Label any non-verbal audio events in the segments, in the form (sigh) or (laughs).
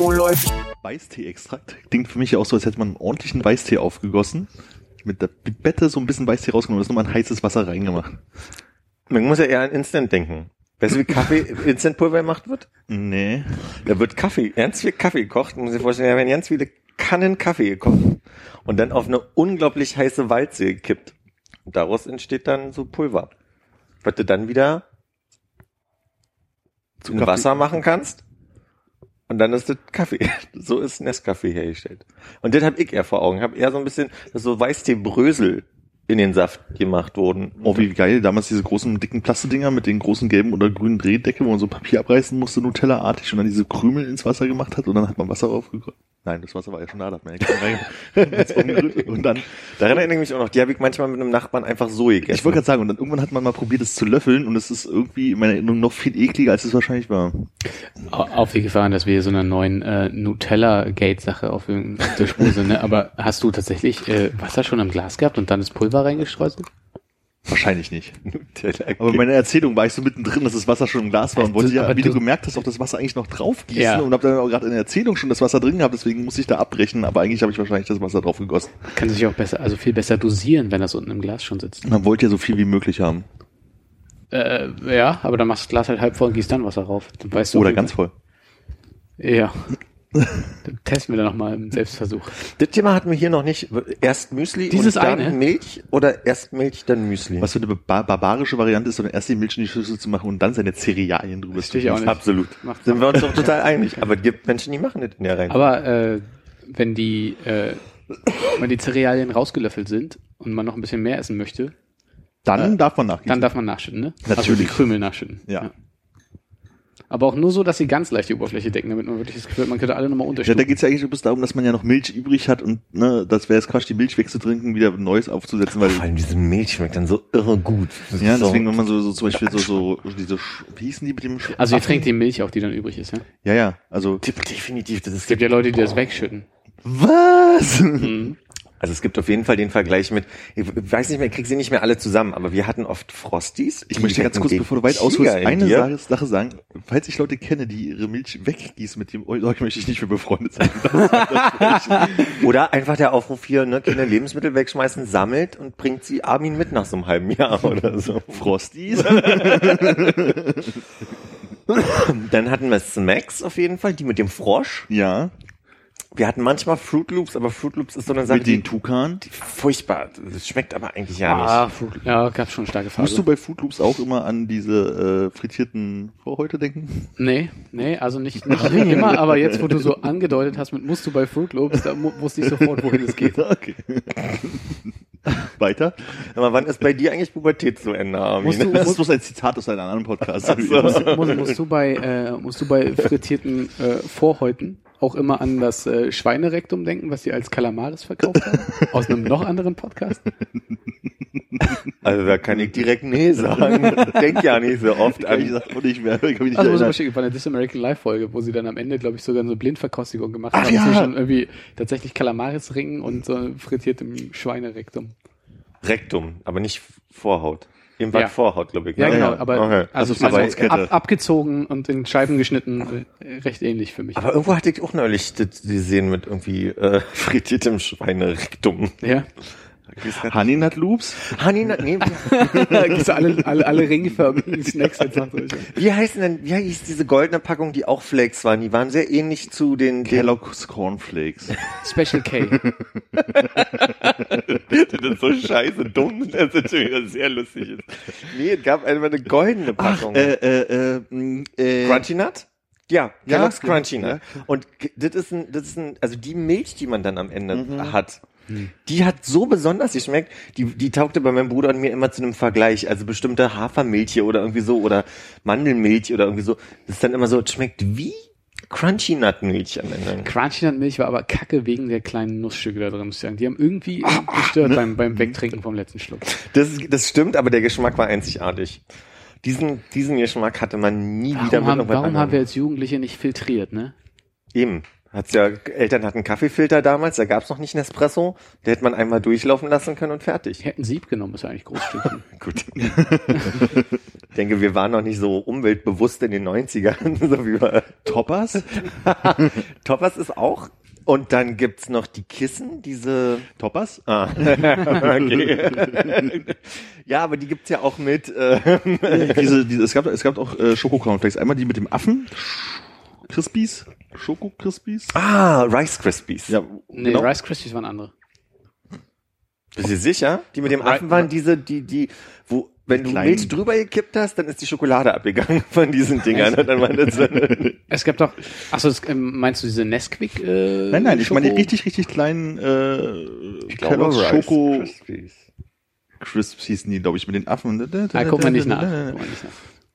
Oh, läuft. Weißtee-Extrakt. Klingt für mich auch so, als hätte man einen ordentlichen Weißtee aufgegossen. Mit der Bette so ein bisschen Weißtee rausgenommen und ist nochmal ein heißes Wasser reingemacht. Man muss ja eher an Instant denken. Weißt du, wie Kaffee (laughs) Instantpulver gemacht wird? Nee. Da wird Kaffee, ganz viel Kaffee gekocht. Man muss sich vorstellen, da werden ganz viele Kannen Kaffee gekocht und dann auf eine unglaublich heiße Walze gekippt. Und daraus entsteht dann so Pulver. Was du dann wieder zu. Wasser machen kannst. Und dann ist das Kaffee. (laughs) So ist Nescafé hergestellt. Und das habe ich eher vor Augen. Ich habe eher so ein bisschen, dass so Weißtee-Brösel in den Saft gemacht wurden. Oh, wie geil. Damals diese großen, dicken Plastedinger mit den großen gelben oder grünen Drehdecke, wo man so Papier abreißen musste, Nutella-artig, und dann diese Krümel ins Wasser gemacht hat und dann hat man Wasser draufgegossen. Nein, das Wasser war ja schon da, da hat man ja keinen rein- umgerührt. Und dann, Daran erinnere ich mich auch noch. Die habe ich manchmal mit einem Nachbarn einfach so gegessen. ich wollte gerade sagen, und dann irgendwann hat man mal probiert, es zu löffeln und es ist irgendwie in meiner Erinnerung noch viel ekliger, als es wahrscheinlich war. Au- Auf die Gefahr, dass wir hier so einer neuen äh, Nutella-Gate-Sache auf, dem- Spur sind. Ne? Aber hast du tatsächlich äh, Wasser schon im Glas gehabt und dann das Pulver reingestreuselt? Wahrscheinlich nicht. (laughs) Aber in meiner Erzählung war ich so mittendrin, dass das Wasser schon im Glas war und wollte ja, wie du gemerkt hast, auch das Wasser eigentlich noch draufgießen Ja. und habe dann auch gerade in der Erzählung schon das Wasser drin gehabt, deswegen muss ich da abbrechen, aber eigentlich habe ich wahrscheinlich das Wasser drauf gegossen. Kann sich auch besser, also viel besser dosieren, wenn das unten im Glas schon sitzt. Man wollte ja so viel wie möglich haben. Äh, ja, aber dann machst du das Glas halt halb voll und gießt dann Wasser rauf. Dann weißt du Oder ganz voll. Ja. Dann (laughs) testen wir dann nochmal im Selbstversuch. Das Thema hatten wir hier noch nicht. Erst Müsli Dieses und dann eine? Milch oder erst Milch, dann Müsli. Was für eine bar barbarische Variante ist, sondern erst die Milch in die Schüssel zu machen und dann seine Cerealien drüber zu nicht. Absolut. Macht- Sind wir uns doch total einig. Aber es gibt Menschen, die machen das in der Reihenfolge. Aber äh, wenn die äh, wenn die Cerealien rausgelöffelt sind und man noch ein bisschen mehr essen möchte, Dann darf man nachgießen. dann darf man nachschütten, ne? Also die Natürlich. Krümel nachschütten. Ja. Aber auch nur so, dass sie ganz leicht die Oberfläche decken, damit man wirklich das Gefühl hat, man könnte alle nochmal Ja, unterstützen. da geht es ja eigentlich bloß darum, dass man ja noch Milch übrig hat und ne, das wäre es Quatsch, die Milch wegzutrinken, wieder Neues aufzusetzen, weil Vor allem diese Milch schmeckt dann so irre gut. Das ja, so- deswegen, wenn man so, so zum Beispiel so, so diese, Sch- wie hießen die mit dem Sch also ihr trinkt die Milch auch, die dann übrig ist, ja? Ja, ja, also Definitiv, das Es ist gibt ja Leute, die das wegschütten. was? Also es gibt auf jeden Fall den Vergleich mit, ich weiß nicht mehr, ich krieg sie nicht mehr alle zusammen, aber wir hatten oft Frosties. Ich möchte ganz kurz, bevor du weit ausholst, in eine dir. Sache, sagen. Falls ich Leute kenne, die ihre Milch weggießen mit dem Öl, möchte ich nicht mehr befreundet sein. (laughs) (laughs) Oder einfach der Aufruf hier, ne, keine Lebensmittel wegschmeißen, sammelt und bringt sie Armin mit nach so einem halben Jahr (laughs) oder so. Frosties? Dann hatten wir Smacks auf jeden Fall, die mit dem Frosch. ja, Wir hatten manchmal Fruit Loops, aber Fruit Loops ist so eine Sache, mit den die, Tukan. die furchtbar, das schmeckt aber eigentlich ja nicht. Ah, Fruit- ja, gab schon starke Phase. Musst du bei Food Loops auch immer an diese äh, frittierten Vorhäute denken? Nee, nee, also nicht, nicht (laughs) immer, aber jetzt, wo du so angedeutet hast, mit musst du bei Fruit Loops, da mu wusste ich sofort, wohin es geht. (laughs) Okay. Weiter? Aber wann ist bei dir eigentlich Pubertät zu Ende, Armin? Musst du- Das ist bloß ein Zitat aus einem anderen Podcast. Musst, musst, musst, du bei, äh, musst du bei frittierten äh, Vorhäuten auch immer an das äh, Schweinerektum denken, was sie als Kalamaris verkauft haben? (laughs) Aus einem noch anderen Podcast? Also da kann ich direkt nee sagen. Denk ja nicht so oft (laughs) ich an. das auch nicht mehr. Kann mich nicht Also muss ich mal bei der This American Life Folge, wo sie dann am Ende, glaube ich, sogar so eine Blindverkostigung gemacht Ach haben. ja. Zwischen irgendwie tatsächlich Kalamaris-Ringen und so frittiertem Schweinerektum. Rektum, aber nicht Vorhaut. Jedenfalls Ja. Vorhaut, glaube ich. Ja, ne? genau, aber Okay. also Also ab, abgezogen und in Scheiben geschnitten, äh, recht ähnlich für mich. Aber irgendwo hatte ich auch neulich das gesehen mit irgendwie äh, frittiertem Schweinerektum. ja. Hanin hat Loops. Honey, Nut- nee, Gibt's (laughs) alle, alle, alle ringförmigen Snacks einfach durch. wie heißen denn, wie hieß diese goldene Packung, die auch Flakes waren? Die waren sehr ähnlich zu den, den Kellogg's Cornflakes. Special K. das ist so scheiße dumm, dass das schon wieder sehr lustig ist. Nee, es gab einmal eine goldene Packung. äh, äh, äh, mh, äh, Crunchy Nut? Ja, Ja, Kellogg's genau. Crunchy Nut. Und das ist ein, das ist ein, also die Milch, die man dann am Ende Mhm. hat, die hat so besonders geschmeckt, die, die taugte bei meinem Bruder und mir immer zu einem Vergleich. Also bestimmte Hafermilch hier oder irgendwie so oder Mandelmilch oder irgendwie so. Das ist dann immer so, es schmeckt wie Crunchy Nut Milch am Ende. Crunchy Nut Milch war aber kacke wegen der kleinen Nussstücke da drin, muss ich sagen. Die haben irgendwie (laughs) gestört beim, beim Wegtrinken vom letzten Schluck. Das, das stimmt, aber der Geschmack war einzigartig. Diesen, diesen Geschmack hatte man nie wieder Warum, mit haben, warum haben anderem. wir als Jugendliche nicht filtriert, ne? Eben. Hat's ja, Eltern hatten Kaffeefilter damals, da gab's noch nicht Nespresso. Der hätte man einmal durchlaufen lassen können und fertig. Ich hätte ein Sieb genommen, ist ja eigentlich Großstückchen. (laughs) Gut. ich denke, wir waren noch nicht so umweltbewusst in den 90ern, (laughs) so wie wir. Toppers? (laughs) Toppers ist auch. Und dann gibt's noch die Kissen, diese. Toppers? Ah. okay. ja, aber die gibt's ja auch mit. Äh, diese, diese, es gab, es gab auch äh, Schoko-Cornflakes. Einmal die mit dem Affen. Crispies? Schoko-Crispies? ah, Rice Krispies. Ja, Nee, genau. Rice Krispies waren andere. Bist du sicher? Die mit dem Affen waren diese, die, die, wo, wenn du. Milch drüber gekippt hast, dann ist die Schokolade abgegangen (laughs) von diesen Dingern. Und dann war das (laughs) Es gab doch, achso, ähm, meinst du diese Nesquik? Äh, Nein, nein, ich meine die Schoko? richtig, richtig kleinen äh, Kellogg's Schoko Krispies. Crisps hießen die, glaube ich, mit den Affen. Ah, guck mal nicht nach.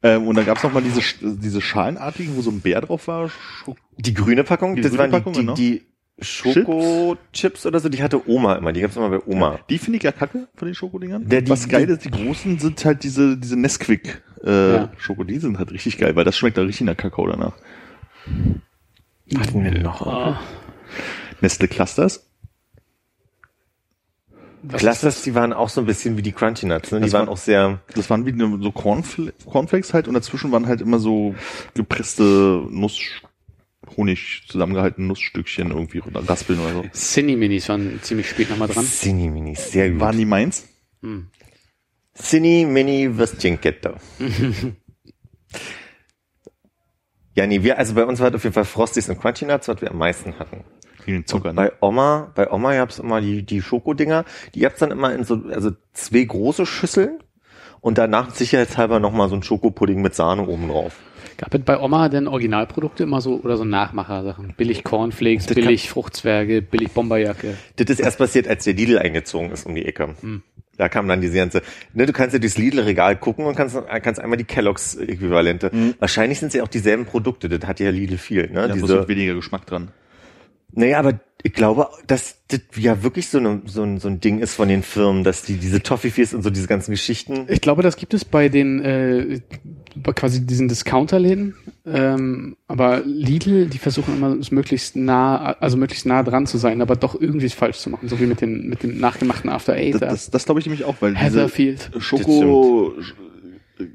Ähm, und dann gab's noch mal diese, diese Schalenartigen, wo so ein Bär drauf war. Schoko Die grüne Packung, Die das grüne waren Packung, die, genau. die Schoko-Chips oder so, die hatte Oma immer, die gab's immer bei Oma. Die finde ich ja kacke von den Schokodingern. Der- die- Was geil die- ist, die großen sind halt diese, diese Nesquik äh, Ja. Schoko, die sind halt richtig geil, weil das schmeckt da richtig nach Kakao danach. Hatten wir noch? Ah, Nestle Clusters. Was Clusters, die waren auch so ein bisschen wie die Crunchy Nuts, ne? Die Das waren war- auch sehr, Das waren wie ne, so Cornfl Cornflakes halt und dazwischen waren halt immer so gepresste Nuss, Honig zusammengehaltene Nussstückchen irgendwie oder raspeln oder so. Cine-Minis waren ziemlich spät nochmal dran. Cine Mini, sehr gut. Waren die meins? Hm. Cine Mini Würstchenkette. (laughs) ja, nee, wir, also bei uns war auf jeden Fall Frosties und Crunchy Nuts, was wir am meisten hatten. Den Zucker, ne? Bei Oma, bei Oma gab's immer die, die Schokodinger. Die gab's dann immer in so, also zwei große Schüsseln und danach sicherheitshalber nochmal so ein Schokopudding mit Sahne oben drauf. Gab es bei Oma denn Originalprodukte immer so oder so Nachmachersachen? Billig Cornflakes, Das billig Fruchtzwerge, billig Bomberjacke. Das ist erst passiert, als der Lidl eingezogen ist um die Ecke. Da kam dann diese ganze, ne, du kannst ja durchs Lidl-Regal gucken und kannst, kannst einmal die Kelloggs-Äquivalente. Wahrscheinlich sind es ja auch dieselben Produkte, das hat ja Lidl viel, ne? Ja, bloß diese, mit weniger Geschmack dran. Naja, aber ich glaube, dass das ja wirklich so, eine, so, ein, so ein Ding ist von den Firmen, dass die diese Toffees und so diese ganzen Geschichten. Ich glaube, das gibt es bei den äh, bei quasi diesen Discounterläden. Ähm, aber Lidl, die versuchen immer es möglichst nah, also möglichst nah dran zu sein, aber doch irgendwie es falsch zu machen, so wie mit den mit dem nachgemachten After Eight. Das, da. das, das glaube ich nämlich auch, weil diese Heatherfield. Schoko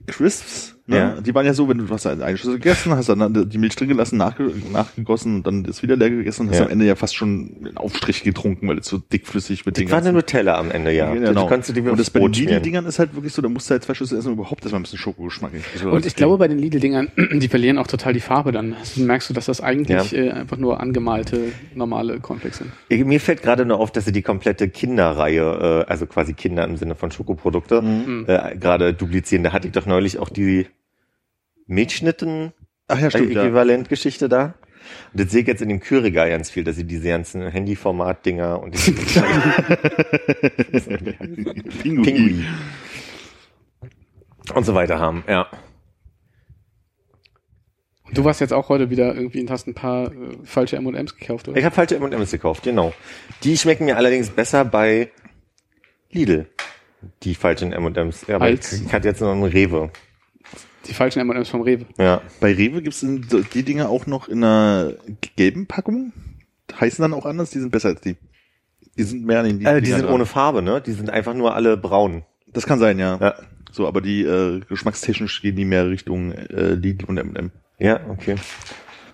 Crisps? Ja. die waren ja so, wenn du hast eine Schüssel gegessen, hast dann die Milch drin gelassen, nachge nachgegossen und dann ist wieder leer gegessen und hast Ja. am Ende ja fast schon einen Aufstrich getrunken, weil es so dickflüssig mit Das den war eine ganzen- Nutella am Ende, ja. genau. Du kannst du die und das bei den. Lidl-Dingern ist halt wirklich so, da musst du halt zwei Schüssel essen, um überhaupt erstmal ein bisschen Schokogeschmack Und ich glaube, bei den Lidl-Dingern, (clears throat) die verlieren auch total die Farbe dann. Also merkst du, dass das eigentlich Ja. äh, einfach nur angemalte, normale Cornflakes sind. Mir fällt gerade nur auf, dass sie die komplette Kinderreihe, äh, also quasi Kinder im Sinne von Schokoprodukte, Mhm. äh, gerade duplizieren. Da hatte ich doch neulich auch die Milchschnitten Ach ja, stimmt, ja. Äquivalentgeschichte da. Und das sehe ich jetzt in dem Kühlregal ganz viel, dass sie diese ganzen Handyformat-Dinger und die (laughs) Pinguin. Pinguin und so weiter haben, ja. Und du warst jetzt auch heute wieder irgendwie und hast ein paar äh, falsche M&M's gekauft, oder? Ich habe falsche M&M's gekauft, genau. Die schmecken mir allerdings besser bei Lidl. Die falschen M&M's. Ja, aber Als? ich hatte jetzt noch einen Rewe. Die falschen M&M's vom Rewe. Ja. Bei Rewe gibt's in- so- die Dinger auch noch in einer gelben Packung. Heißen dann auch anders, die sind besser als die. Die sind mehr in die Äh, die Dinger sind dran. ohne Farbe, ne? Die sind einfach nur alle braun. Das kann sein, ja. Ja. So, aber die äh, geschmackstechnisch gehen die mehr Richtung äh, Lidl und M&M. Ja, okay.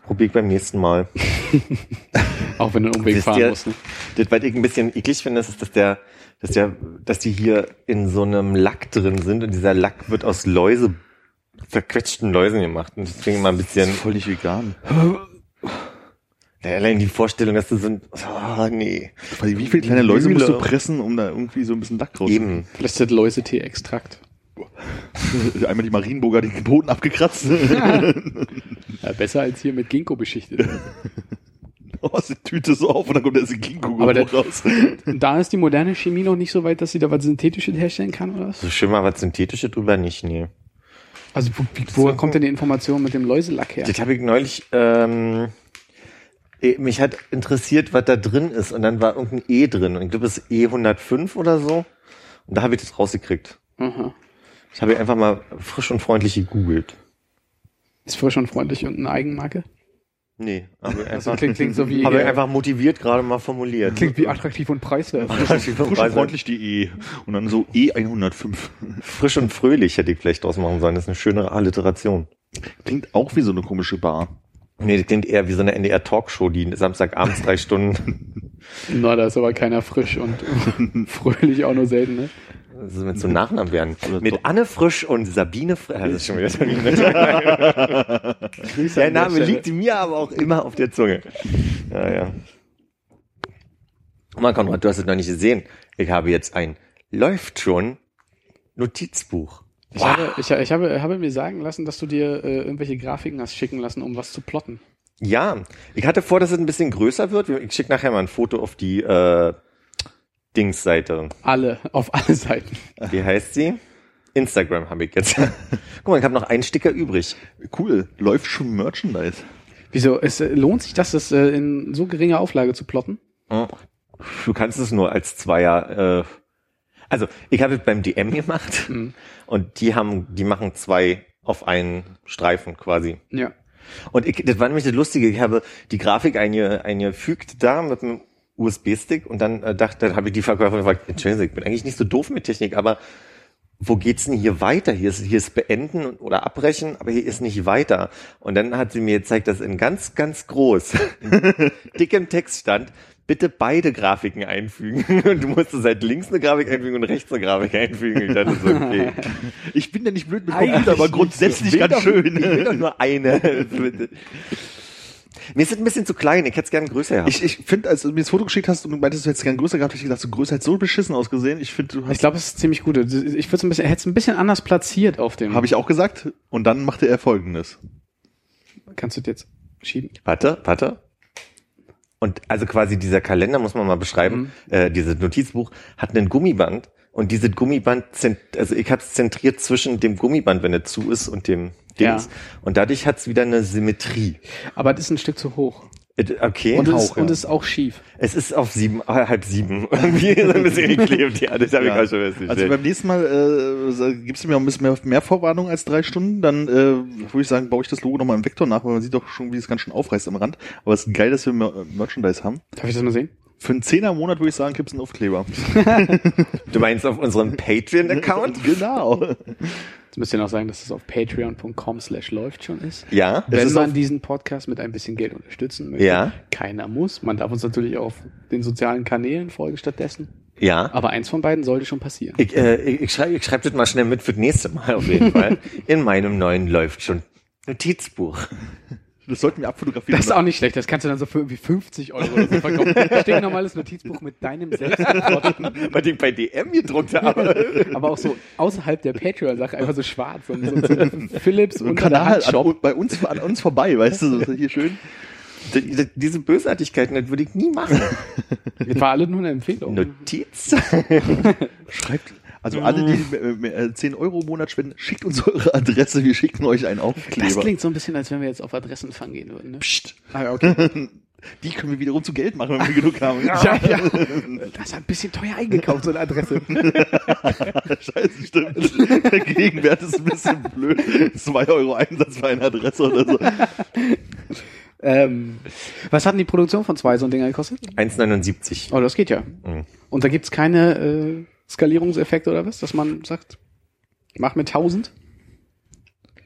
Probier ich beim nächsten Mal. (laughs) Auch wenn du einen Umweg fahren musst. Ne? Das, was ich ein bisschen eklig finde, ist, dass der, dass der, dass die hier in so einem Lack drin sind und dieser Lack wird aus Läuse, verquetschten Läusen gemacht. Und deswegen mal ein bisschen, Voll nicht vegan. ja, allein die Vorstellung, dass du so ein, oh, nee. Weil Wie viele kleine Läuse musst du pressen, um da irgendwie so ein bisschen Lack raus Eben. Vielleicht ist das Läusetee-Extrakt. (laughs) Einmal die Marienburger den Boden abgekratzt. Ja, besser als hier mit Ginkgo beschichtet. (laughs) aus der Tüte so auf und dann kommt der Ginkgo Aber der- raus. Und (laughs) da ist die moderne Chemie noch nicht so weit, dass sie da was Synthetisches herstellen kann, oder was? So schön mal was Synthetisches drüber nicht, nee. Also wo, woher kommt denn die Information mit dem Läuselack her? Das habe ich neulich, ähm, eh, mich hat interessiert, was da drin ist. Und dann war irgendein E drin. Und ich glaube, das ist E105 oder so. Und da habe ich das rausgekriegt. Aha. Ich habe einfach mal frisch und freundlich gegoogelt. Ist frisch und freundlich und eine Eigenmarke? Nee, habe ich Also einfach, klingt, klingt so wie äh, einfach motiviert gerade mal formuliert. klingt wie attraktiv und preiswert. Frisch und freundlich.de und dann so E E105. Frisch und fröhlich hätte ich vielleicht draus machen sollen. Das ist eine schöne Alliteration. Klingt auch wie so eine komische Bar. Nee, das klingt eher wie so eine NDR-Talkshow, die Samstagabends drei Stunden (laughs) Na, da ist aber keiner frisch und (laughs) fröhlich auch nur selten, ne? Das ist mit so Nachnamen werden. Oder Mit. Anne Frisch und Sabine Frisch. Das ist schon wieder Sabine. Der Name liegt mir aber auch immer auf der Zunge. Ja, ja. Man Konrad, du hast es noch nicht gesehen. Ich habe jetzt ein läuft schon Notizbuch. Ich, habe, ich, ich habe, habe mir sagen lassen, dass du dir äh, irgendwelche Grafiken hast schicken lassen, um was zu plotten. Ja, ich hatte vor, dass es ein bisschen größer wird. Ich schicke nachher mal ein Foto auf die äh, Dings-Seite. Alle, auf alle Seiten. Wie heißt sie? Instagram habe ich jetzt. (laughs) Guck mal, ich habe noch einen Sticker übrig. Cool. Läuft schon Merchandise. Wieso? Es äh, lohnt sich das, das äh, in so geringer Auflage zu plotten? Du kannst es nur als Zweier. Äh, also ich habe es beim DM gemacht Mhm. und die haben, die machen zwei auf einen Streifen quasi. Ja. Und ich, das war nämlich das Lustige. Ich habe die Grafik einge, eingefügt da mit einem USB-Stick und dann äh, dachte, dann habe ich die Verkäuferin gefragt, Entschuldigung, ich bin eigentlich nicht so doof mit Technik, aber wo geht's denn hier weiter? Hier ist, hier ist beenden oder abbrechen, aber hier ist nicht weiter. Und dann hat sie mir gezeigt, dass in ganz, ganz groß, (laughs) dickem Text stand, bitte beide Grafiken einfügen. (laughs) Und du musstest halt links eine Grafik einfügen und rechts eine Grafik einfügen. Ich dachte so, okay. Ich bin ja nicht blöd mit Computer, aber grundsätzlich ganz doch, schön. Ich will doch nur eine. (laughs) Mir ist es ein bisschen zu klein, ich hätte es gerne größer gehabt. Ich, ich finde, als du mir das Foto geschickt hast und du meintest, du hättest gern größer gehabt, hab ich gedacht, so größer hat so beschissen ausgesehen. Ich finde, du hast, Ich glaube, es ist ziemlich gut. Ich würde es ein bisschen, hätte es ein bisschen anders platziert auf dem. habe ich auch gesagt. Und dann machte er folgendes. Kannst du das jetzt schieben? Warte, warte. Und also quasi dieser Kalender, muss man mal beschreiben, äh, dieses Notizbuch, hat einen Gummiband und dieses Gummiband, zent also ich habe es zentriert zwischen dem Gummiband, wenn er zu ist, und dem Dings. Ja. Und dadurch hat es wieder eine Symmetrie. Aber das ist ein Stück zu hoch. Okay. Und, es, ist, Hauch, ja. und es ist auch schief. es ist auf sieben, äh, halb sieben. (laughs) Irgendwie so ein bisschen geklebt. Ja, das habe ich Ja. auch schon festgestellt. Also beim nächsten Mal äh, gibst du mir auch ein bisschen mehr, mehr Vorwarnung als drei Stunden, dann äh, würde ich sagen, baue ich das Logo nochmal im Vektor nach, weil man sieht doch schon, wie es ganz schön aufreißt am Rand. Aber es ist geil, dass wir Mer Merchandise haben. Darf ich das mal sehen? Für einen Zehner im Monat würde ich sagen, gibt's einen Aufkleber. (laughs) du meinst auf unserem Patreon-Account? (laughs) genau. Jetzt müsst ihr noch sagen, dass es auf patreon.com slash läuft schon ist. Ja. Wenn ist man diesen Podcast mit ein bisschen Geld unterstützen möchte. Ja. Keiner muss. Man darf uns natürlich auch auf den sozialen Kanälen folgen stattdessen. Ja. Aber eins von beiden sollte schon passieren. Ich, äh, ich, ich schreibe schreib das mal schnell mit für das nächste Mal auf jeden (laughs) Fall. In meinem neuen läuft schon Notizbuch. Das sollten wir abfotografieren. Das ist auch nicht schlecht. Das kannst du dann so für irgendwie 50 Euro oder so verkaufen. Stinknormales Notizbuch mit deinem selbstgeplotteten, Was ich bei DM gedruckt habe. aber auch so außerhalb der Patreon-Sache einfach so schwarz. So, so, so Philips und Kanal an, bei uns an uns vorbei, weißt du, so hier schön. Diese Bösartigkeiten, das würde ich nie machen. Das war alle nur eine Empfehlung. Notiz? (laughs) Schreibt, also alle, die äh, äh, 10 Euro im Monat spenden, schickt uns eure Adresse, wir schicken euch einen Aufkleber. Das klingt so ein bisschen, als wenn wir jetzt auf Adressenfang gehen würden. Ne? Psst. Ah, ja, okay. (laughs) Die können wir wiederum zu Geld machen, wenn wir genug haben. (laughs) ja, ja. Das ist ein bisschen teuer eingekauft, so eine Adresse. (laughs) Scheiße, stimmt. Der Gegenwert ist ein bisschen blöd. 2 Euro Einsatz für eine Adresse oder so. ähm, was hat denn die Produktion von zwei so ein Dinger gekostet? 1,79. Oh, das geht ja. Mhm. Und da gibt's keine Skalierungseffekte oder was, dass man sagt, mach mit 1000?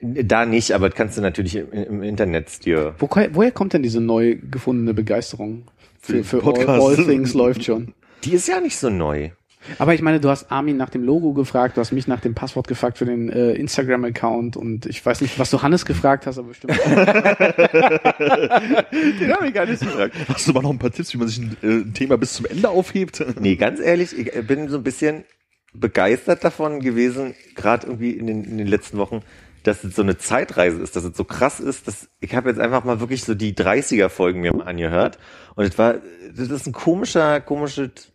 Da nicht, aber das kannst du natürlich im, im Internet dir. Wo, woher kommt denn diese neu gefundene Begeisterung für, für all, Podcast. all Things läuft schon? Die ist ja nicht so neu. Aber ich meine, du hast Armin nach dem Logo gefragt, du hast mich nach dem Passwort gefragt für den äh, Instagram-Account und ich weiß nicht, was du Hannes gefragt hast, aber bestimmt. (laughs) Den habe ich gar nicht gefragt. Hast du mal noch ein paar Tipps, wie man sich ein, äh, ein Thema bis zum Ende aufhebt? (laughs) Nee, ganz ehrlich, ich äh, bin so ein bisschen begeistert davon gewesen, gerade irgendwie in den, in den letzten Wochen, dass es so eine Zeitreise ist, dass es so krass ist, dass ich habe jetzt einfach mal wirklich so die 30er Folgen mir mal angehört und es war das ist ein komischer komisches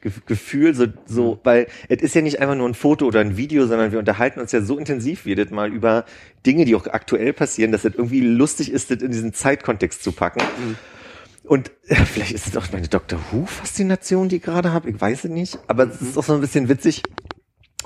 Gefühl, so, so, weil es ist ja nicht einfach nur ein Foto oder ein Video, sondern wir unterhalten uns ja so intensiv jedes Mal über Dinge, die auch aktuell passieren, dass es irgendwie lustig ist, das in diesen Zeitkontext zu packen. Und ja, vielleicht ist es auch meine Dr. Who-Faszination, die ich gerade habe, ich weiß es nicht, aber es ist auch so ein bisschen witzig,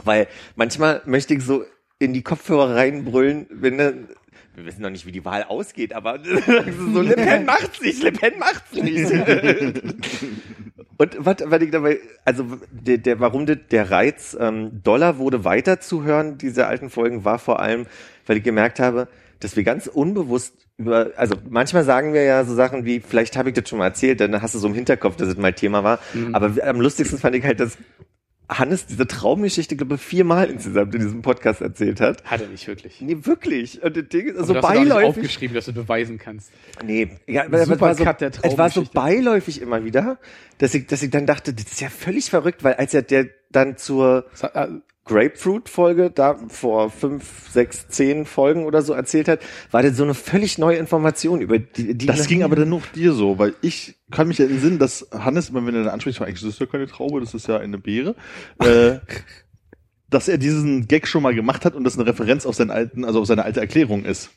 weil manchmal möchte ich so in die Kopfhörer reinbrüllen, wenn dann wir wissen noch nicht, wie die Wahl ausgeht, aber (laughs) so Le Pen macht's nicht, Le Pen macht's nicht. (laughs) Und was, was ich dabei, also der, der warum der, der Reiz ähm, Dollar wurde weiter zu hören, diese alten Folgen, war vor allem, weil ich gemerkt habe, dass wir ganz unbewusst über, also manchmal sagen wir ja so Sachen wie, vielleicht habe ich das schon mal erzählt, dann hast du so im Hinterkopf, dass es mal Thema war. Aber am lustigsten fand ich halt, dass Hannes diese Traumgeschichte, glaube ich, viermal insgesamt in diesem Podcast erzählt hat. Hat er nicht wirklich. Nee, wirklich. Und das Ding ist so Aber du hast ihn auch nicht beiläufig. aufgeschrieben, dass du beweisen kannst. Nee, ja, aber es war, so, es war so beiläufig immer wieder, dass ich, dass ich dann dachte, das ist ja völlig verrückt, weil als er der dann zur äh, Grapefruit-Folge da vor fünf, sechs, zehn Folgen oder so erzählt hat, war das so eine völlig neue Information über die, die Das ging aber dann nur dir so, weil ich kann mich ja in den Sinn, dass Hannes, immer wenn er dann anspricht, eigentlich das ist ja keine Traube, das ist ja eine Beere, äh, (laughs) dass er diesen Gag schon mal gemacht hat und das eine Referenz auf seinen alten, also auf seine alte Erklärung ist.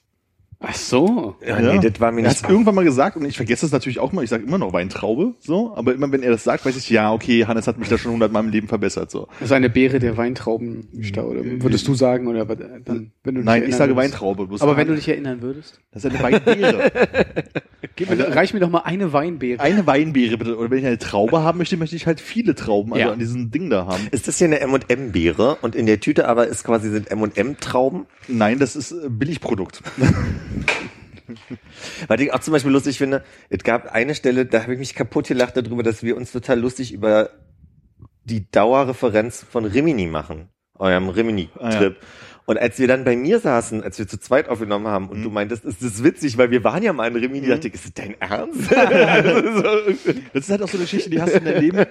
Ach so. ja, nee, das war mir Er hat nicht es irgendwann mal gesagt und ich vergesse es natürlich auch mal. Ich sage immer noch Weintraube, so, aber immer wenn er das sagt, weiß ich, ja, okay, Hannes hat mich da schon hundertmal im Leben verbessert, so. Das ist eine Beere der Weintraubenstau, oder würdest du sagen, oder was, dann, wenn du dich Nein, ich sage würdest. Weintraube. bloß Aber wenn du dich erinnern würdest? das ist eine Weinbeere. (laughs) Gib mir, reich mir doch mal eine Weinbeere. eine Weinbeere bitte. Oder wenn ich eine Traube haben möchte, möchte ich halt viele Trauben, also Ja. an diesem Ding da haben. Ist das hier eine M&M-Beere und in der Tüte aber ist quasi sind M&M-Trauben? Nein, das ist äh, Billigprodukt. (laughs) (laughs) Was ich auch zum Beispiel lustig finde, es gab eine Stelle, da habe ich mich kaputt gelacht darüber, dass wir uns total lustig über die Dauerreferenz von Rimini machen, eurem Rimini-Trip. Und als wir dann bei mir saßen, als wir zu zweit aufgenommen haben und du meintest, ist das witzig, weil wir waren ja mal in Rimini, dachte ich, ist das dein Ernst? (laughs) Das ist halt auch so eine Geschichte, die hast du in deinem Leben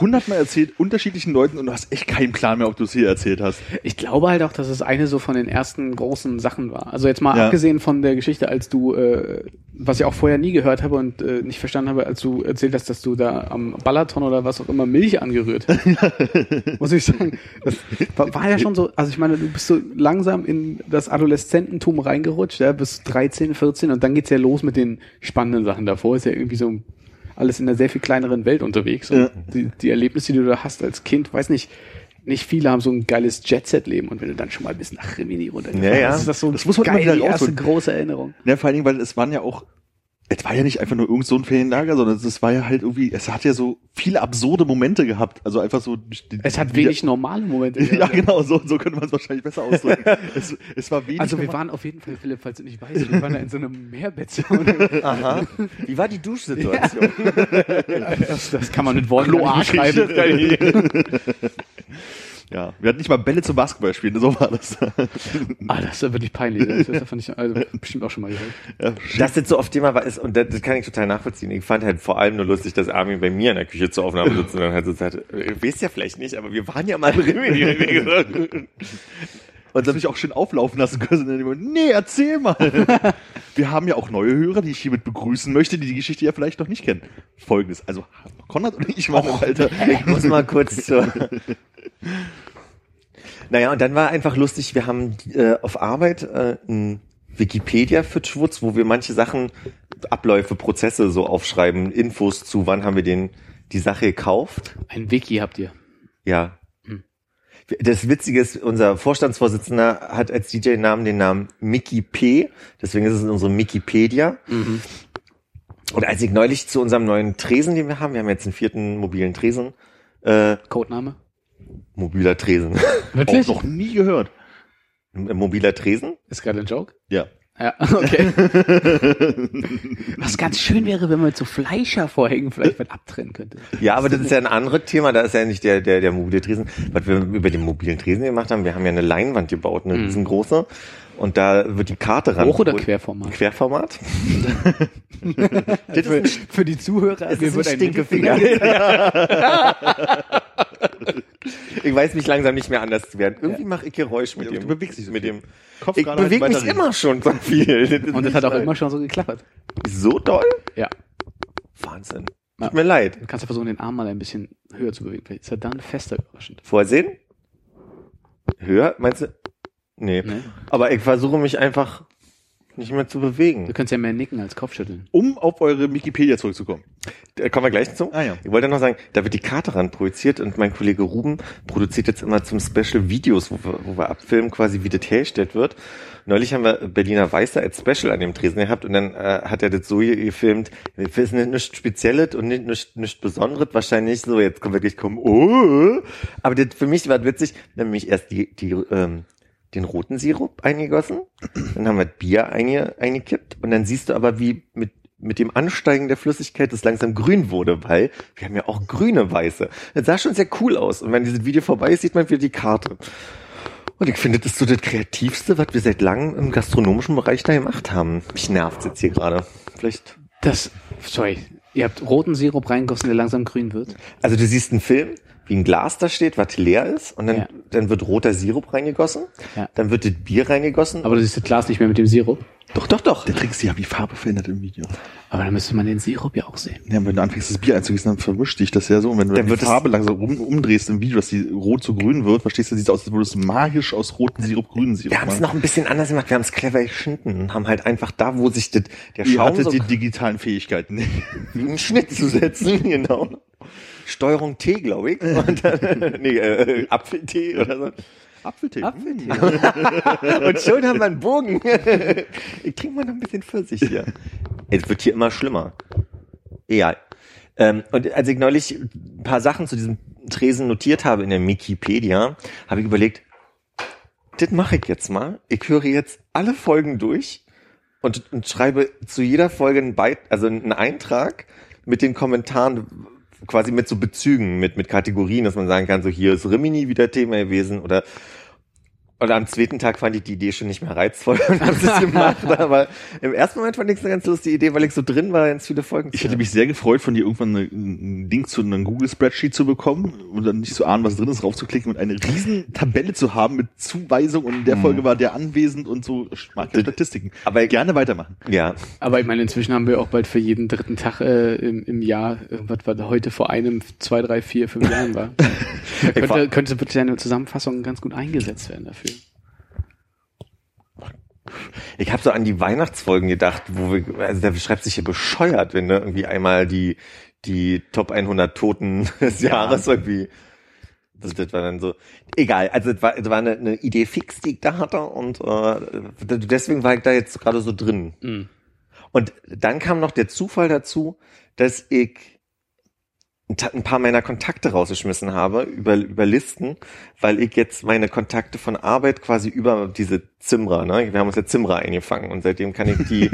hundertmal erzählt, unterschiedlichen Leuten und du hast echt keinen Plan mehr, ob du es hier erzählt hast. Ich glaube halt auch, dass es eine so von den ersten großen Sachen war. Also jetzt mal Ja. abgesehen von der Geschichte, als du, äh, was ich auch vorher nie gehört habe und äh, nicht verstanden habe, als du erzählt hast, dass du da am Balaton oder was auch immer Milch angerührt hast. (laughs) Muss ich sagen. Das war, war ja schon so, also ich meine, du bist so langsam in das Adoleszententum reingerutscht, ja, bis 13, 14 und dann geht's ja los mit den spannenden Sachen. Davor ist ja irgendwie so alles in einer sehr viel kleineren Welt unterwegs. Und Ja. die, die Erlebnisse, die du da hast als Kind, weiß nicht, nicht viele haben so ein geiles Jet-Set-Leben und wenn du dann schon mal bis nach Rimini runtergefahren Ja, ja. ist das so Das muss man geil, die erste große Erinnerung. Ja, vor allen Dingen, weil es waren ja auch, es war ja nicht einfach nur irgend so ein Ferienlager, sondern es war ja halt irgendwie, es hat ja so viele absurde Momente gehabt. Also einfach so. die- Es hat die- wenig normale Momente. (laughs) Ja, genau, so, so könnte man es wahrscheinlich besser ausdrücken. (laughs) es, es war wenig. Also wir waren auf jeden Fall, Philipp, falls du nicht weißt, wir waren da in so einem Mehrbettzimmer. (laughs) Aha. Wie war die Duschsituation? das, das kann man mit Worten beschreiben. Ja, wir hatten nicht mal Bälle zum Basketball spielen, so war das. (laughs) Ah, das ist ja wirklich peinlich. Das, das fand ich also, bestimmt auch schon mal gehört. ja, Dass das so oft Thema war, ist, und das, das kann ich total nachvollziehen. Ich fand halt vor allem nur lustig, dass Armin bei mir in der Küche zur Aufnahme sitzt und dann halt so sagte, ihr wisst ja vielleicht nicht, aber wir waren ja mal in Rimini. (laughs) Und dann mich auch schön auflaufen lassen können. Und dann nee, erzähl mal. (laughs) Wir haben ja auch neue Hörer, die ich hiermit begrüßen möchte, die die Geschichte ja vielleicht noch nicht kennen. Folgendes, also Konrad und ich waren im Alter. Ich muss mal kurz zur. Naja, und dann war einfach lustig, wir haben äh, auf Arbeit äh, ein Wikipedia für Schwutz, wo wir manche Sachen, Abläufe, Prozesse so aufschreiben, Infos zu, wann haben wir den die Sache gekauft. Ein Wiki habt ihr. Ja. Das Witzige ist, unser Vorstandsvorsitzender hat als DJ-Namen den Namen Mickey P. Deswegen ist es unsere Wikipedia. Und als ich neulich zu unserem neuen Tresen, den wir haben, wir haben jetzt einen vierten mobilen Tresen, äh, Codename? Mobiler Tresen. (laughs) Wirklich? Auch noch nie gehört. Mobiler Tresen? Ist gerade ein Joke? Ja. Ja, (laughs) okay. Was ganz schön wäre, wenn man so Fleischervorhängen vielleicht was abtrennen könnte. Ja, aber das ist ja ein anderes Thema, da ist ja nicht der, der, der mobile Tresen. Was wir über den mobilen Tresen gemacht haben, wir haben ja eine Leinwand gebaut, eine riesengroße. Und da wird die Karte ran. Hoch- oder Querformat? Querformat. (laughs) das Für, für die Zuhörer, Es mir wird ein Stinkefinger. (laughs) Ich weiß mich langsam nicht mehr anders zu werden. Irgendwie mache ich Geräusch mit Ja, dem. du bewegst dich so mit viel. dem. Kopf Ich gerade bewege halt mich immer schon so viel. Und das hat auch immer schon so geklappert. so doll. Ja. Wahnsinn. Tut mir leid. Du kannst ja versuchen, den Arm mal ein bisschen höher zu bewegen. Vielleicht ist er dann fester überraschend. Vorsehen? Höher, meinst du? Nee. Ne? Aber ich versuche mich einfach nicht mehr zu bewegen. Du kannst ja mehr nicken als Kopfschütteln. Um auf eure Wikipedia zurückzukommen. Da kommen wir gleich zu. Ah, ja. Ich wollte noch sagen, da wird die Karte ran projiziert und mein Kollege Ruben produziert jetzt immer zum Special Videos, wo wir, wo wir abfilmen, quasi wie das hergestellt wird. Neulich haben wir Berliner Weißer als Special an dem Tresen gehabt und dann äh, hat er das so hier gefilmt. Ist nicht, nichts Spezielles und nicht, nicht, nicht Besonderes. Wahrscheinlich so, jetzt kommt wirklich kommen, oh. Aber das für mich war witzig, nämlich erst die, die, ähm, den roten Sirup eingegossen, dann haben wir das Bier einge, eingekippt und dann siehst du aber, wie mit mit dem Ansteigen der Flüssigkeit es langsam grün wurde, weil wir haben ja auch grüne Weiße. Das sah schon sehr cool aus. Und wenn dieses Video vorbei ist, sieht man wieder die Karte. Und ich finde, das ist so das Kreativste, was wir seit langem im gastronomischen Bereich da gemacht haben. Mich nervt jetzt hier gerade. Vielleicht. Das, sorry, ihr habt roten Sirup reingossen, der langsam grün wird. Also du siehst einen Film, wie ein Glas da steht, was leer ist, und dann, Ja. dann wird roter Sirup reingegossen, Ja. dann wird das Bier reingegossen. Aber du siehst das Glas nicht mehr mit dem Sirup. doch, doch, doch. Der Trick ist, die haben die Farbe verändert im Video. Aber dann müsste man den Sirup ja auch sehen. Ja, wenn du anfängst, das Bier einzugießen, dann vermischt dich das ja so. Und wenn du Dann die Farbe langsam um, umdrehst im Video, dass die rot zu grün wird, verstehst du, sieht aus, als würde es magisch aus roten Sirup grünen Sirup Wir haben es noch ein bisschen anders gemacht. Wir haben es clever geschnitten und haben halt einfach da, wo sich das, der Ihr Schaum hattet so die digitalen Fähigkeiten. (laughs) wie einen Schnitt zu setzen, (laughs) genau. Steuerung T, glaube ich. (laughs) Dann, (laughs) nee, äh, Apfeltee oder so. Apfeltee. (laughs) Und schon haben wir einen Bogen. Ich trinke mal noch ein bisschen Pfirsich hier. Es wird hier immer schlimmer. Egal. Ähm, und als ich neulich ein paar Sachen zu diesem Tresen notiert habe in der Wikipedia, habe ich überlegt, das mache ich jetzt mal. Ich höre jetzt alle Folgen durch und, und schreibe zu jeder Folge einen, Beit also einen Eintrag mit den Kommentaren, quasi mit so Bezügen, mit, mit Kategorien, dass man sagen kann, so hier ist Rimini wieder Thema gewesen oder oder am zweiten Tag fand ich die Idee schon nicht mehr reizvoll (laughs) und habe es gemacht. Aber im ersten Moment fand ich es eine ganz lustige Idee, weil ich so drin war, ganz viele Folgen Ich hätte mich sehr gefreut, von dir irgendwann eine- einen Link zu einem Google-Spreadsheet zu bekommen und dann nicht zu ahnen, was drin ist, raufzuklicken und eine riesen Tabelle zu haben mit Zuweisung und in der Folge war der anwesend und so ich mag ja Statistiken. Aber- gerne weitermachen. Ja, Aber ich meine, inzwischen haben wir auch bald für jeden dritten Tag äh, im, im Jahr, äh, was war heute vor einem, zwei, drei, vier, fünf Jahren war. (laughs) Da könnte, könnte wirklich eine Zusammenfassung ganz gut eingesetzt werden dafür. Ich habe so an die Weihnachtsfolgen gedacht, wo wir, also der schreibt sich ja bescheuert, wenn du irgendwie einmal die die Top 100 Toten (laughs) des Jahres irgendwie. Das, das war dann so. Egal, also das war, das war eine, eine Idee fix, die ich da hatte und äh, deswegen war ich da jetzt gerade so drin. Mhm. Und dann kam noch der Zufall dazu, dass ich ein paar meiner Kontakte rausgeschmissen habe über, über Listen, weil ich jetzt meine Kontakte von Arbeit quasi über diese Zimra, ne? Wir haben uns ja Zimra eingefangen und seitdem kann ich die,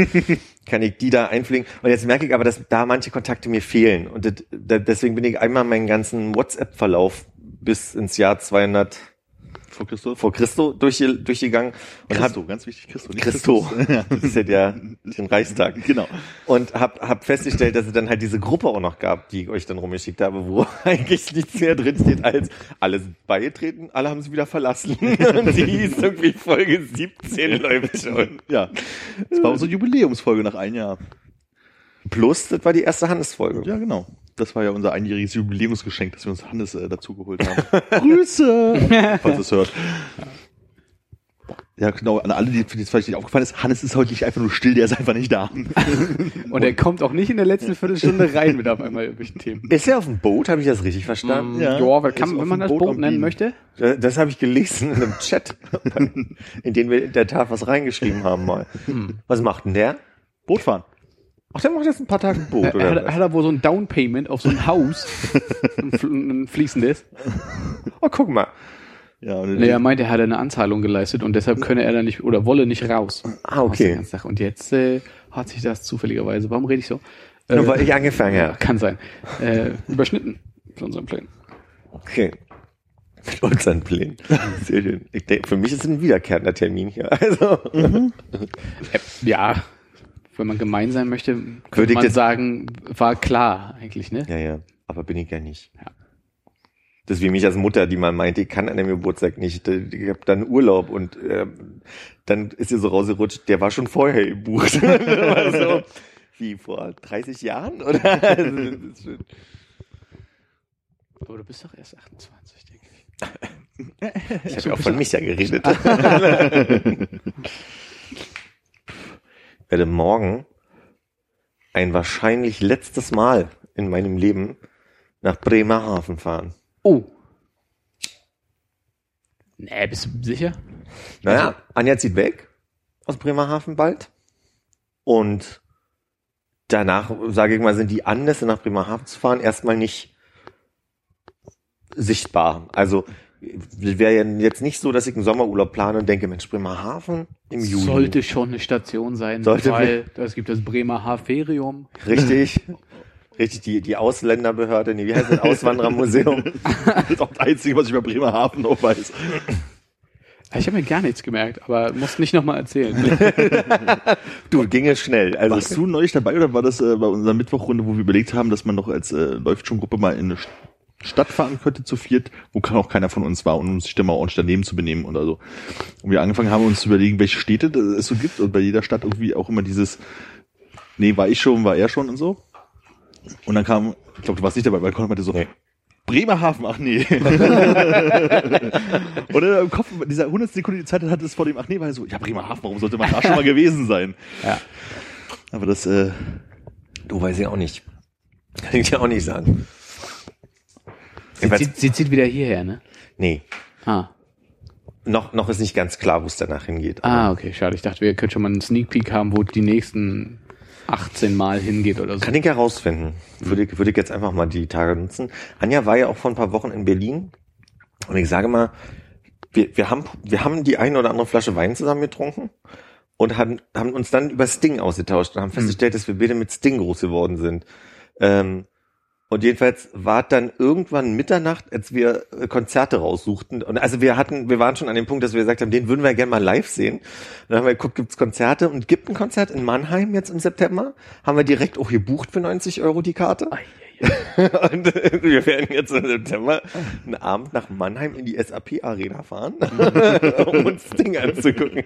(laughs) kann ich die da einpflegen. Und jetzt merke ich aber, dass da manche Kontakte mir fehlen. Und das, da, deswegen bin ich einmal meinen ganzen WhatsApp-Verlauf bis ins Jahr 200 Vor Christoph? vor Christo durchge, durchgegangen und hab Christo, ganz wichtig, Christo. nicht Christo. Christus. (laughs) Das ist ja der, den Reichstag. (laughs) Genau. Und hab, hab festgestellt, dass es dann halt diese Gruppe auch noch gab, die ich euch dann rumgeschickt habe, wo (laughs) eigentlich nichts mehr drin steht als alle sind beigetreten, alle haben sie wieder verlassen. Und die hieß irgendwie Folge 17 läuft schon. Ja. Das war unsere Jubiläumsfolge nach einem Jahr. Plus, das war die erste Hannes-Folge. Ja, genau. Das war ja unser einjähriges Jubiläumsgeschenk, dass wir uns Hannes äh, dazu geholt haben. (laughs) Grüße! (laughs) Falls ihr es hört. Ja, genau, an alle, die für die es vielleicht nicht aufgefallen ist, Hannes ist heute nicht einfach nur still, der ist einfach nicht da. (laughs) Und er kommt auch nicht in der letzten Viertelstunde rein mit auf einmal irgendwelchen Themen. Ist er auf dem Boot? Habe ich das richtig verstanden? Ja, Ja, wer er kann, wenn man das Boot nennen möchte. Das, das habe ich gelesen in einem Chat, in den wir in der Tat was reingeschrieben haben mal. Was macht denn der? Boot fahren. Ach, der macht jetzt ein paar Tage ein Boot, Er, oder? hat, was? hat er wohl so ein Downpayment auf so ein Haus, (laughs) ein, fl- ein fließendes. Oh, guck mal. Ja, und Nee, er meinte, er hat eine Anzahlung geleistet und deshalb könne er da nicht oder wolle nicht raus. Ah, aus der okay. ganzen Sache. Und jetzt äh, hat sich das zufälligerweise, warum rede ich so? Nur Äh, weil ich angefangen ja, habe. (laughs) kann sein. Äh, überschnitten von unseren Plänen. Okay. Mit unseren Plänen. (laughs) Sehr schön. Ich denke, für mich ist es ein wiederkehrender Termin hier. Also, Äh, ja, wenn man gemein sein möchte, Würde könnte ich man jetzt- sagen, war klar eigentlich, ne? ja, ja. Aber bin ich ja nicht. Ja. Das ist wie mich als Mutter, die mal meinte, ich kann an dem Geburtstag nicht. Ich habe dann Urlaub und ähm, dann ist ihr so rausgerutscht, der war schon vorher gebucht. also, (laughs) Wie vor 30 Jahren, oder? (laughs) Also, Aber du bist doch erst 28, denke ich. ich habe ja auch von (laughs) Micha geredet. Ich werde morgen ein wahrscheinlich letztes Mal in meinem Leben nach Bremerhaven fahren. Oh. Nee, bist du sicher? Naja, Anja zieht weg aus Bremerhaven bald. Und danach, sage ich mal, sind die Anlässe nach Bremerhaven zu fahren erstmal nicht sichtbar. Also wäre ja jetzt nicht so, dass ich einen Sommerurlaub plane und denke, Mensch, Bremerhaven im Juli. Sollte schon eine Station sein, Sollte weil es gibt das Bremer Haverium. Richtig. (laughs) Richtig, die, die Ausländerbehörde, nee, wie heißt das, Auswanderermuseum. (laughs) Das ist auch das Einzige, was ich über Bremerhaven noch weiß. Ich habe mir gar nichts gemerkt, aber musst nicht nochmal erzählen. (laughs) Du, ginge schnell. Also, Warst du neulich dabei oder war das äh, bei unserer Mittwochrunde, wo wir überlegt haben, dass man noch als äh, läuft schon Gruppe mal in eine Stadt fahren könnte zu viert, wo kann auch keiner von uns war und um sich dann mal ordentlich daneben zu benehmen oder so. Und wir angefangen haben, uns zu überlegen, welche Städte es so gibt und bei jeder Stadt irgendwie auch immer dieses, nee, war ich schon, war er schon und so. Und dann kam, ich glaube, du warst nicht dabei, weil Conor meinte so, Nee. Bremerhaven, ach nee. (laughs) und dann im Kopf, dieser 100 Sekunden die Zeit hat es vor dem, ach nee, war so, ja, Bremerhaven, warum sollte man da schon mal gewesen sein? Ja. Aber das, äh, du weiß ich auch nicht. Kann ich dir auch nicht sagen. Sie, zieht, sie zieht wieder hierher, ne? Nee, Ah. noch, noch ist nicht ganz klar, wo es danach hingeht. Ah, okay, schade. Ich dachte, wir könnten schon mal einen Sneak Peek haben, wo die nächsten 18 Mal hingeht oder so. Kann ich herausfinden. Würde ich, würde ich jetzt einfach mal die Tage nutzen. Anja war ja auch vor ein paar Wochen in Berlin. Und ich sage mal, wir, wir haben, wir haben die eine oder andere Flasche Wein zusammen getrunken und haben, haben uns dann über Sting ausgetauscht und haben festgestellt, dass wir beide mit Sting groß geworden sind. Ähm, und jedenfalls war dann irgendwann Mitternacht, als wir äh, Konzerte raussuchten. Und also wir hatten, wir waren schon an dem Punkt, dass wir gesagt haben, den würden wir gerne mal live sehen. Und dann haben wir geguckt, gibt's Konzerte und gibt ein Konzert in Mannheim jetzt im September. Haben wir direkt auch gebucht für 90 Euro die Karte. (laughs) und äh, wir werden jetzt im September einen Abend nach Mannheim in die SAP Arena fahren, (laughs) um uns das Ding anzugucken.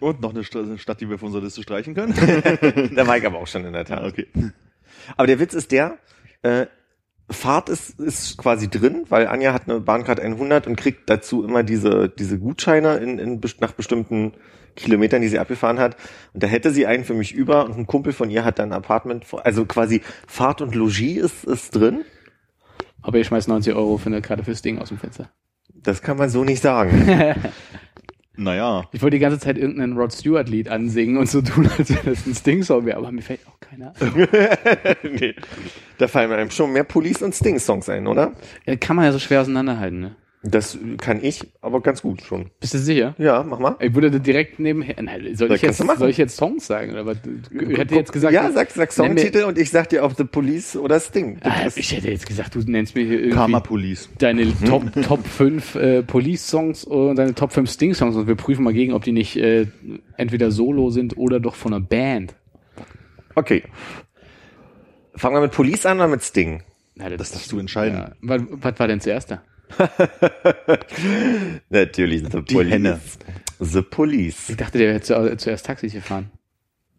und noch eine Stadt, die wir von unserer Liste streichen können. (laughs) Da war ich aber auch schon in der Tat. Ah, okay. Aber der Witz ist der, äh, Fahrt ist, ist quasi drin, weil Anja hat eine Bahncard 100 und kriegt dazu immer diese, diese Gutscheine in, in, nach bestimmten Kilometern, die sie abgefahren hat. Und da hätte sie einen für mich über und ein Kumpel von ihr hat dann ein Apartment, vor- also quasi Fahrt und Logis ist, ist drin. Aber ihr schmeißt 90 Euro für eine Karte fürs Ding aus dem Fenster. Das kann man so nicht sagen. (laughs) Naja. Ich wollte die ganze Zeit irgendeinen Rod Stewart Lied ansingen und so tun, als wäre das ein Sting-Song wäre, aber mir fällt auch keiner ein. (laughs) nee. Da fallen mir einem schon mehr Police und Sting-Songs ein, oder? Ja, Kann man ja so schwer auseinanderhalten, ne? Das kann ich, aber ganz gut schon. Bist du sicher? Ja, mach mal. Ich würde da direkt nebenher. Nein, soll, Das ich jetzt, soll ich jetzt Songs sagen? Oder was? Ich hätte jetzt gesagt. ja, sag, sag Songtitel und ich sag dir, ob The Police oder Sting. Ah, ich hätte jetzt gesagt, du nennst mir hier irgendwie Karma Police. deine Top, Top 5 äh, Police-Songs und deine Top 5 Sting-Songs und wir prüfen mal gegen, ob die nicht äh, entweder solo sind oder doch von einer Band. Okay. Fangen wir mit Police an oder mit Sting? Na, Das darfst du entscheiden. Ja. Was, was war denn zuerst da? (laughs) Natürlich, The Die Police. Henne. The Police. Ich dachte, der hätte zu, zuerst Taxi gefahren.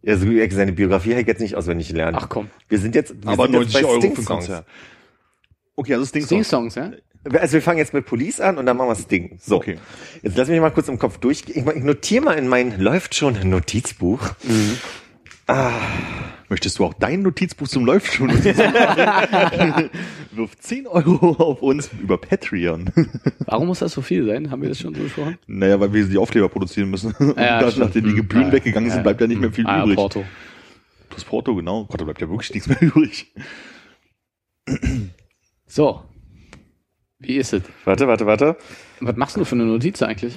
Also seine Biografie habe ich jetzt nicht auswendig gelernt. Ach komm. Wir sind jetzt, wir Aber sind jetzt 90 bei Euro für Sting-Songs. Konzert. Okay, also Sting Sting-Songs, ja? Also wir fangen jetzt mit Police an und dann machen wir Sting. So. Okay. Jetzt lass mich mal kurz im Kopf durch. Ich, ich notiere mal in mein läuft schon Notizbuch. Möchtest du auch dein Notizbuch zum Läuft schon? (laughs) Wirf 10 Euro auf uns über Patreon. Warum muss das so viel sein? Haben wir das schon so besprochen? naja, weil wir die Aufkleber produzieren müssen. (laughs) Und Ja, stimmt. nachdem die. Gebühren Ja, weggegangen sind, ja. bleibt ja nicht mehr viel Ah, übrig. Porto. Das Porto, genau. Gott, da bleibt ja wirklich nichts mehr übrig. So. Wie ist es? Warte, warte, warte. Was machst du für eine Notiz eigentlich?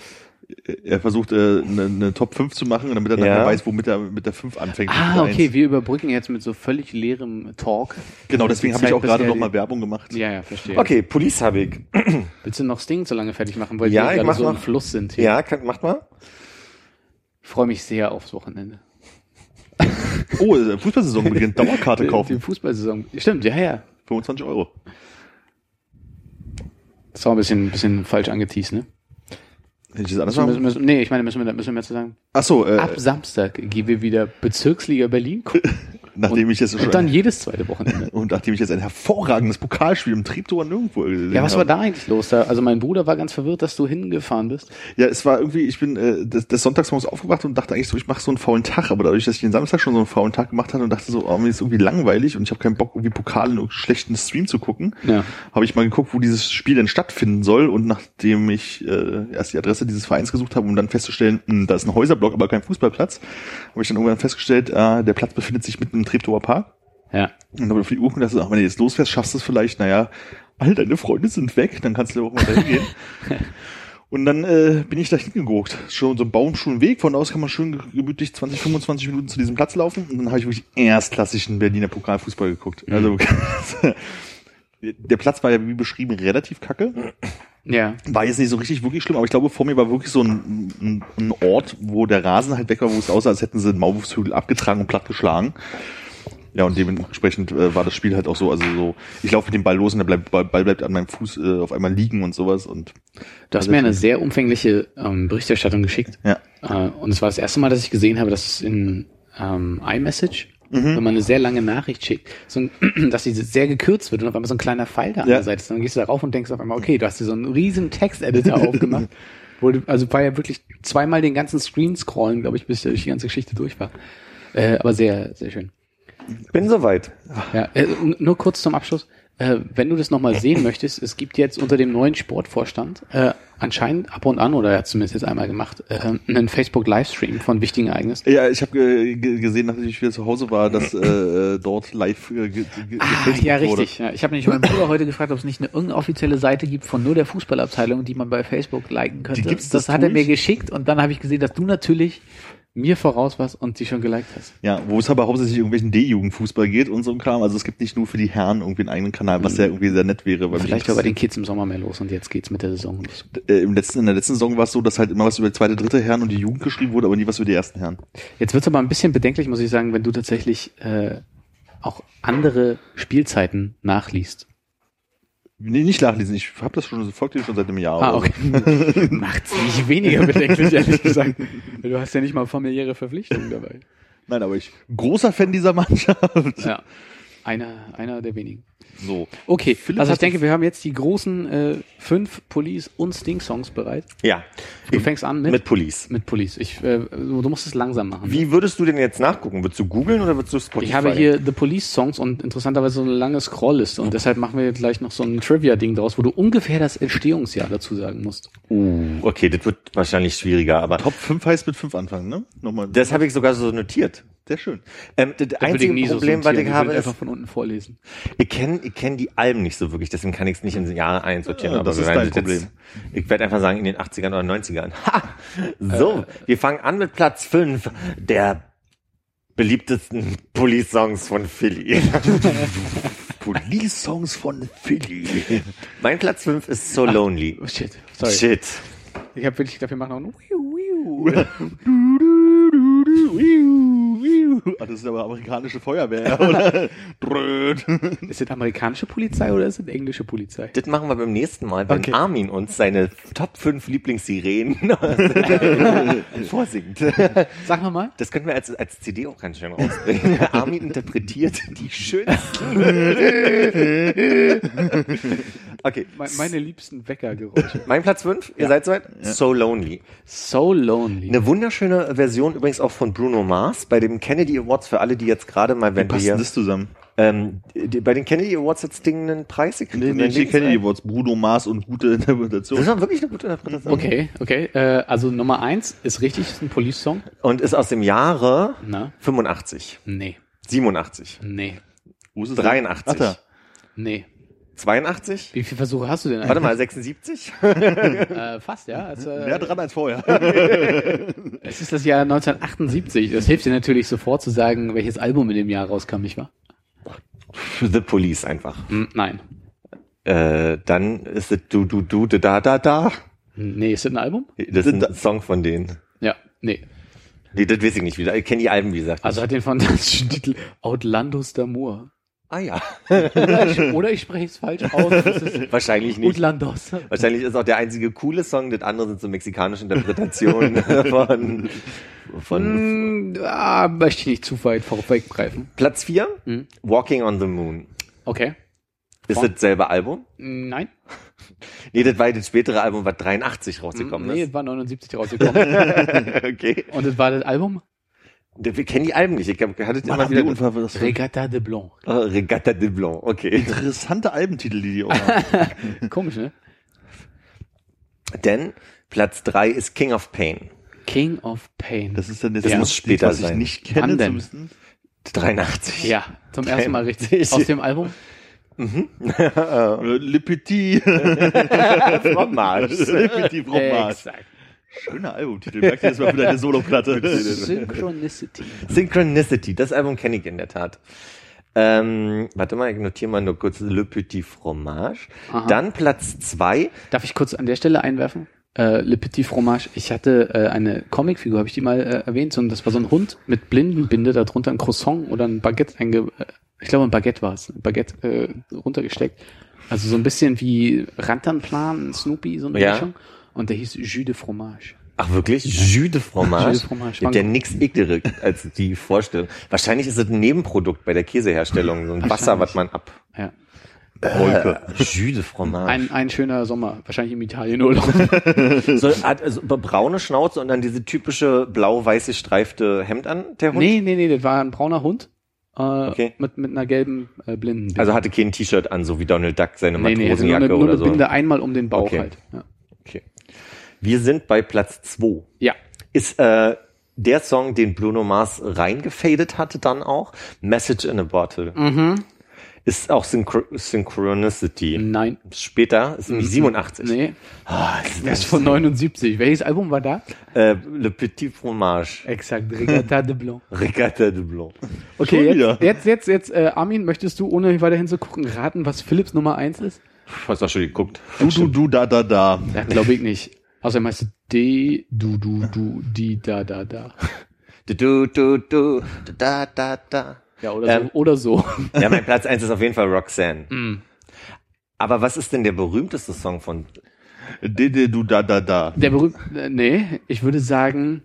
Er versucht, äh, eine, eine Top 5 zu machen, damit er Ja. nachher weiß, womit er mit der 5 anfängt. Ah, okay, Eins. wir überbrücken jetzt mit so völlig leerem Talk. Genau, deswegen habe ich auch gerade er noch die- mal Werbung gemacht. Ja, ja, verstehe. Okay, Police habe ich. Willst du noch Sting so lange fertig machen, weil Ja, wir ich gerade so im noch. Fluss sind hier? Ja, kann, macht mal. Ich freue mich sehr aufs Wochenende. (laughs) Oh, äh, Fußballsaison beginnt. Dauerkarte Die, die kaufen. Fußballsaison. Stimmt, ja, ja. 25 Euro. Das war ein bisschen, ein bisschen falsch angeteased, ne? Hätte ich das anders Müssen, müssen, nee, ich meine, müssen wir, müssen wir mehr zu sagen. Achso, äh, Ab Samstag gehen wir wieder Bezirksliga Berlin gucken. (laughs) nachdem ich jetzt Und dann jedes zweite Wochenende. (laughs) und nachdem ich jetzt ein hervorragendes Pokalspiel im Treptower nirgendwo gesehen Ja, was habe. war da eigentlich los? Da, also mein Bruder war ganz verwirrt, dass du hingefahren bist. Ja, es war irgendwie, ich bin äh, des, des Sonntagsmorgens aufgewacht und dachte eigentlich so, ich mache so einen faulen Tag, aber dadurch, dass ich den Samstag schon so einen faulen Tag gemacht hatte und dachte so, oh, mir ist irgendwie langweilig und ich habe keinen Bock, irgendwie Pokal in einem schlechten Stream zu gucken, Ja. habe ich mal geguckt, wo dieses Spiel denn stattfinden soll und nachdem ich äh, erst die Adresse dieses Vereins gesucht habe, um dann festzustellen, mh, da ist ein Häuserblock, aber kein Fußballplatz, habe ich dann irgendwann festgestellt, äh, der Platz befindet sich mitten Treptower Park Ja. und habe auf die Uhr gedacht, so, ach, wenn du jetzt losfährst, schaffst du es vielleicht, naja, all deine Freunde sind weg, dann kannst du auch mal dahin gehen. (laughs) Und dann äh, bin ich da hingeguckt. Schon so ein Baumschulenweg. Von da aus kann man schön gemütlich 20, 25 Minuten zu diesem Platz laufen. Und dann habe ich wirklich erstklassigen Berliner Pokalfußball geguckt. Also (laughs) der Platz war ja wie beschrieben relativ kacke. Ja. War jetzt nicht so richtig wirklich schlimm, aber ich glaube, vor mir war wirklich so ein, ein, ein Ort, wo der Rasen halt weg war, wo es aussah, als hätten sie einen Maulwurfshügel abgetragen und plattgeschlagen. Ja, und dementsprechend äh, war das Spiel halt auch so, also so, ich laufe mit dem Ball los und der Ball, Ball, Ball bleibt an meinem Fuß äh, auf einmal liegen und sowas und Du hast mir eine sehr umfängliche ähm, Berichterstattung geschickt. ja. Äh, und es war das erste Mal, dass ich gesehen habe, dass es in ähm, iMessage, wenn man eine sehr lange Nachricht schickt, so ein, (clears throat) dass sie sehr gekürzt wird und auf einmal so ein kleiner Pfeil da an Ja. der Seite ist. Dann gehst du da rauf und denkst auf einmal, okay, du hast dir so einen riesen Texteditor (laughs) aufgemacht. Wo du, also war ja wirklich zweimal den ganzen Screen scrollen, glaube ich, bis die ganze Geschichte durch war. Äh, aber sehr, sehr schön. Bin soweit. Ja, äh, nur kurz zum Abschluss. Äh, wenn du das nochmal (laughs) sehen möchtest, es gibt jetzt unter dem neuen Sportvorstand äh, anscheinend ab und an, oder er hat zumindest jetzt einmal gemacht, äh, einen Facebook-Livestream von wichtigen Ereignissen. Ja, ich habe ge ge gesehen, nachdem ich wieder zu Hause war, dass äh, äh, dort live äh, ge ge Ah, ja, wurde. richtig. Ja, ich habe nämlich meinen Bruder heute gefragt, ob es nicht eine irgendeine offizielle Seite gibt von nur der Fußballabteilung, die man bei Facebook liken könnte. Die gibt's, das, das hat er mir geschickt und dann habe ich gesehen, dass du natürlich mir voraus warst und die schon geliked hast. Ja, wo es aber hauptsächlich irgendwelchen D-Jugendfußball geht und so ein Kram. Also es gibt nicht nur für die Herren irgendwie einen eigenen Kanal, was ja irgendwie sehr nett wäre. Vielleicht war bei den Kids im Sommer mehr los und jetzt geht's mit der Saison los. äh, im letzten, in der letzten Saison war es so, dass halt immer was über die zweite, dritte Herren und die Jugend geschrieben wurde, aber nie was über die ersten Herren. Jetzt wird's aber ein bisschen bedenklich, muss ich sagen, wenn du tatsächlich äh, auch andere Spielzeiten nachliest. Nee, nicht nachlesen. Ich habe das schon, folgt dir schon seit einem Jahr. Ah, okay. (laughs) Macht's nicht weniger bedenklich, ehrlich gesagt. Du hast ja nicht mal familiäre Verpflichtungen dabei. So. Nein, aber ich großer Fan dieser Mannschaft. Ja. Einer, einer der wenigen. So. Okay, Philipp, also ich denke, wir haben jetzt die großen äh, fünf Police und Sting-Songs bereit. Ja. Du fängst an mit? Mit Police. Mit Police. Ich, äh, du du musst es langsam machen. Wie würdest du denn jetzt nachgucken? Würdest du googeln oder würdest du Spotify? Ich habe hier The Police Songs und interessanterweise so eine lange Scrollliste und deshalb machen wir gleich noch so ein Trivia-Ding draus, wo du ungefähr das Entstehungsjahr dazu sagen musst. Uh, okay, das wird wahrscheinlich schwieriger, aber Top 5 heißt mit 5 anfangen, ne? Nochmal. das habe ich sogar so notiert. Sehr schön. Ähm, das Das einzige nie so Problem, was ich Ich habe, ist, einfach von unten vorlesen. ich kenne ich kenn die Alben nicht so wirklich, deswegen kann ich es nicht in Jahre einsortieren. Ja, aber das ist dein Problem. Jetzt, ich werde einfach sagen, in den 80ern oder 90ern. Ha! So, wir fangen an mit Platz 5 der beliebtesten Police-Songs von Philly. (laughs) Police-Songs von Philly. mein Platz 5 ist So Lonely. Oh, shit. Sorry. Shit. Ich habe wirklich wir machen auch. Ah, (laughs) das ist aber amerikanische Feuerwehr, (laughs) oder? (laughs) Ist das amerikanische Polizei oder ist das englische Polizei? Das machen wir beim nächsten Mal, wenn Okay. Armin uns seine Top 5 Lieblingssirenen (laughs) vorsingt. Sag noch mal. Das könnten wir als, als CD auch ganz schön rausbringen. Armin interpretiert die schönsten. okay. Me- Meine liebsten Weckergeräusche. Mein Platz 5, ihr seid soweit? So Lonely. So lonely. Eine wunderschöne Version übrigens auch von Bruno Mars bei dem Kennedy Awards für alle, die jetzt gerade mal, wenn wir Passt hier, das zusammen? ähm, die, bei den Kennedy Awards hat Sting einen Preis gekriegt. Nee, nee, die Worts. Bruno Mars und gute Interpretation. Das war wirklich eine gute Interpretation. Okay, okay. Äh, also Nummer eins ist richtig, ist ein Police-Song. Und ist aus dem Jahre Na? 85, Nee. 87, Nee. Wo ist es 83, Ach, da. Nee. 82, Wie viele Versuche hast du denn warte mal, 76? (laughs) Äh, fast, ja. Also, Mehr dran als vorher. (laughs) es ist das Jahr 1978. Das hilft dir natürlich sofort zu sagen, welches Album in dem Jahr rauskam, nicht wahr? The Police einfach. Hm, nein. Äh, dann ist es du, du, du, da, da, da. Nee, ist das ein Album? Das ist ein Song von denen. Ja, nee. Nee, das weiß ich nicht wieder. Ich kenne die Alben, wie gesagt. Also hat den fantastischen Titel Outlandos d'Amour. Ah ja. Oder ich, oder ich spreche es falsch aus. Das ist (laughs) Wahrscheinlich nicht. Outlandos. Wahrscheinlich ist auch der einzige coole Song, das andere sind so mexikanische Interpretationen (laughs) von. Von Hm, ah, möchte ich nicht zu weit vorweggreifen. Platz 4, Hm. Walking on the Moon. Okay. Ist Von- das selbe Album? Nein. (laughs) Nee, das war das spätere Album, was 83 rausgekommen nee, ist. es war 79 rausgekommen. okay. Und es war das Album Wir kennen die Alben nicht. Ich hab, hatte immer wieder die Unfall, für Regatta de Blanc. Oh, Regatta de Blanc. Okay. interessante Albentitel, die die auch haben. (laughs) Komisch, ne? Denn Platz 3 ist King of Pain. King of Pain. Das ist dann jetzt Das das muss Lied, später was ich sein. nicht kenne. Wann denn? zumindest. 83. ja, zum ersten Mal richtig. Aus (laughs) dem Album? Äh, Le Petit. Fromage. Le Petit Fromage. Exakt. Schöner Albumtitel. Merkt ihr das mal für deine Soloplatte? Synchronicity. Synchronicity. Das Album kenne ich in der Tat. Ähm, warte mal, ich notiere mal nur kurz Le Petit Fromage. Aha. Dann Platz 2. Darf ich kurz an der Stelle einwerfen? Äh, Le Petit Fromage. Ich hatte äh, eine Comicfigur, habe ich die mal äh, erwähnt, so, und das war so ein Hund mit Blindenbinde, darunter ein Croissant oder ein Baguette einge... Äh, ich glaube, ein Baguette war es. Ein Baguette äh, runtergesteckt. Also so ein bisschen wie Rantanplan, Snoopy, so eine Ja. Mischung. Und der hieß Jus de Fromage. Ach wirklich? Jus de Fromage? Jus de Fromage. Gibt ja nix ekliger als die Vorstellung. Wahrscheinlich ist es ein Nebenprodukt bei der Käseherstellung. So ein Wasser, was man ab... Ja. Wolke. Jus de Fromage. Ein, ein schöner Sommer, wahrscheinlich im Italienurlaub. (laughs) so, hat also braune Schnauze und dann diese typische blau-weiß gestreifte Hemd an, der Hund? nee, nee, nee, das war ein brauner Hund. Äh, Okay. mit, mit einer gelben äh, Blindenbinde. Also hatte kein T-Shirt an, so wie Donald Duck seine nee, nee, also nur Matrosenjacke eine, nur oder eine so. Binde einmal um den Bauch Okay. halt. Ja. Wir sind bei Platz 2. ja. Ist äh, der Song, den Bruno Mars reingefadet hatte dann auch, Message in a Bottle. Mhm. Ist auch Synchro Synchronicity. Nein. Später, ist nämlich 87. Nee. Ah, das Das ist von 79. Welches Album war da? äh, Le Petit Fromage. Exakt, Regatta de Blanc. (laughs) Regatta de Blanc. Okay, jetzt, jetzt, jetzt, jetzt, äh, Armin, möchtest du, ohne weiterhin zu gucken, raten, was Philips Nummer 1 ist? Hast du schon geguckt? Du, du, du, da, da, da. Ja, glaube ich nicht. Außerdem heißt es D, du, du, du, die, da, da, da. Du, du, du, du, da, da, da. Ja, oder Ähm, so. Oder so. (laughs) Ja, mein Platz 1 ist auf jeden Fall Roxanne. Mm. Aber was ist denn der berühmteste Song von De, de, du, da, da, da. Der berühmte, äh, nee, ich würde sagen,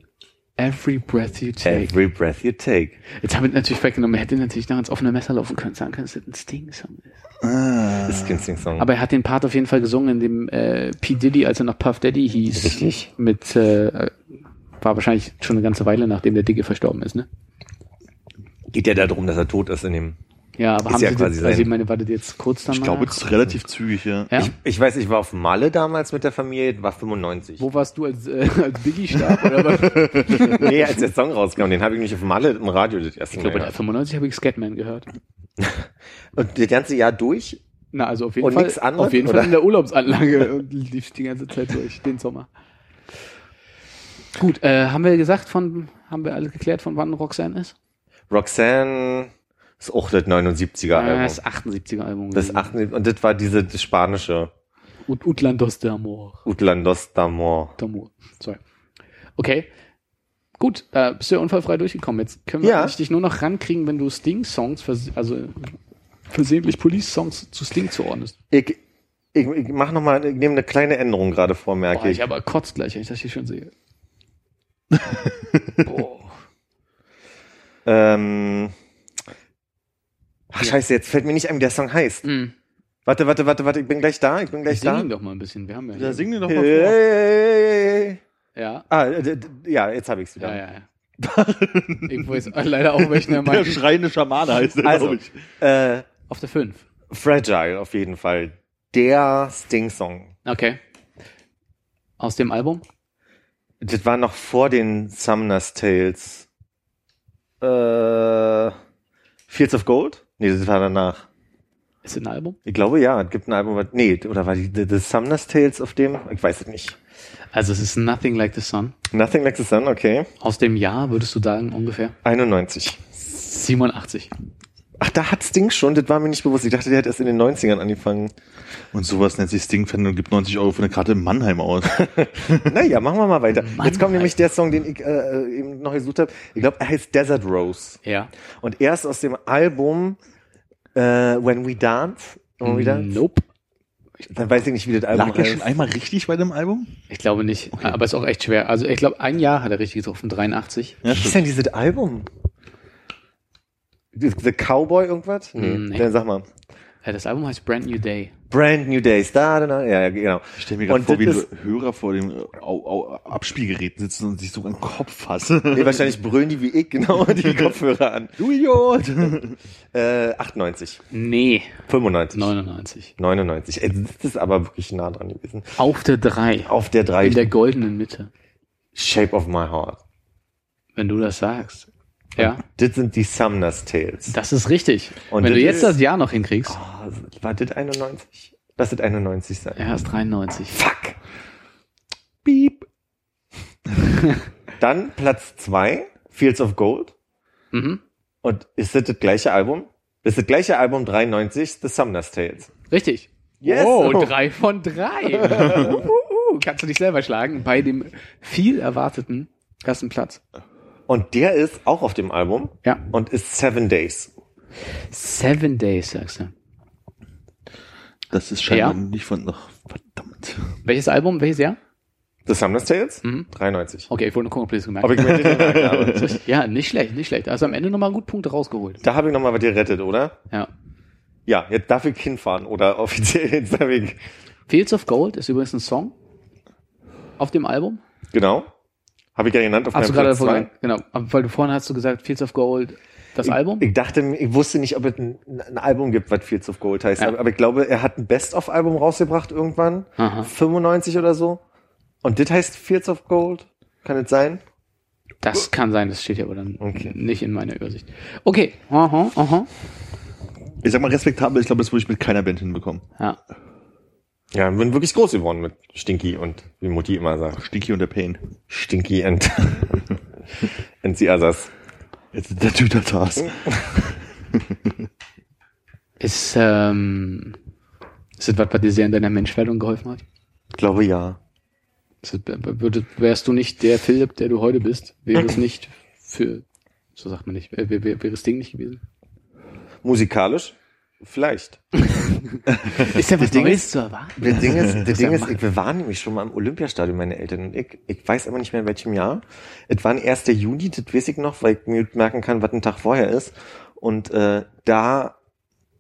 Every Breath You Take. Every Breath You Take? Jetzt habe ich natürlich weggenommen. Er hätte natürlich noch ins offene Messer laufen können, sagen können, dass das ein Sting-Song ist. Das ist kein Sing-Song. Aber er hat den Part auf jeden Fall gesungen, in dem äh, P. Diddy, als er noch Puff Daddy hieß. Richtig. Mit, äh, war wahrscheinlich schon eine ganze Weile, nachdem der Dicke verstorben ist, ne? Geht ja darum, dass er tot ist in dem. Ja, aber Ist haben ja sie quasi das, also ich meine, wartet jetzt kurz danach? Ich glaube, es ist relativ zügig, ja. ja? Ich, ich weiß, ich war auf Malle damals mit der Familie, war 95. Wo warst du als, äh, als Biggie starb? Oder was? (laughs) Nee, als der Song rauskam, den habe ich nicht auf Malle im Radio das erste Ich Mal glaube, bei gehört. 95 habe ich Scatman gehört. (laughs) Und das ganze Jahr durch? Na, also auf jeden Und Fall, nix anderes, auf jeden oder? Fall in der Urlaubsanlage und lief die ganze Zeit durch, den Sommer. Gut, äh, haben wir gesagt von, haben wir alle geklärt, von wann Roxanne ist? Roxanne ist auch das 79er Äh, Album. das 78er Album. Das 78, und das war diese das spanische Ut Utlandos de Amor. Utlandos d'Amor. D'Amour. Sorry. Okay. Gut, äh, bist du ja unfallfrei durchgekommen. Jetzt können wir Ja. dich nur noch rankriegen, wenn du Sting-Songs, also versehentlich Police-Songs zu Sting zuordnest. Ich, ich, ich mach noch mal, ich nehme eine kleine Änderung gerade vor, merke Boah, ich. ich aber kotzt gleich, wenn ich das hier schon sehe. (laughs) Boah. Ähm, ach, scheiße, jetzt fällt mir nicht ein, wie der Song heißt. Hm. Warte, warte, warte, warte, ich bin gleich da, ich bin gleich Sing da. ihn doch mal ein bisschen. Wir haben ja. Da sing dir doch mal vor. Hey. Ja. Ah, ja, jetzt habe ich's wieder. Ja, ja, ja. (laughs) ich weiß leider auch, welchen er (laughs) Der meint. schreiende Schamane heißt der, Also, glaub ich. äh, Auf der 5. Fragile auf jeden Fall. Der Sting-Song. Okay. Aus dem Album? Das war noch vor den Sumner's Tales. Äh, Fields of Gold? Nee, das war danach. Ist es ein Album? Ich glaube ja, es gibt ein Album, was, nee, oder war die The, the Sumner's Tales auf dem? Ich weiß es nicht. Also es ist Nothing Like the Sun. Nothing Like the Sun, okay. Aus dem Jahr, würdest du sagen, ungefähr? 91. 87. Ach, da hat Sting schon, das war mir nicht bewusst. Ich dachte, der hat erst in den 90ern angefangen. Und sowas nennt sich Sting-Fan und gibt 90 Euro für eine Karte in Mannheim aus. (laughs) naja, machen wir mal weiter. Mann, Jetzt kommt nämlich der Song, den ich äh, eben noch gesucht habe. Ich glaube, er heißt Desert Rose. Ja. Und er ist aus dem Album äh, When We Dance. When We Dance? Nope. Dann weiß ich nicht, wie das Album Lag er schon einmal richtig bei dem Album? Ich glaube nicht, aber ist auch echt schwer. Also ich glaube, ein Jahr hat er richtig getroffen, 83. Ja, Wie ist denn dieses Album? The the Cowboy irgendwas? Nee, Mm, nee. Dann sag mal. Ja, das Album heißt Brand New Day. Brand New Days. Da, da, da. Ja, genau. Ich stelle mir gerade vor, wie ist- Hörer vor dem Au Au Abspielgerät sitzen und sich so an den Kopf fassen. (laughs) Nee, wahrscheinlich brüllen die wie ich, genau, (laughs) die Kopfhörer an. Du Idiot! (laughs) Äh, 98. Nee, 95. 99. 99. Ey, das ist aber wirklich nah dran gewesen. Auf der 3. Auf der 3. In der goldenen Mitte. Shape of My Heart. Wenn du das sagst. Ja, Das sind die Sumner's Tales. das ist richtig. Und Wenn du jetzt ist- das Jahr noch hinkriegst. Oh, war das 91? Lass das 91 sein. Ja, ist 93. Fuck. Beep. Dann Platz 2, Fields of Gold. Mhm. Und ist das das gleiche Album? Das ist das gleiche Album 93, The Sumner's Tales. Richtig. Yes. Oh, drei von drei. uh, uh, uh. Kannst du dich selber schlagen bei dem viel erwarteten ersten Platz. Und der ist auch auf dem Album Ja. und ist Seven Days. Seven Days, sagst du. Das ist scheinbar Ja. nicht von. Ach, verdammt. Welches Album, welches Jahr? The Sumner's Tales? Mhm. 93. Okay, ich wollte nur gucken, ob du das gemerkt Ob ich (laughs) das gemerkt habe. hast. Ja, nicht schlecht, nicht schlecht. Also am Ende nochmal gut Punkte rausgeholt. Da habe ich nochmal was gerettet, oder? Ja. Ja, jetzt darf ich hinfahren oder (laughs) offiziell jetzt darf ich. Fields of Gold ist übrigens ein Song auf dem Album. Genau. Habe ich ja genannt auf Hast meinem Platz vorhin, genau, weil du vorhin hast du gesagt, Fields of Gold, das Album? Ich dachte, ich wusste nicht, ob es ein, ein Album gibt, was Fields of Gold heißt. Ja. Aber, aber ich glaube, er hat ein Best-of-Album rausgebracht irgendwann. Aha. 95 oder so. Und das heißt Fields of Gold? Kann es sein? Das kann sein, das steht ja aber dann Okay. nicht in meiner Übersicht. Okay, aha, aha. Ich sag mal respektabel, ich glaube, das würde ich mit keiner Band hinbekommen. Ja. Ja, ich bin wirklich groß geworden mit Stinky und wie Mutti immer sagt. Stinky und der Pain. Stinky and, (laughs) and the others. Jetzt der Tütertas. Ist, ähm, ist das was, was dir sehr in deiner Menschwerdung geholfen hat? Ich glaube ja. Ist das, wärst du nicht der Philipp, der du heute bist, wäre es nicht für, so sagt man nicht, wäre, wäre, wäre das Ding nicht gewesen? Musikalisch? Vielleicht. (laughs) Ist ja was Neues zu erwarten. Das Ding ist, das Das Ding ist, ich, wir waren nämlich schon mal im Olympiastadion, meine Eltern und ich. Ich weiß aber nicht mehr in welchem Jahr. Es war ein 1. Juni, das weiß ich noch, weil ich mir merken kann, was ein Tag vorher ist. Und äh, da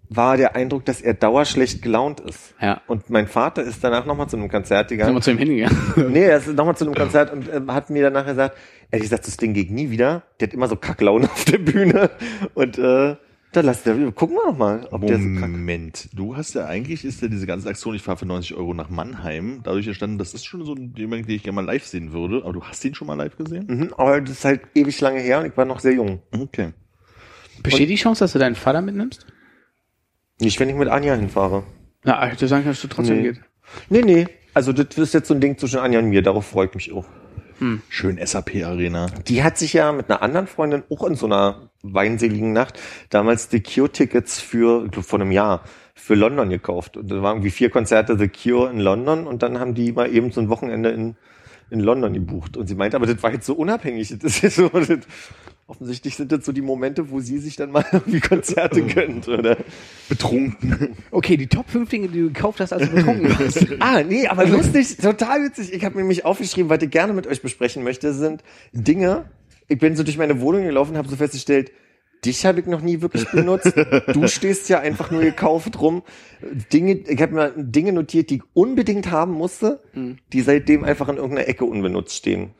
war der Eindruck, dass er dauerschlecht gelaunt ist. Ja. Und mein Vater ist danach nochmal zu einem Konzert Sind wir gegangen. zu ihm hingegangen? (laughs) Nee, er ist nochmal zu einem Konzert und äh, hat mir danach gesagt, ehrlich gesagt, das Ding geht nie wieder. Der hat immer so Kacklaune (laughs) auf der Bühne. Und äh, dann lass der, gucken wir noch mal, ob der so. Moment, du hast ja eigentlich, ist ja diese ganze Aktion, ich fahre für 90 Euro nach Mannheim, dadurch entstanden, das ist schon so ein jemand, den ich gerne mal live sehen würde, aber du hast den schon mal live gesehen? Mhm, aber das ist halt ewig lange her und ich war noch sehr jung. Okay. Besteht die Chance, dass du deinen Vater mitnimmst? Nicht, wenn ich mit Anja hinfahre. Na, ich würde sagen, dass du trotzdem Nee. geht. Nee, nee. Also das ist jetzt so ein Ding zwischen Anja und mir, darauf freue ich mich auch. Schön SAP-Arena. Die hat sich ja mit einer anderen Freundin auch in so einer weinseligen Nacht damals die Cure-Tickets für, ich glaub, vor einem Jahr, für London gekauft. Und da waren irgendwie vier Konzerte The Cure in London und dann haben die mal eben so ein Wochenende in, in London gebucht. Und sie meinte, aber das war jetzt so unabhängig. (laughs) Das ist jetzt so, das, offensichtlich sind das so die Momente, wo sie sich dann mal (laughs) irgendwie Konzerte gönnt, oder? Betrunken. (laughs) Okay, die Top 5 Dinge, die du gekauft hast, als du betrunken (laughs) warst. Ah, nee, aber lustig, total witzig. Ich habe nämlich aufgeschrieben, was ich gerne mit euch besprechen möchte, sind Dinge. Ich bin so durch meine Wohnung gelaufen, habe so festgestellt, dich habe ich noch nie wirklich benutzt. Du stehst ja einfach nur gekauft rum. Dinge, ich habe mir Dinge notiert, die ich unbedingt haben musste, die seitdem einfach in irgendeiner Ecke unbenutzt stehen.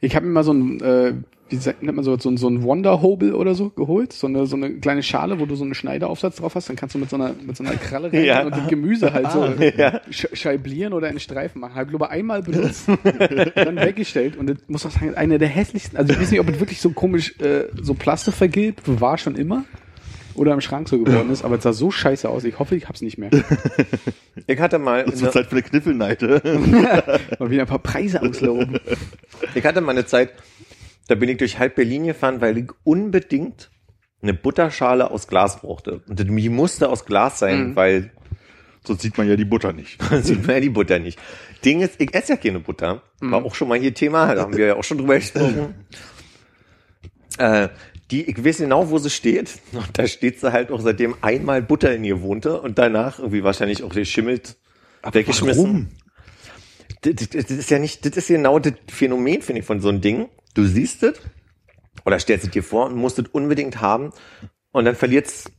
Ich habe mir mal so ein, äh, wie sagt, nennt man so, so, ein- so ein Wonder-Hobel oder so geholt. So eine, so eine kleine Schale, wo du so einen Schneideaufsatz drauf hast. Dann kannst du mit so einer, mit so einer Kralle rein Ja. und das Gemüse halt so ja. sch scheiblieren oder in Streifen machen. Hab ich glaube einmal benutzt, (laughs) dann weggestellt. Und das muss auch sagen, eine der hässlichsten, also ich weiß nicht, ob es wirklich so komisch, äh, so Plaste vergilbt, war schon immer. Oder im Schrank so geworden ist, aber es sah so scheiße aus. Ich hoffe, ich hab's nicht mehr. (laughs) Ich hatte mal, Es wird Zeit für eine Kniffelneite. (laughs) Mal wieder ein paar Preise ausloben. ich hatte mal eine Zeit, da bin ich durch halb Berlin gefahren, weil ich unbedingt eine Butterschale aus Glas brauchte. Und die musste aus Glas sein, weil Sonst sieht man ja die Butter nicht. (laughs) sieht man ja die Butter nicht. Ding ist, ich esse ja keine Butter. War auch schon mal hier Thema, da haben wir ja auch schon drüber gesprochen. äh, Die, ich weiß genau, wo sie steht. Und da steht sie halt auch seitdem einmal Butter in ihr wohnte und danach irgendwie wahrscheinlich auch geschimmelt, weggeschmissen. Warum? Das, das, das ist ja nicht, das ist genau das Phänomen, finde ich, von so einem Ding. Du siehst es oder stellst es dir vor und musst es unbedingt haben und dann verliert es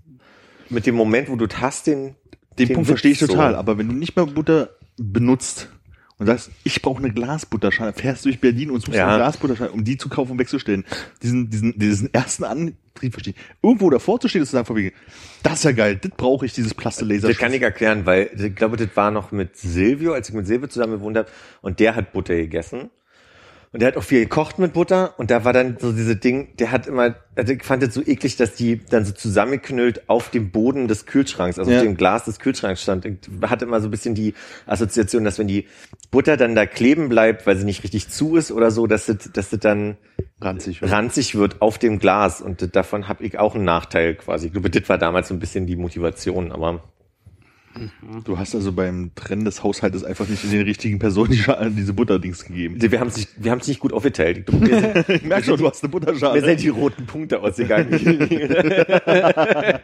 mit dem Moment, wo du hast, den, Den, Punkt verstehe ich total, So. aber wenn du nicht mehr Butter benutzt und sagst, ich brauche eine Glasbutterschale, fährst durch Berlin und suchst Ja. eine Glasbutterschale, um die zu kaufen und wegzustellen, diesen, diesen, diesen ersten Antrieb verstehe ich. Irgendwo davor zu stehen und zu sagen, von wegen, das ist ja geil, das brauche ich, dieses Plastelaser. Das kann ich erklären, weil ich glaube, das war noch mit Silvio, als ich mit Silvio zusammen gewohnt habe, und der hat Butter gegessen. Und der hat auch viel gekocht mit Butter und da war dann so diese Ding, der hat immer, also ich fand das so eklig, dass die dann so zusammengeknüllt auf dem Boden des Kühlschranks, also Ja. auf dem Glas des Kühlschranks stand. Ich hatte immer so ein bisschen die Assoziation, dass wenn die Butter dann da kleben bleibt, weil sie nicht richtig zu ist oder so, dass das, dass das dann ranzig. wird. ranzig wird auf dem Glas und davon habe ich auch einen Nachteil quasi. Ich glaube, das war damals so ein bisschen die Motivation, aber Du hast also beim Trennen des Haushaltes einfach nicht den richtigen Personen die diese Butterdings gegeben. wir haben es nicht, wir haben es nicht gut aufgeteilt. Sind, (laughs) Ich merke schon, du hast eine Mir Butterschale. sind die roten Punkte ausgegangen. (laughs)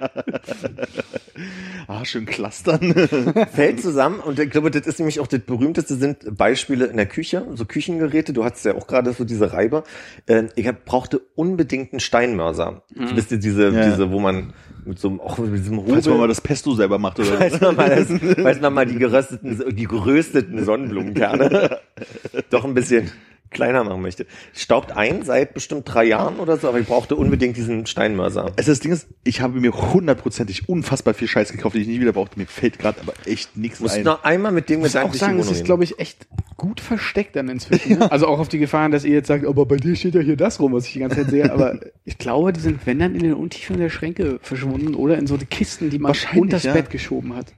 Ah, schön clustern. (laughs) Fällt zusammen und ich glaube, das ist nämlich auch das berühmteste sind Beispiele in der Küche, so Küchengeräte. Du hattest ja auch gerade so diese Reibe. Äh, Ich brauchte unbedingt einen Steinmörser. Du bist ja diese, Ja. diese, wo man mit so einem, auch mit diesem Hobel, Falls man mal das Pesto selber macht oder falls man mal, das, (laughs) falls man mal die gerösteten, die gerösteten Sonnenblumenkerne (laughs) doch ein bisschen kleiner machen möchte. Staubt ein seit bestimmt drei Jahren oder so, aber ich brauchte unbedingt diesen Steinmörser. Es das Ding ist, ich habe mir hundertprozentig unfassbar viel Scheiß gekauft, den ich nie wieder brauchte. Mir fällt gerade aber echt nichts Musst ein. noch einmal mit dem Ich muss Gedanken auch sagen, es ist, glaube ich, echt gut versteckt dann inzwischen. Ne? Also auch auf die Gefahren, dass ihr jetzt sagt, aber bei dir steht ja hier das rum, was ich die ganze Zeit sehe. Aber (laughs) ich glaube, die sind, wenn dann, in den Untiefen der Schränke verschwunden oder in so die Kisten, die man Wahrscheinlich, unters ja. Bett geschoben hat.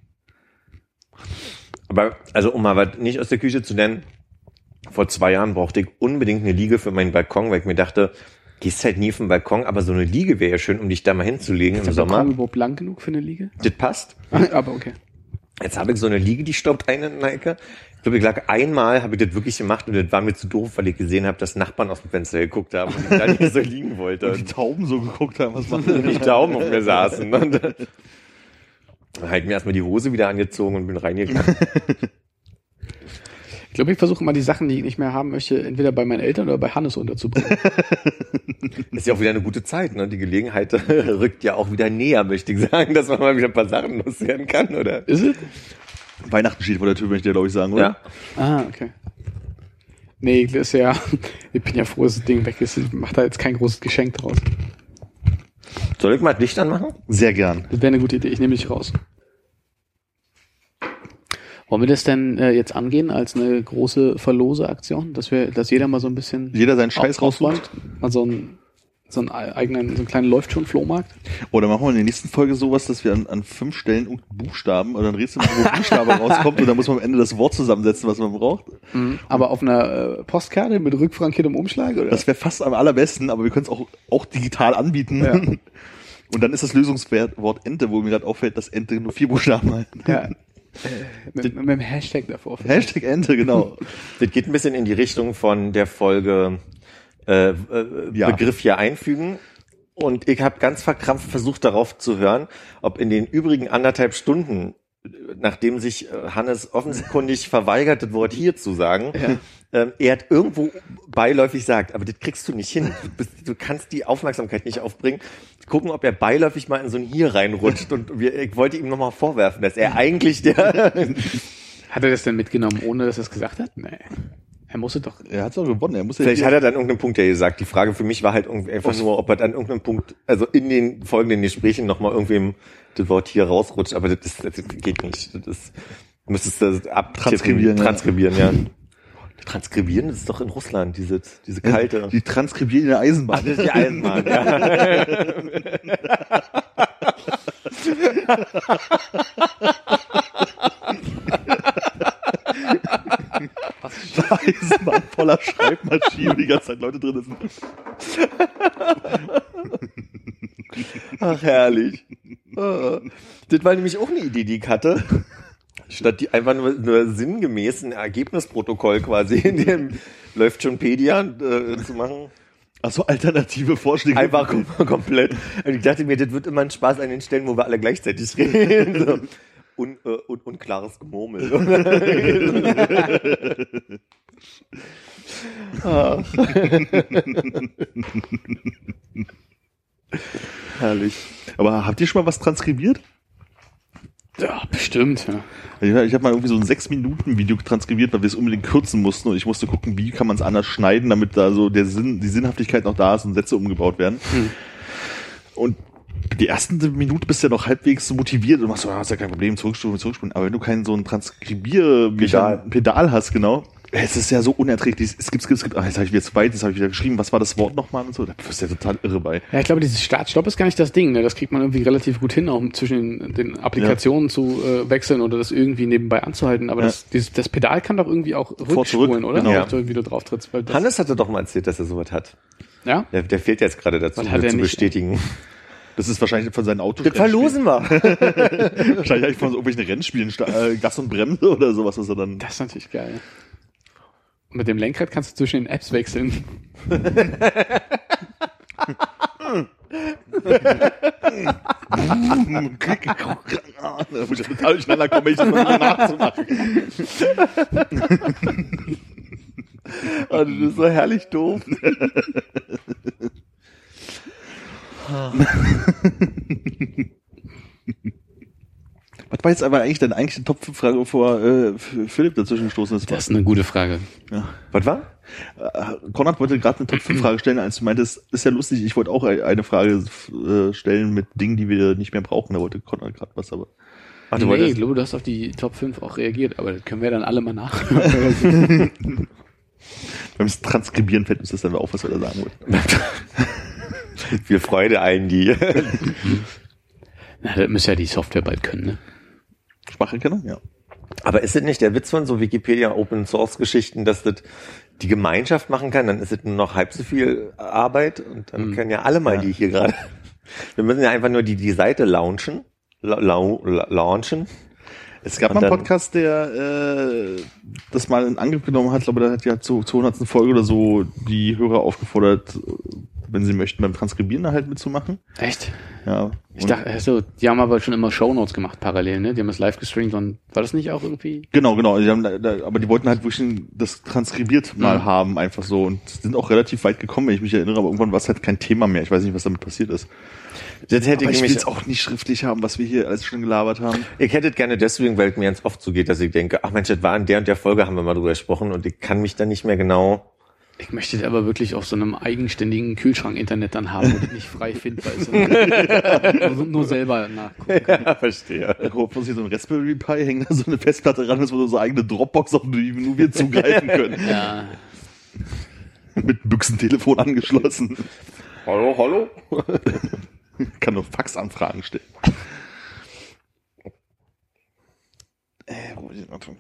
Aber, also um mal was nicht aus der Küche zu nennen, vor zwei Jahren brauchte ich unbedingt eine Liege für meinen Balkon, weil ich mir dachte, gehst halt nie auf den Balkon, aber so eine Liege wäre ja schön, um dich da mal hinzulegen im Ist der Balkon Sommer. überhaupt lang genug für eine Liege? Das passt. (laughs) aber okay. Jetzt habe ich so eine Liege, die staubt ein in der Ecke. Ich glaube, ich lag einmal, habe ich das wirklich gemacht und das war mir zu doof, weil ich gesehen habe, dass Nachbarn aus dem Fenster geguckt haben und ich da nicht so liegen wollte. die Tauben so geguckt haben, was machen Und die Daumen auf mir saßen. Und dann habe ich mir erstmal die Hose wieder angezogen und bin reingegangen. (laughs) Ich glaube, ich versuche mal die Sachen, die ich nicht mehr haben möchte, entweder bei meinen Eltern oder bei Hannes unterzubringen. (laughs) Ist ja auch wieder eine gute Zeit, ne? Die Gelegenheit (laughs) rückt ja auch wieder näher, möchte ich sagen, dass man mal wieder ein paar Sachen loswerden kann, oder? Ist es? Weihnachten steht vor der Tür, möchte ich dir, glaube ich, sagen, oder? Ja. Ah, okay. Nee, das ist ja, ich bin ja froh, dass das Ding weg ist. Ich mach da jetzt kein großes Geschenk draus. Soll ich mal das Licht anmachen? Sehr gern. Das wäre eine gute Idee. Ich nehme dich raus. Wollen wir das denn äh, jetzt angehen als eine große Verlose-Aktion, dass wir, dass jeder mal so ein bisschen Jeder seinen Scheiß raussucht. aufräumt? Mal so einen, eigenen, so einen kleinen läuft schon Flohmarkt. Oder machen wir in der nächsten Folge sowas, dass wir an, an fünf Stellen Buchstaben oder ein Rätsel, wo Buchstabe (laughs) rauskommt und dann muss man am Ende das Wort zusammensetzen, was man braucht. Aber auf einer äh, Postkarte mit rückfrankiertem Umschlag oder? Das wäre fast am allerbesten, aber wir können es auch, auch digital anbieten. Ja. (laughs) Und dann ist das Lösungswort Ente, wo mir gerade auffällt, dass Ente nur vier Buchstaben hat. ja. (laughs) Mit, mit dem Hashtag davor. Hashtag Ente, genau. (laughs) Das geht ein bisschen in die Richtung von der Folge äh, äh, Ja. Begriff hier einfügen. Und ich habe ganz verkrampft versucht darauf zu hören, ob in den übrigen anderthalb Stunden, nachdem sich äh, Hannes offenkundig (laughs) verweigert, das Wort hier zu sagen, ähm, er hat irgendwo beiläufig sagt, aber das kriegst du nicht hin. Du, bist, du kannst die Aufmerksamkeit nicht aufbringen. Gucken, ob er beiläufig mal in so ein Hier reinrutscht. Und wir, ich wollte ihm nochmal vorwerfen, dass er eigentlich der (laughs) Hat er das denn mitgenommen, ohne dass er es gesagt hat? Nee. Er musste doch. Er hat doch gewonnen. Er muss ja Vielleicht hat er dann irgendeinen Punkt ja gesagt. Die Frage für mich war halt irgendwie einfach nur, ob er dann irgendeinen Punkt, also in den folgenden Gesprächen nochmal irgendwem das Wort hier rausrutscht, aber das, ist, das geht nicht. Das ist, du müsstest das abtippen, Transkribieren, ja. Transkribieren, ja. Transkribieren, das ist doch in Russland, diese, diese kalte. die transkribieren in der Eisenbahn. Ach, das ist die Eisenbahn, ja. (laughs) (laughs) (laughs) Eisenbahn voller Schreibmaschinen, die ganze Zeit Leute drin sind. Ach, herrlich. Ah. Das war nämlich auch eine Idee, die ich hatte. Statt die einfach nur, nur sinngemäß ein Ergebnisprotokoll quasi in dem läuft schon Pedia äh, zu machen. Also alternative Vorschläge. Einfach kom komplett. Und ich dachte mir, das wird immer ein Spaß an den Stellen, wo wir alle gleichzeitig reden. So. Un, äh, un, unklares Gemurmel. (laughs) Ach. Herrlich. Aber habt ihr schon mal was transkribiert? Ja, bestimmt. Ja. Ich, ich habe mal irgendwie so ein sechs Minuten Video transkribiert, weil wir es unbedingt kürzen mussten und ich musste gucken, wie kann man es anders schneiden, damit da so der Sinn, die Sinnhaftigkeit noch da ist und Sätze umgebaut werden. Hm. Und die ersten Minute bist du ja noch halbwegs so motiviert und machst so, ah, ist ja kein Problem, zurückspulen, zurückspulen. Aber wenn du keinen so ein Transkribier Pedal. Pedal hast, genau, es ist ja so unerträglich. Es gibt, es gibt, es gibt, ah, jetzt habe ich wieder zu weit, jetzt habe ich wieder geschrieben, was war das Wort nochmal und so. Da bist du ja total irre bei. ja, ich glaube, dieses Start-Stopp ist gar nicht das Ding. Ne? Das kriegt man irgendwie relativ gut hin, auch um zwischen den, den Applikationen zu äh, wechseln oder das irgendwie nebenbei anzuhalten. Aber Ja. das, dieses, das Pedal kann doch irgendwie auch rückspulen, oder? genau. Ja. Wie du drauf trittst. Weil das, Hannes hatte doch mal erzählt, dass er sowas hat. ja? Der, der fehlt jetzt gerade dazu, zu nicht? bestätigen. Das ist wahrscheinlich von seinen Autos. Das verlosen wir. (laughs) Wahrscheinlich eigentlich von so irgendwelchen Rennspielen, äh, Gas und Bremse oder sowas, was er dann. Das ist natürlich geil. Und mit dem Lenkrad kannst du zwischen den Apps wechseln. da muss ich total durcheinander kommen, ich das nachzumachen. Also, das ist so herrlich doof. (laughs) (laughs) Was war jetzt aber eigentlich deine eigentliche Top-Frage, bevor äh, Philipp dazwischen gestoßen ist? Das ist eine gute Frage. Was war? Äh, Konrad wollte gerade eine Top-5-Frage stellen, als du meintest, ist ja lustig, ich wollte auch ein- eine Frage äh, stellen mit Dingen, die wir nicht mehr brauchen. Da wollte Konrad gerade was, aber. Ach, du nee, ich wolltest, glaube, du hast auf die Top 5 auch reagiert, aber das können wir dann alle mal nach. (laughs) Beim Transkribieren fällt uns das dann auf, was wir da sagen wollten. (laughs) viel Freude ein, die. Na, das müsste ja die Software bald können, ne? Spracherkennung? Ja. Aber ist es nicht der Witz von so Wikipedia Open Source Geschichten, dass das die Gemeinschaft machen kann, dann ist es nur noch halb so viel Arbeit und dann können ja alle mal die hier gerade. Wir müssen ja einfach nur die, die Seite launchen. La, la, launchen. Es gab mal einen Podcast, der äh, das mal in Angriff genommen hat, glaube, da hat ja zur 200. Folge oder so die Hörer aufgefordert, wenn sie möchten, beim Transkribieren da halt mitzumachen. Echt? Ja. Ich dachte, also, die haben aber schon immer Shownotes gemacht parallel, ne? Die haben das live gestreamt und war das nicht auch irgendwie? Genau, genau. Die haben da, da, aber die wollten halt wirklich das transkribiert mal Mhm. haben, einfach so. Und sind auch relativ weit gekommen, wenn ich mich erinnere, aber irgendwann war es halt kein Thema mehr. Ich weiß nicht, was damit passiert ist. Das hätte Aber ich will es auch nicht schriftlich haben, was wir hier alles schon gelabert haben. ich hätte es gerne deswegen, weil es mir ganz oft so geht, dass ich denke, ach Mensch, das war in der und der Folge, haben wir mal drüber gesprochen und ich kann mich dann nicht mehr genau. Ich möchte das aber wirklich auf so einem eigenständigen Kühlschrank-Internet dann haben, wo das nicht frei findbar (laughs) ist. nur, nur selber nachgucken. Ja, verstehe. Da kommt uns hier so ein Raspberry Pi, hängt da so eine Festplatte ran, das wo so eigene Dropbox, auf die nur (laughs) wir zugreifen können. Ja. Mit Büchsentelefon angeschlossen. Hallo, hallo? (laughs) Kann nur Faxanfragen stellen. Äh, wo ist die Ordnung?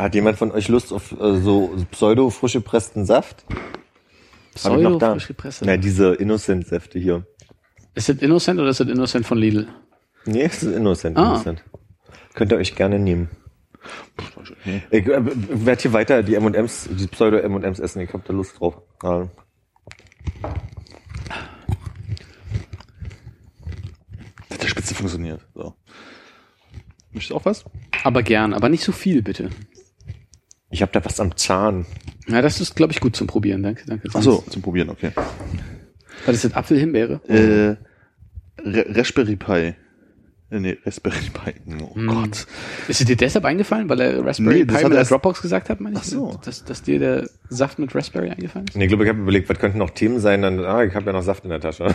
Hat jemand von euch Lust auf äh, so pseudo frisch gepressten Saft? Hab ich Pseudo noch da. frisch gepresst. Na, diese Innocent-Säfte hier. Ist das Innocent oder ist das Innocent von Lidl? Nee, es ist Innocent. Ah. Innocent. Könnt ihr euch gerne nehmen. Ich äh, werde hier weiter die M&M's, die Pseudo-M&M's essen. Ich hab da Lust drauf. Ja. Hat der Spitze funktioniert. So. Möchtest du auch was? Aber gern, aber nicht so viel, bitte. Ich habe da was am Zahn. Ja, das ist, glaube ich, gut zum Probieren. Danke, danke. Ach so, zum Probieren, okay. Was ist das? Apfel-Himbeere? Äh, Re Raspberry Pi. Äh, nee, Raspberry Pi. Oh Hm. Gott. Ist es dir deshalb eingefallen, weil er Raspberry Nee, Pi mit der Dropbox gesagt hat, meine ich? Ach so. Dass, dass dir der Saft mit Raspberry eingefallen ist? Nee, ich glaube, ich habe überlegt, was könnten noch Themen sein? Dann, ah, ich habe ja noch Saft in der Tasche. (laughs) (laughs)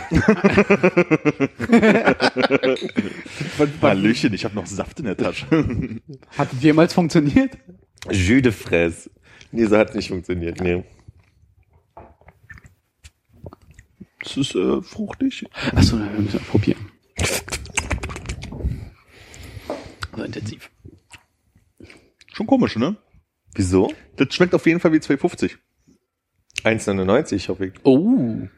Hallöchen, ich habe noch Saft in der Tasche. Hat jemals funktioniert? Jus de Fraise. Nee, so hat's nicht funktioniert. Nee. Das ist äh, fruchtig. Achso, wir müssen wir probieren. (laughs) So intensiv. Schon komisch, ne? Wieso? Das schmeckt auf jeden Fall wie 2,50. 1,99 hoffe ich. Oh.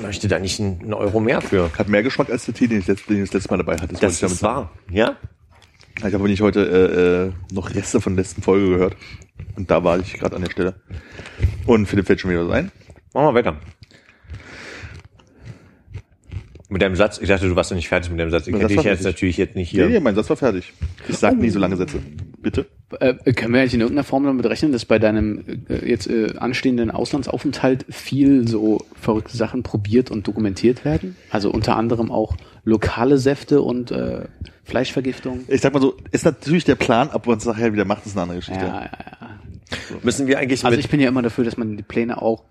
Möchte da nicht einen Euro mehr für? Hat mehr Geschmack als der Tee, den ich, letzt, den ich das letzte Mal dabei hatte. Das damit ist wahr. Ja? Ich habe nicht heute äh, äh, noch Reste von der letzten Folge gehört. Und da war ich gerade an der Stelle. Und Philipp fällt schon wieder was ein. Machen wir weiter. Mit deinem Satz, ich dachte, du warst noch nicht fertig mit deinem Satz. Ich Mein hätte Satz dich war jetzt fertig. natürlich jetzt nicht Nee, hier. nee, mein Satz war fertig. Ich sag nie so lange Sätze. Bitte? Äh, können wir eigentlich in irgendeiner Form damit rechnen, dass bei deinem äh, jetzt äh, anstehenden Auslandsaufenthalt viel so verrückte Sachen probiert und dokumentiert werden? Also unter anderem auch lokale Säfte und äh, Fleischvergiftung? Ich sag mal so, ist natürlich der Plan, ob man es nachher wieder macht, ist eine andere Ja, Geschichte. ja, ja. Müssen wir eigentlich Also mit, ich bin ja immer dafür, dass man die Pläne auch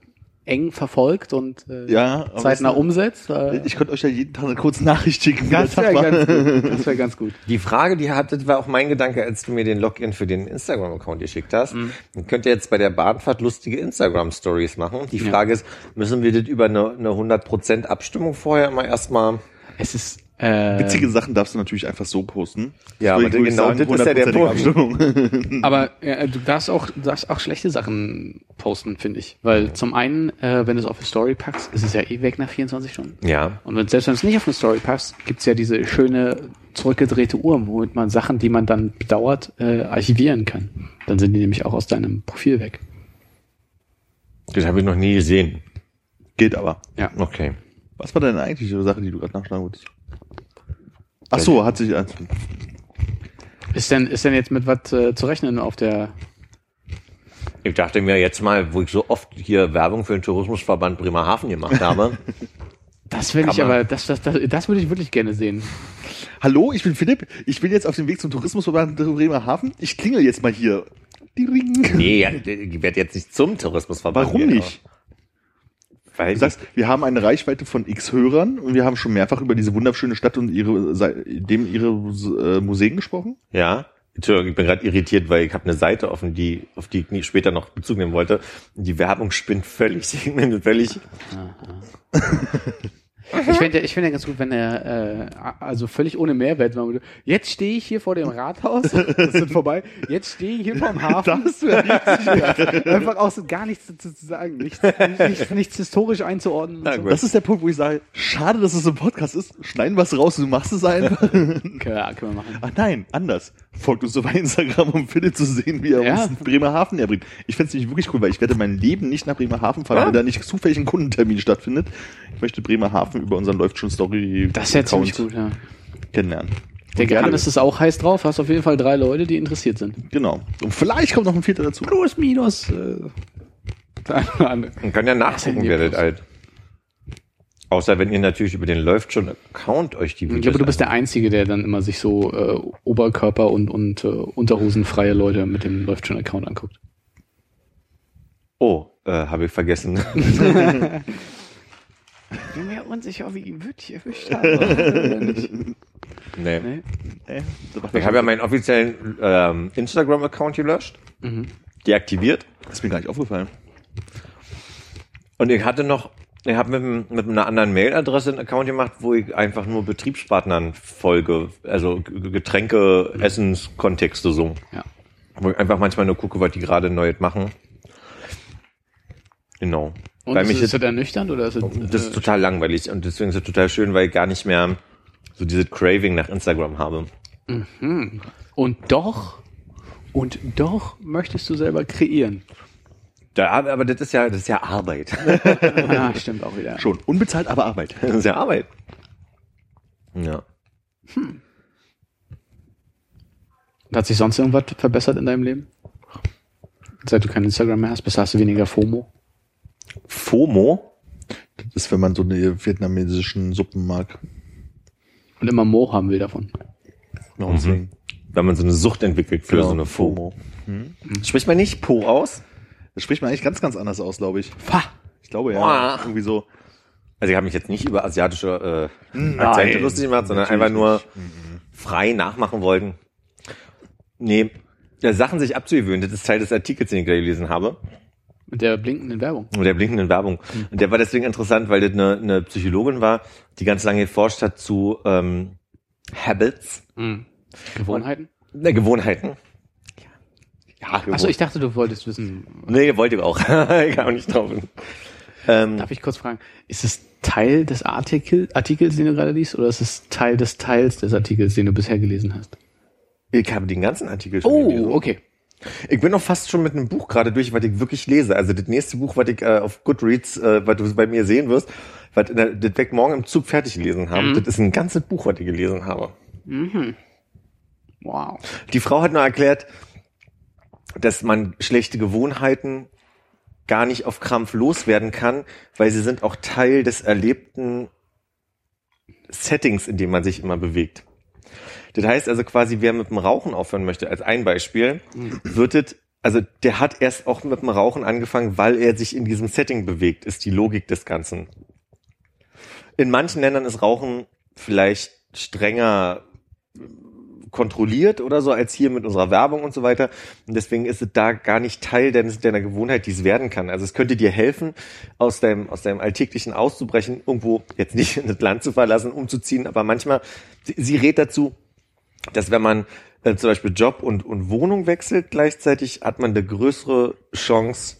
eng verfolgt und äh, Ja, zeitnah umsetzt. Äh, Ich könnte euch ja jeden Tag eine kurze Nachricht schicken. das wäre ganz, gut. Das wär ganz gut. die Frage, die ihr hattet, war auch mein Gedanke, als du mir den Login für den Instagram-Account geschickt hast. Mhm. Dann könnt ihr jetzt bei der Bahnfahrt lustige Instagram-Stories machen. Die Frage ist, müssen wir das über eine, eine 100% Abstimmung vorher immer erstmal Es ist äh, Witzige Sachen darfst du natürlich einfach so posten. Ja, aber genau sagen, das ist ja der 100%ige Punkt. (laughs) (laughs) Aber ja, du darfst auch, du darfst auch schlechte Sachen posten, finde ich. Weil zum einen, äh, wenn du es auf eine Story packst, ist es ja eh weg nach 24 Stunden. Ja. Und wenn, selbst wenn du es nicht auf eine Story packst, gibt's ja diese schöne zurückgedrehte Uhr, womit man Sachen, die man dann bedauert, äh, archivieren kann. Dann sind die nämlich auch aus deinem Profil weg. Das habe ich noch nie gesehen. Geht aber. Ja. Okay. Was war denn eigentlich die Sache, die du gerade nachschlagen wolltest? Ach so, hat sich, Ist denn, ist denn jetzt mit was äh, zu rechnen auf der Ich dachte mir jetzt mal, wo ich so oft hier Werbung für den Tourismusverband Bremerhaven gemacht habe. (laughs) Das will ich aber, das, das, das, das würde ich wirklich gerne sehen. Hallo, ich bin Philipp. Ich bin jetzt auf dem Weg zum Tourismusverband Bremerhaven. Ich klingel jetzt mal hier. Die Ring. nee, ich werde jetzt nicht zum Tourismusverband Warum gehen, nicht? aber- Weil Du sagst, wir haben eine Reichweite von x Hörern und wir haben schon mehrfach über diese wunderschöne Stadt und ihre, dem ihre äh, Museen gesprochen. Ja. Entschuldigung, ich bin gerade irritiert, weil ich habe eine Seite offen, die, auf die ich später noch Bezug nehmen wollte. Die Werbung spinnt völlig. Ich (laughs) bin völlig. (laughs) Ich finde ich finde ja ganz gut, wenn er äh, also völlig ohne Mehrwert machen würde. Jetzt stehe ich hier vor dem Rathaus, (laughs) das sind vorbei. Jetzt stehe ich hier vorm Hafen. Das. Einfach auch so gar nichts dazu zu sagen, nichts, nichts, nichts historisch einzuordnen. Na so. Das ist der Punkt, wo ich sage, schade, dass es ein Podcast ist. Schneiden wir es raus, du machst es einfach. (laughs) Können wir, können wir machen. Ach nein, anders. Folgt uns so bei Instagram, um Philipp zu sehen, wie er Ja. uns in Bremerhaven erbringt. Ich fände es nämlich wirklich cool, weil ich werde mein Leben nicht nach Bremerhaven fahren, Ja. wenn da nicht zufällig ein Kundentermin stattfindet. Ich möchte Bremerhaven über unseren Läuft schon Story Das ziemlich Account gut, ja. kennenlernen. Der Und gerne- Johannes ist auch heiß drauf, hast auf jeden Fall drei Leute, die interessiert sind. Genau. Und vielleicht kommt noch ein vierter dazu. Plus, minus. Äh. Man kann ja nachgucken, wer das alt. Außer wenn ihr natürlich über den läuft schon Account euch die Ich Videos glaube, du bist der. Einzige, der dann immer sich so äh, Oberkörper und, und äh, unterhosenfreie Leute mit dem läuft schon Account anguckt. Oh, äh, habe ich vergessen. (laughs) (laughs) Ich bin mir unsicher, wie ich wirklich erwischt habe. (laughs) nee. nee. Äh, Ich habe ja meinen offiziellen ähm, Instagram-Account gelöscht, Mhm. deaktiviert. das ist mir gar nicht aufgefallen. Und ich hatte noch, ich habe mit, mit einer anderen Mailadresse einen Account gemacht, wo ich einfach nur Betriebspartnern folge, also Getränke, Essenskontexte so. Ja. Wo ich einfach manchmal nur gucke, was die gerade neu machen. Genau. Und Weil ist, mich ist das ernüchternd oder ist es, das ist äh, total langweilig und deswegen ist es total schön, weil ich gar nicht mehr so dieses Craving nach Instagram habe. hm. Und doch, und doch möchtest du selber kreieren. Da, aber das ist ja, das ist ja Arbeit. (laughs) ah, stimmt auch wieder. Schon. Unbezahlt, aber Arbeit. Das ist ja Arbeit. Ja. Und Hat sich sonst irgendwas verbessert in deinem Leben? Seit du kein Instagram mehr hast, bist hast du weniger FOMO? FOMO? Das ist, wenn man so eine vietnamesischen Suppen mag. Und immer Mo haben will davon. Genau, deswegen. Wenn man so eine Sucht entwickelt für Genau, so eine FOMO. Spricht man nicht Po aus? Das spricht man eigentlich ganz, ganz anders aus, glaube ich. Fa! Ich glaube ja. Boah. Irgendwie so. Also ich habe mich jetzt nicht über asiatische äh, Nein, Akzente lustig gemacht, sondern natürlich einfach nur nicht. frei nachmachen wollten. Nee, ja, Sachen sich abzugewöhnen, das ist Teil des Artikels, den ich da gelesen habe. Mit der blinkenden Werbung. Mit der blinkenden Werbung. Und der war deswegen interessant, weil das eine, eine Psychologin war, die ganz lange geforscht hat zu ähm, Habits, Mhm. Gewohnheiten? ne, Gewohnheiten. Ja, Achso, ich dachte, du wolltest wissen. Nee, wollte ich auch. (laughs) ich kam nicht drauf. Ähm, Darf ich kurz fragen, ist es Teil des Artikel, Artikels, den du gerade liest, oder ist es Teil des Teils des Artikels, den du bisher gelesen hast? Ich habe den ganzen Artikel schon gelesen. Oh, okay. Ich bin auch fast schon mit einem Buch gerade durch, was ich wirklich lese. Also das nächste Buch, was ich äh, auf Goodreads, äh, was du bei mir sehen wirst, was in der, das weg morgen im Zug fertig gelesen haben. Mhm. Das ist ein ganzes Buch, was ich gelesen habe. Mhm. Wow. Die Frau hat nur erklärt, dass man schlechte Gewohnheiten gar nicht auf Krampf loswerden kann, weil sie sind auch Teil des erlebten Settings, in dem man sich immer bewegt. Das heißt also quasi, wer mit dem Rauchen aufhören möchte, als ein Beispiel, wird es, also der hat erst auch mit dem Rauchen angefangen, weil er sich in diesem Setting bewegt, ist die Logik des Ganzen. In manchen Ländern ist Rauchen vielleicht strenger kontrolliert oder so als hier mit unserer Werbung und so weiter. Und deswegen ist es da gar nicht Teil deines, deiner Gewohnheit, die es werden kann. Also es könnte dir helfen, aus deinem, aus deinem Alltäglichen auszubrechen, irgendwo jetzt nicht in das Land zu verlassen, umzuziehen, aber manchmal, sie, sie rät dazu, dass wenn man äh, zum Beispiel Job und, und Wohnung wechselt gleichzeitig, hat man eine größere Chance,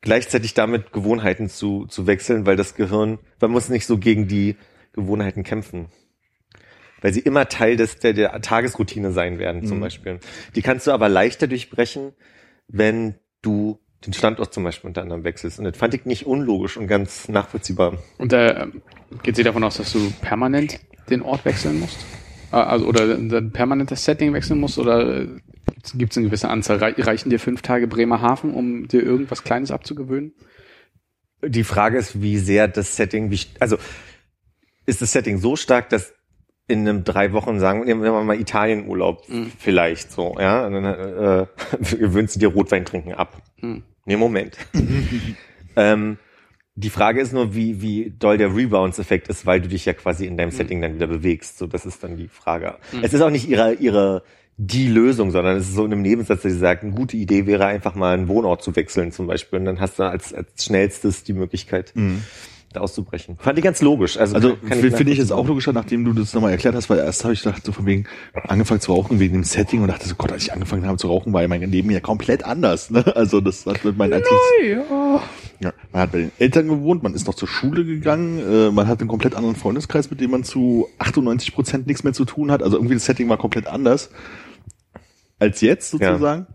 gleichzeitig damit Gewohnheiten zu, zu wechseln, weil das Gehirn, man muss nicht so gegen die Gewohnheiten kämpfen. Weil sie immer Teil des, der, der Tagesroutine sein werden, zum Beispiel. Die kannst du aber leichter durchbrechen, wenn du den Standort zum Beispiel unter anderem wechselst. Und das fand ich nicht unlogisch und ganz nachvollziehbar. Und da geht sie davon aus, dass du permanent den Ort wechseln musst? Äh, Also, oder ein permanentes Setting wechseln musst? Oder gibt es eine gewisse Anzahl? Rei- Reichen dir fünf Tage Bremerhaven, um dir irgendwas Kleines abzugewöhnen? Die Frage ist, wie sehr das Setting, wie, also ist das Setting so stark, dass in einem drei Wochen sagen, nehmen wir mal Italienurlaub vielleicht so, ja, und dann äh, (laughs) gewöhnst du dir Rotwein trinken ab. Mhm. Nee, Moment. (laughs) ähm, die Frage ist nur, wie, wie doll der Rebounds-Effekt ist, weil du dich ja quasi in deinem Setting dann wieder bewegst. So, das ist dann die Frage. Es ist auch nicht ihre, ihre, die Lösung, sondern es ist so in einem Nebensatz, dass sie sagt, eine gute Idee wäre einfach mal einen Wohnort zu wechseln zum Beispiel. Und dann hast du als, als schnellstes die Möglichkeit, da auszubrechen. Fand ich ganz logisch. Also, Also finde ich jetzt nachvollziehen. auch logischer, nachdem du das nochmal erklärt hast, weil erst habe ich gedacht, so von wegen angefangen zu rauchen wegen dem Setting und dachte so, Gott, als ich angefangen habe zu rauchen, war mein Leben ja komplett anders. Ne? Also das hat mit meinen Alltags... Ja. Ja, man hat bei den Eltern gewohnt, man ist noch zur Schule gegangen, äh, man hat einen komplett anderen Freundeskreis, mit dem man zu 98 Prozent nichts mehr zu tun hat. Also irgendwie das Setting war komplett anders als jetzt sozusagen.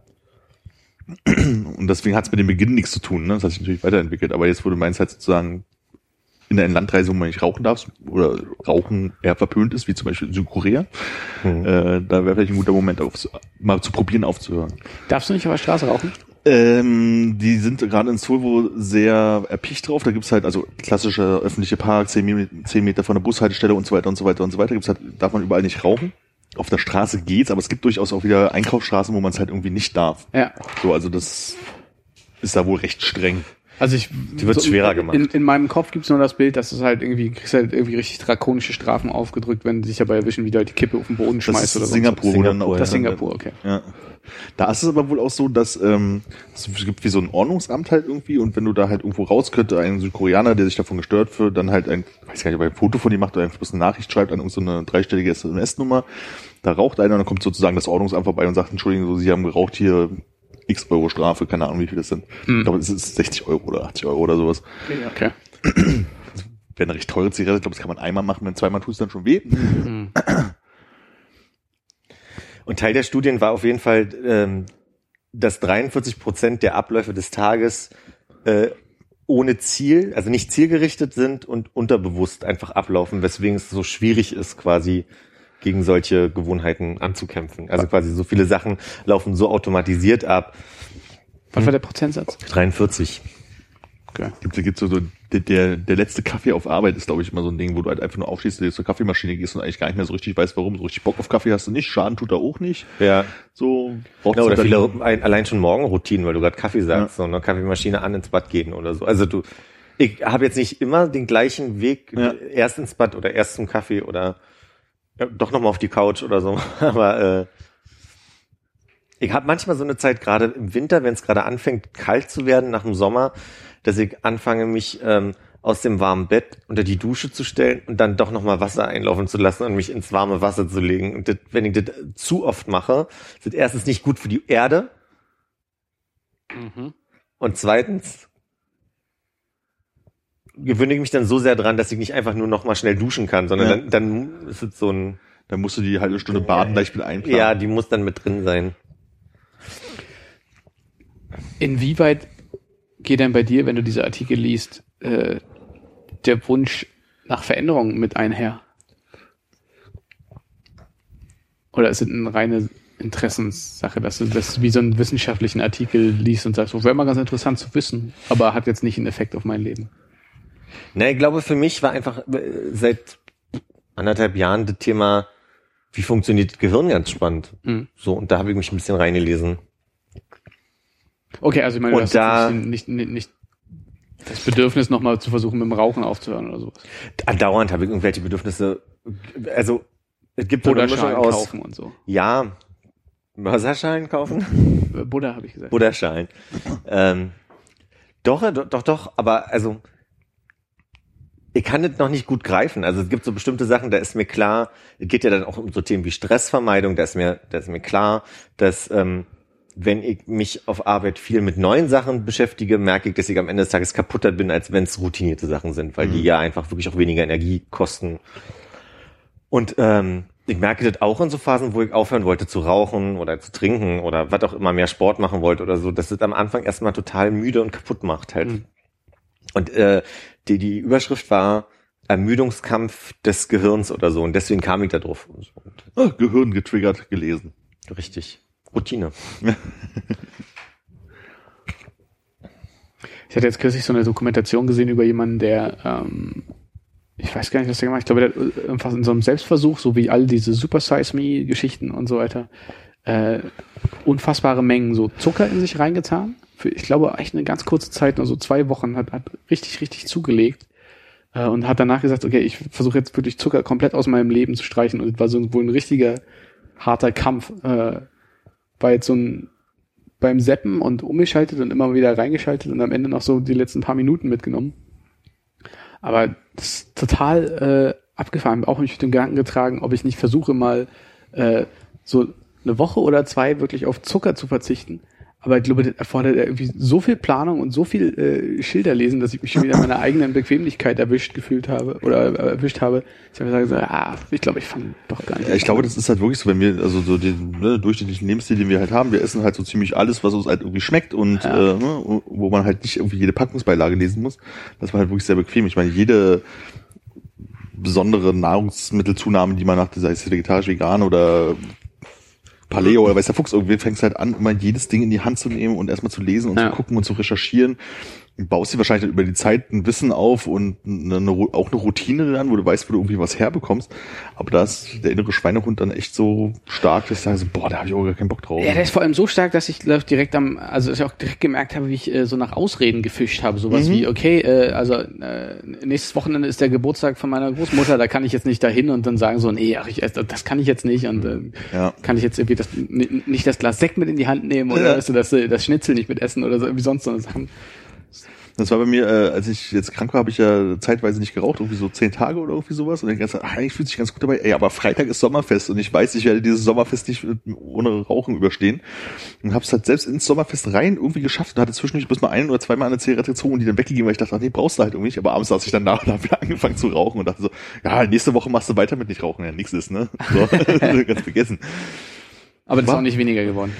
Und deswegen hat es mit dem Beginn nichts zu tun. Ne? Das hat sich natürlich weiterentwickelt. Aber jetzt, wo du meinst, halt sozusagen in einer Landreise, wo man nicht rauchen darf oder Rauchen eher verpönt ist, wie zum Beispiel in Südkorea, äh, da wäre vielleicht ein guter Moment, auf, mal zu probieren aufzuhören. Darfst du nicht auf der Straße rauchen? Ähm, die sind gerade in wohl sehr erpicht drauf. Da gibt's halt also klassische öffentliche Park, 10, Mi- 10 Meter von der Bushaltestelle und so weiter und so weiter und so weiter. Gibt's halt, darf man überall nicht rauchen. Auf der Straße geht's, aber es gibt durchaus auch wieder Einkaufsstraßen, wo man es halt irgendwie nicht darf. Ja. So, also das ist da wohl recht streng. Also ich, Die wird's schwerer gemacht. In, in meinem Kopf gibt's nur das Bild, dass es halt irgendwie, kriegst halt irgendwie richtig drakonische Strafen aufgedrückt, wenn sie sich dabei erwischen, wie du halt die Kippe auf den Boden schmeißt oder so. Singapur, Singapur, Das dann- Singapur, okay. Ja. Da ist es aber wohl auch so, dass ähm, es gibt wie so ein Ordnungsamt halt irgendwie und wenn du da halt irgendwo raus könnte, ein Südkoreaner, der sich davon gestört fühlt, dann halt ein, weiß gar nicht, ob er ein Foto von dir macht oder einfach bloß eine Nachricht schreibt an irgendeine so eine dreistellige SMS-Nummer, da raucht einer und dann kommt sozusagen das Ordnungsamt vorbei und sagt, Entschuldigung, so, Sie haben geraucht hier x Euro Strafe, keine Ahnung, wie viel das sind. Ich glaube, es ist 60 Euro oder 80 Euro oder sowas. Okay. Wäre eine recht teure Zigarette, ich glaube, das kann man einmal machen, wenn zweimal tut es dann schon weh. Und Teil der Studien war auf jeden Fall, ähm, dass 43 Prozent der Abläufe des Tages äh, ohne Ziel, also nicht zielgerichtet sind und unterbewusst einfach ablaufen, weswegen es so schwierig ist, quasi gegen solche Gewohnheiten anzukämpfen. Also quasi so viele Sachen laufen so automatisiert ab. Was war der Prozentsatz? 43. Okay. Gibt gibt's so, so der, der, der letzte Kaffee auf Arbeit ist, glaube ich, immer so ein Ding, wo du halt einfach nur aufstehst, dir zur Kaffeemaschine gehst und eigentlich gar nicht mehr so richtig weißt, warum. So richtig Bock auf Kaffee hast du nicht, Schaden tut er auch nicht. Ja. So braucht's Ja, oder viele ein, allein schon Morgenroutinen, weil du gerade Kaffee sagst, so eine Kaffeemaschine an ins Bad gehen oder so. Also du, ich habe jetzt nicht immer den gleichen Weg, Ja. erst ins Bad oder erst zum Kaffee oder ja, doch nochmal auf die Couch oder so. (laughs) Aber äh, ich habe manchmal so eine Zeit, gerade im Winter, wenn es gerade anfängt, kalt zu werden nach dem Sommer, dass ich anfange, mich ähm, aus dem warmen Bett unter die Dusche zu stellen und dann doch nochmal Wasser einlaufen zu lassen und mich ins warme Wasser zu legen. Und das, wenn ich das zu oft mache, ist das erstens nicht gut für die Erde Mhm. und zweitens gewöhne ich mich dann so sehr dran, dass ich nicht einfach nur noch mal schnell duschen kann, sondern Ja. dann, dann ist es so ein Dann musst du die halbe Stunde baden gleich mit einplanen. Ja, die muss dann mit drin sein. Inwieweit geht denn bei dir, wenn du diese Artikel liest, äh, der Wunsch nach Veränderung mit einher? Oder ist es eine reine Interessenssache, dass du das wie so einen wissenschaftlichen Artikel liest und sagst, so wäre mal ganz interessant zu wissen, aber hat jetzt nicht einen Effekt auf mein Leben. Na, ich glaube, für mich war einfach äh, seit anderthalb Jahren das Thema, wie funktioniert das Gehirn ganz spannend. Mhm. So, und da habe ich mich ein bisschen reingelesen. Okay, also ich meine, Und du hast da- nicht, nicht, nicht das Bedürfnis, nochmal zu versuchen, mit dem Rauchen aufzuhören oder sowas. Dauernd habe ich irgendwelche Bedürfnisse. Also, es gibt Mischung Buddha-Schalen aus. kaufen und so. Ja, Wasserschalen kaufen? Buddha, habe ich gesagt. Buddha-Schalen. ähm, doch, doch, doch, doch, aber also ich kann das noch nicht gut greifen. Also es gibt so bestimmte Sachen, da ist mir klar, es geht ja dann auch um so Themen wie Stressvermeidung, da ist mir, da ist mir klar, dass ähm, wenn ich mich auf Arbeit viel mit neuen Sachen beschäftige, merke ich, dass ich am Ende des Tages kaputter bin, als wenn es routinierte Sachen sind, weil die ja einfach wirklich auch weniger Energie kosten. Und ähm, ich merke das auch in so Phasen, wo ich aufhören wollte zu rauchen oder zu trinken oder was auch immer mehr Sport machen wollte oder so, dass das am Anfang erstmal total müde und kaputt macht halt. Mhm. Und äh, die, die Überschrift war Ermüdungskampf des Gehirns oder so und deswegen kam ich da drauf. Und so. Und Ah, Gehirn getriggert gelesen. richtig. Routine. (laughs) Ich hatte jetzt kürzlich so eine Dokumentation gesehen über jemanden, der, ähm, ich weiß gar nicht, was der gemacht hat. Ich glaube, der hat irgendwas in so einem Selbstversuch, so wie all diese Super Size Me Geschichten und so weiter, äh, unfassbare Mengen so Zucker in sich reingetan. Für, ich glaube, echt eine ganz kurze Zeit, nur so zwei Wochen, hat, hat richtig, richtig zugelegt. Äh, und hat danach gesagt, okay, ich versuche jetzt wirklich Zucker komplett aus meinem Leben zu streichen. Und es war so wohl ein richtiger harter Kampf. Äh, war jetzt so ein beim Seppen und umgeschaltet und immer wieder reingeschaltet und am Ende noch so die letzten paar Minuten mitgenommen. Aber das ist total äh, abgefahren. Auch mich mit dem Gedanken getragen, ob ich nicht versuche mal äh, so eine Woche oder zwei wirklich auf Zucker zu verzichten. Aber ich glaube, das erfordert irgendwie so viel Planung und so viel äh, Schilder lesen, dass ich mich schon wieder in meiner (laughs) eigenen Bequemlichkeit erwischt gefühlt habe oder äh, erwischt habe. Ich habe gesagt, ah, ich glaube, ich fange doch gar nicht. Ich glaube, das ist halt wirklich so, wenn wir, also so den ne, durchschnittlichen Lebensstil, den wir halt haben, wir essen halt so ziemlich alles, was uns halt irgendwie schmeckt und Ja. äh, ne, wo man halt nicht irgendwie jede Packungsbeilage lesen muss. Das war halt wirklich sehr bequem. Ich meine, jede besondere Nahrungsmittelzunahme, die man nach dieser vegetarisch, vegan oder Paleo oder weiß der Fuchs, irgendwie fängst halt an, immer jedes Ding in die Hand zu nehmen und erstmal zu lesen und Ja. zu gucken und zu recherchieren. Baust dir wahrscheinlich über die Zeit ein Wissen auf und eine, auch eine Routine dann, wo du weißt, wo du irgendwie was herbekommst. Aber da ist der innere Schweinehund dann echt so stark, dass ich sage so, boah, da habe ich auch gar keinen Bock drauf. Ja, der ist vor allem so stark, dass ich glaub, direkt am, also dass ich auch direkt gemerkt habe, wie ich äh, so nach Ausreden gefischt habe. Sowas Mhm. wie, okay, äh, also äh, nächstes Wochenende ist der Geburtstag von meiner Großmutter, da kann ich jetzt nicht dahin und dann sagen so, nee, ach, ich, das kann ich jetzt nicht und äh, Ja. kann ich jetzt irgendwie das, nicht das Glas Sekt mit in die Hand nehmen oder Ja. weißt du, das, äh, das Schnitzel nicht mit essen oder so, wie sonst so eine Sachen. Das war bei mir, äh, als ich jetzt krank war, habe ich ja zeitweise nicht geraucht, irgendwie so zehn Tage oder irgendwie sowas. Und dann ganz, ah, eigentlich fühlt sich ganz gut dabei. Ey, aber Freitag ist Sommerfest und ich weiß, ich werde dieses Sommerfest nicht äh, ohne Rauchen überstehen. Und habe es halt selbst ins Sommerfest rein irgendwie geschafft und hatte zwischendurch bis mal ein oder zweimal eine Zigarette gezogen und die dann weggegeben, weil ich dachte, ach nee, brauchst du halt irgendwie nicht. Aber abends saß ich dann da (laughs) und habe wieder angefangen zu rauchen und dachte so, ja, nächste Woche machst du weiter mit nicht rauchen. Ja, nix ist, ne? So, (laughs) ganz vergessen. Aber das ist War- auch nicht weniger geworden.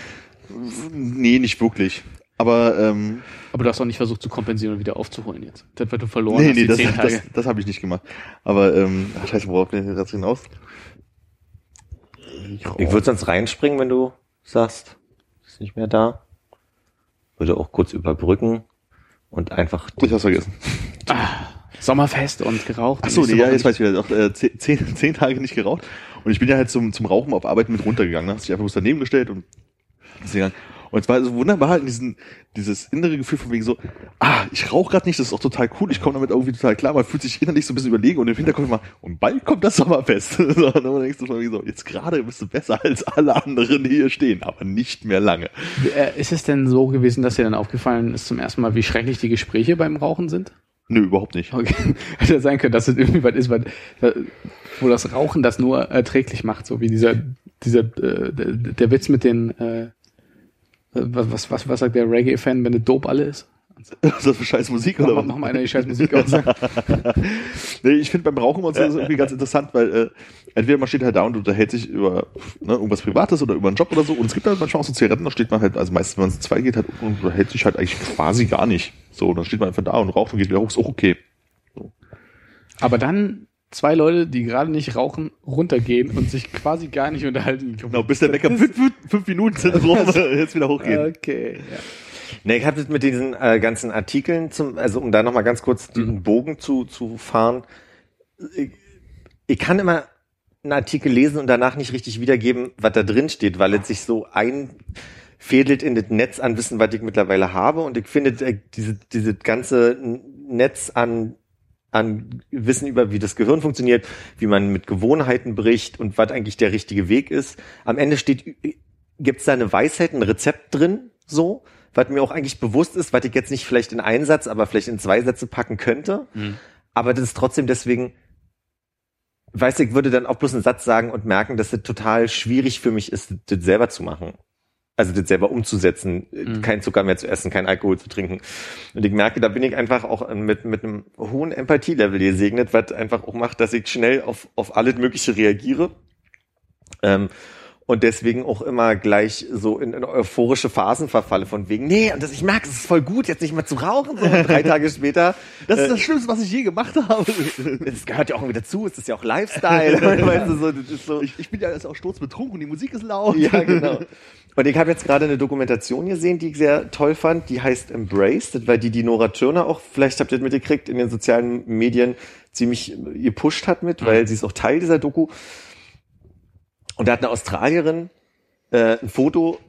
Nee, nicht wirklich. Aber ähm, Aber du hast auch nicht versucht zu kompensieren und wieder aufzuholen jetzt. Das, was du verloren nee, hast, nee, die das, zehn Tage. das, das habe ich nicht gemacht. Aber ähm, ach, scheiße, worauf bin ich jetzt hinaus? Ich würde sonst reinspringen, wenn du sagst, ist nicht mehr da. Würde auch kurz überbrücken und einfach Ich hab's vergessen. Sommerfest und geraucht. Ach so, Nächste nee, ja, jetzt weiß ich wieder. Auch, äh, zehn, zehn, (laughs) zehn Tage nicht geraucht. Und ich bin ja halt zum, zum Rauchen auf Arbeit mit runtergegangen. Ne? Hast dich einfach bloß daneben gestellt und ist gegangen. Und es war so wunderbar halt diesen, dieses innere Gefühl von wegen so, ah, ich rauche gerade nicht, das ist auch total cool, ich komme damit irgendwie total klar, man fühlt sich innerlich so ein bisschen überlegen und im Hinterkopf immer, und bald kommt das Sommerfest. (laughs) so, und dann denkst du von wegen so, jetzt gerade bist du besser als alle anderen, die hier stehen, aber nicht mehr lange. Äh, ist es denn so gewesen, dass dir dann aufgefallen ist zum ersten Mal, wie schrecklich die Gespräche beim Rauchen sind? Nö, überhaupt nicht. Okay. (laughs) Hätte ja sein können, dass es irgendwie was ist, was, wo das Rauchen das nur erträglich macht, so wie dieser, dieser, äh, der Witz mit den, äh, was, was, was, was sagt der Reggae-Fan, wenn der Dope alle ist? (laughs) Ist das für scheiß Musik oder was? mach mal einer die scheiß Musik aus. (laughs) nee, ich finde beim Rauchen und so (laughs) irgendwie ganz interessant, weil äh, entweder man steht halt da und unterhält sich über ne, irgendwas Privates oder über einen Job oder so und es gibt halt manchmal auch so Zigaretten, da steht man halt, also meistens, wenn man zu zwei geht, halt und unterhält sich halt eigentlich quasi gar nicht. So, dann steht man einfach da und raucht und geht wieder hoch, ist auch okay. Aber dann zwei Leute, die gerade nicht rauchen, runtergehen und sich quasi gar nicht unterhalten. Genau, bis der Wecker fünf, fünf, Minuten sind rum, jetzt wieder hochgehen. Okay, ja. Ne, ich habe mit diesen äh, ganzen Artikeln zum, also um da nochmal ganz kurz den Bogen zu, zu fahren. Ich, ich kann immer einen Artikel lesen und danach nicht richtig wiedergeben, was da drin steht, weil es sich so einfädelt in das Netz an Wissen, was ich mittlerweile habe. Und ich finde, äh, diese, diese ganze Netz an an Wissen über, wie das Gehirn funktioniert, wie man mit Gewohnheiten bricht und was eigentlich der richtige Weg ist. Am Ende steht, gibt's da eine Weisheit, ein Rezept drin, so, was mir auch eigentlich bewusst ist, was ich jetzt nicht vielleicht in einen Satz, aber vielleicht in zwei Sätze packen könnte. Aber das ist trotzdem deswegen, weiß ich, würde dann auch bloß einen Satz sagen und merken, dass es total schwierig für mich ist, das selber zu machen. Also das selber umzusetzen, Mhm. kein Zucker mehr zu essen, kein Alkohol zu trinken. Und ich merke, da bin ich einfach auch mit, mit einem hohen Empathielevel gesegnet, was einfach auch macht, dass ich schnell auf, auf alles Mögliche reagiere. Ähm, und deswegen auch immer gleich so in, in euphorische Phasen verfalle von wegen, nee, und das, ich merke, es ist voll gut, jetzt nicht mehr zu rauchen. So, drei (laughs) Tage später, Das ist äh, das Schlimmste, was ich je gemacht habe. das gehört ja auch irgendwie dazu, es ist ja auch Lifestyle. (laughs) weißt du, so, das ist so, Ich, ich bin ja jetzt auch sturzbetrunken die Musik ist laut. ja, genau. Und ich habe jetzt gerade eine Dokumentation gesehen, die ich sehr toll fand. Die heißt Embrace. Das war die, die Nora Tschirner auch, vielleicht habt ihr das mitgekriegt, in den sozialen Medien ziemlich gepusht hat mit, weil sie ist auch Teil dieser Doku. Und da hat eine Australierin äh, ein Foto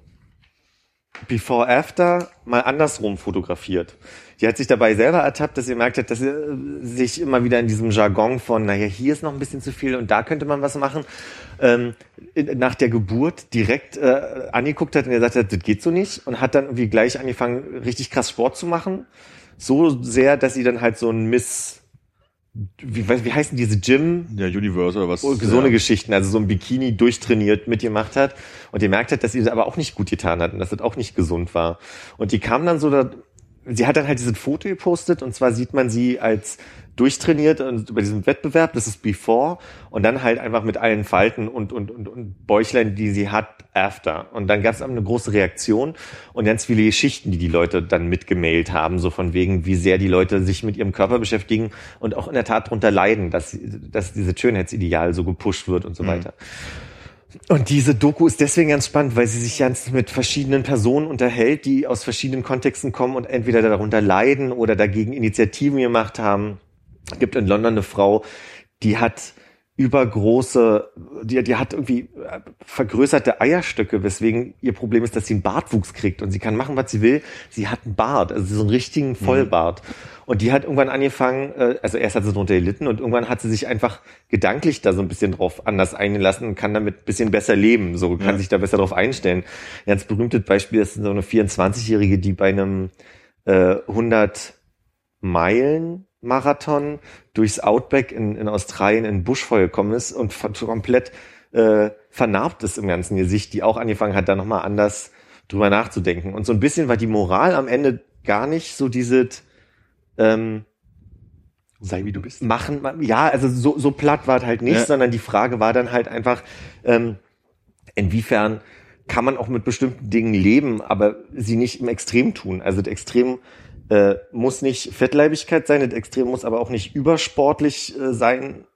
Before After mal andersrum fotografiert. Die hat sich dabei selber ertappt, dass sie gemerkt hat, dass sie äh, sich immer wieder in diesem Jargon von, naja, hier ist noch ein bisschen zu viel und da könnte man was machen, ähm, nach der Geburt direkt äh, angeguckt hat und gesagt hat, das geht so nicht und hat dann irgendwie gleich angefangen, richtig krass Sport zu machen. So sehr, dass sie dann halt so ein Miss, wie, wie heißen diese Gym? Ja, Universe oder was. so eine ja. Geschichten, also so ein Bikini durchtrainiert mitgemacht hat und gemerkt hat, dass sie das aber auch nicht gut getan hat und dass das auch nicht gesund war. Und die kam dann so da, sie hat dann halt dieses Foto gepostet und zwar sieht man sie als durchtrainiert und über diesen Wettbewerb, das ist Before und dann halt einfach mit allen Falten und, und, und, und Bäuchlein, die sie hat, After. Und dann gab es eine große Reaktion und ganz viele Geschichten, die die Leute dann mitgemailt haben, so von wegen, wie sehr die Leute sich mit ihrem Körper beschäftigen und auch in der Tat darunter leiden, dass, dass dieses Schönheitsideal so gepusht wird und so weiter. Und diese Doku ist deswegen ganz spannend, weil sie sich ganz mit verschiedenen Personen unterhält, die aus verschiedenen Kontexten kommen und entweder darunter leiden oder dagegen Initiativen gemacht haben. Es gibt in London eine Frau, die hat übergroße, die, die hat irgendwie äh, vergrößerte Eierstöcke, weswegen ihr Problem ist, dass sie einen Bartwuchs kriegt und sie kann machen, was sie will. Sie hat einen Bart, also so einen richtigen Vollbart. Und die hat irgendwann angefangen, äh, also erst hat sie darunter gelitten und irgendwann hat sie sich einfach gedanklich da so ein bisschen drauf anders eingelassen und kann damit ein bisschen besser leben, so kann Ja. sich da besser drauf einstellen. Ein ganz berühmtes Beispiel ist so eine 24-Jährige, die bei einem äh, 100 Meilen Marathon durchs Outback in, in Australien in Buschfeuer gekommen ist und komplett äh, vernarbt ist im ganzen Gesicht, die auch angefangen hat, da nochmal anders drüber nachzudenken. Und so ein bisschen war die Moral am Ende gar nicht so dieses ähm, Sei wie du bist. machen, ja, also so, so platt war es halt nicht, Ja. sondern die Frage war dann halt einfach, ähm, inwiefern kann man auch mit bestimmten Dingen leben, aber sie nicht im Extrem tun. Also das Extrem äh, muss nicht Fettleibigkeit sein, das Extrem muss aber auch nicht übersportlich äh, sein.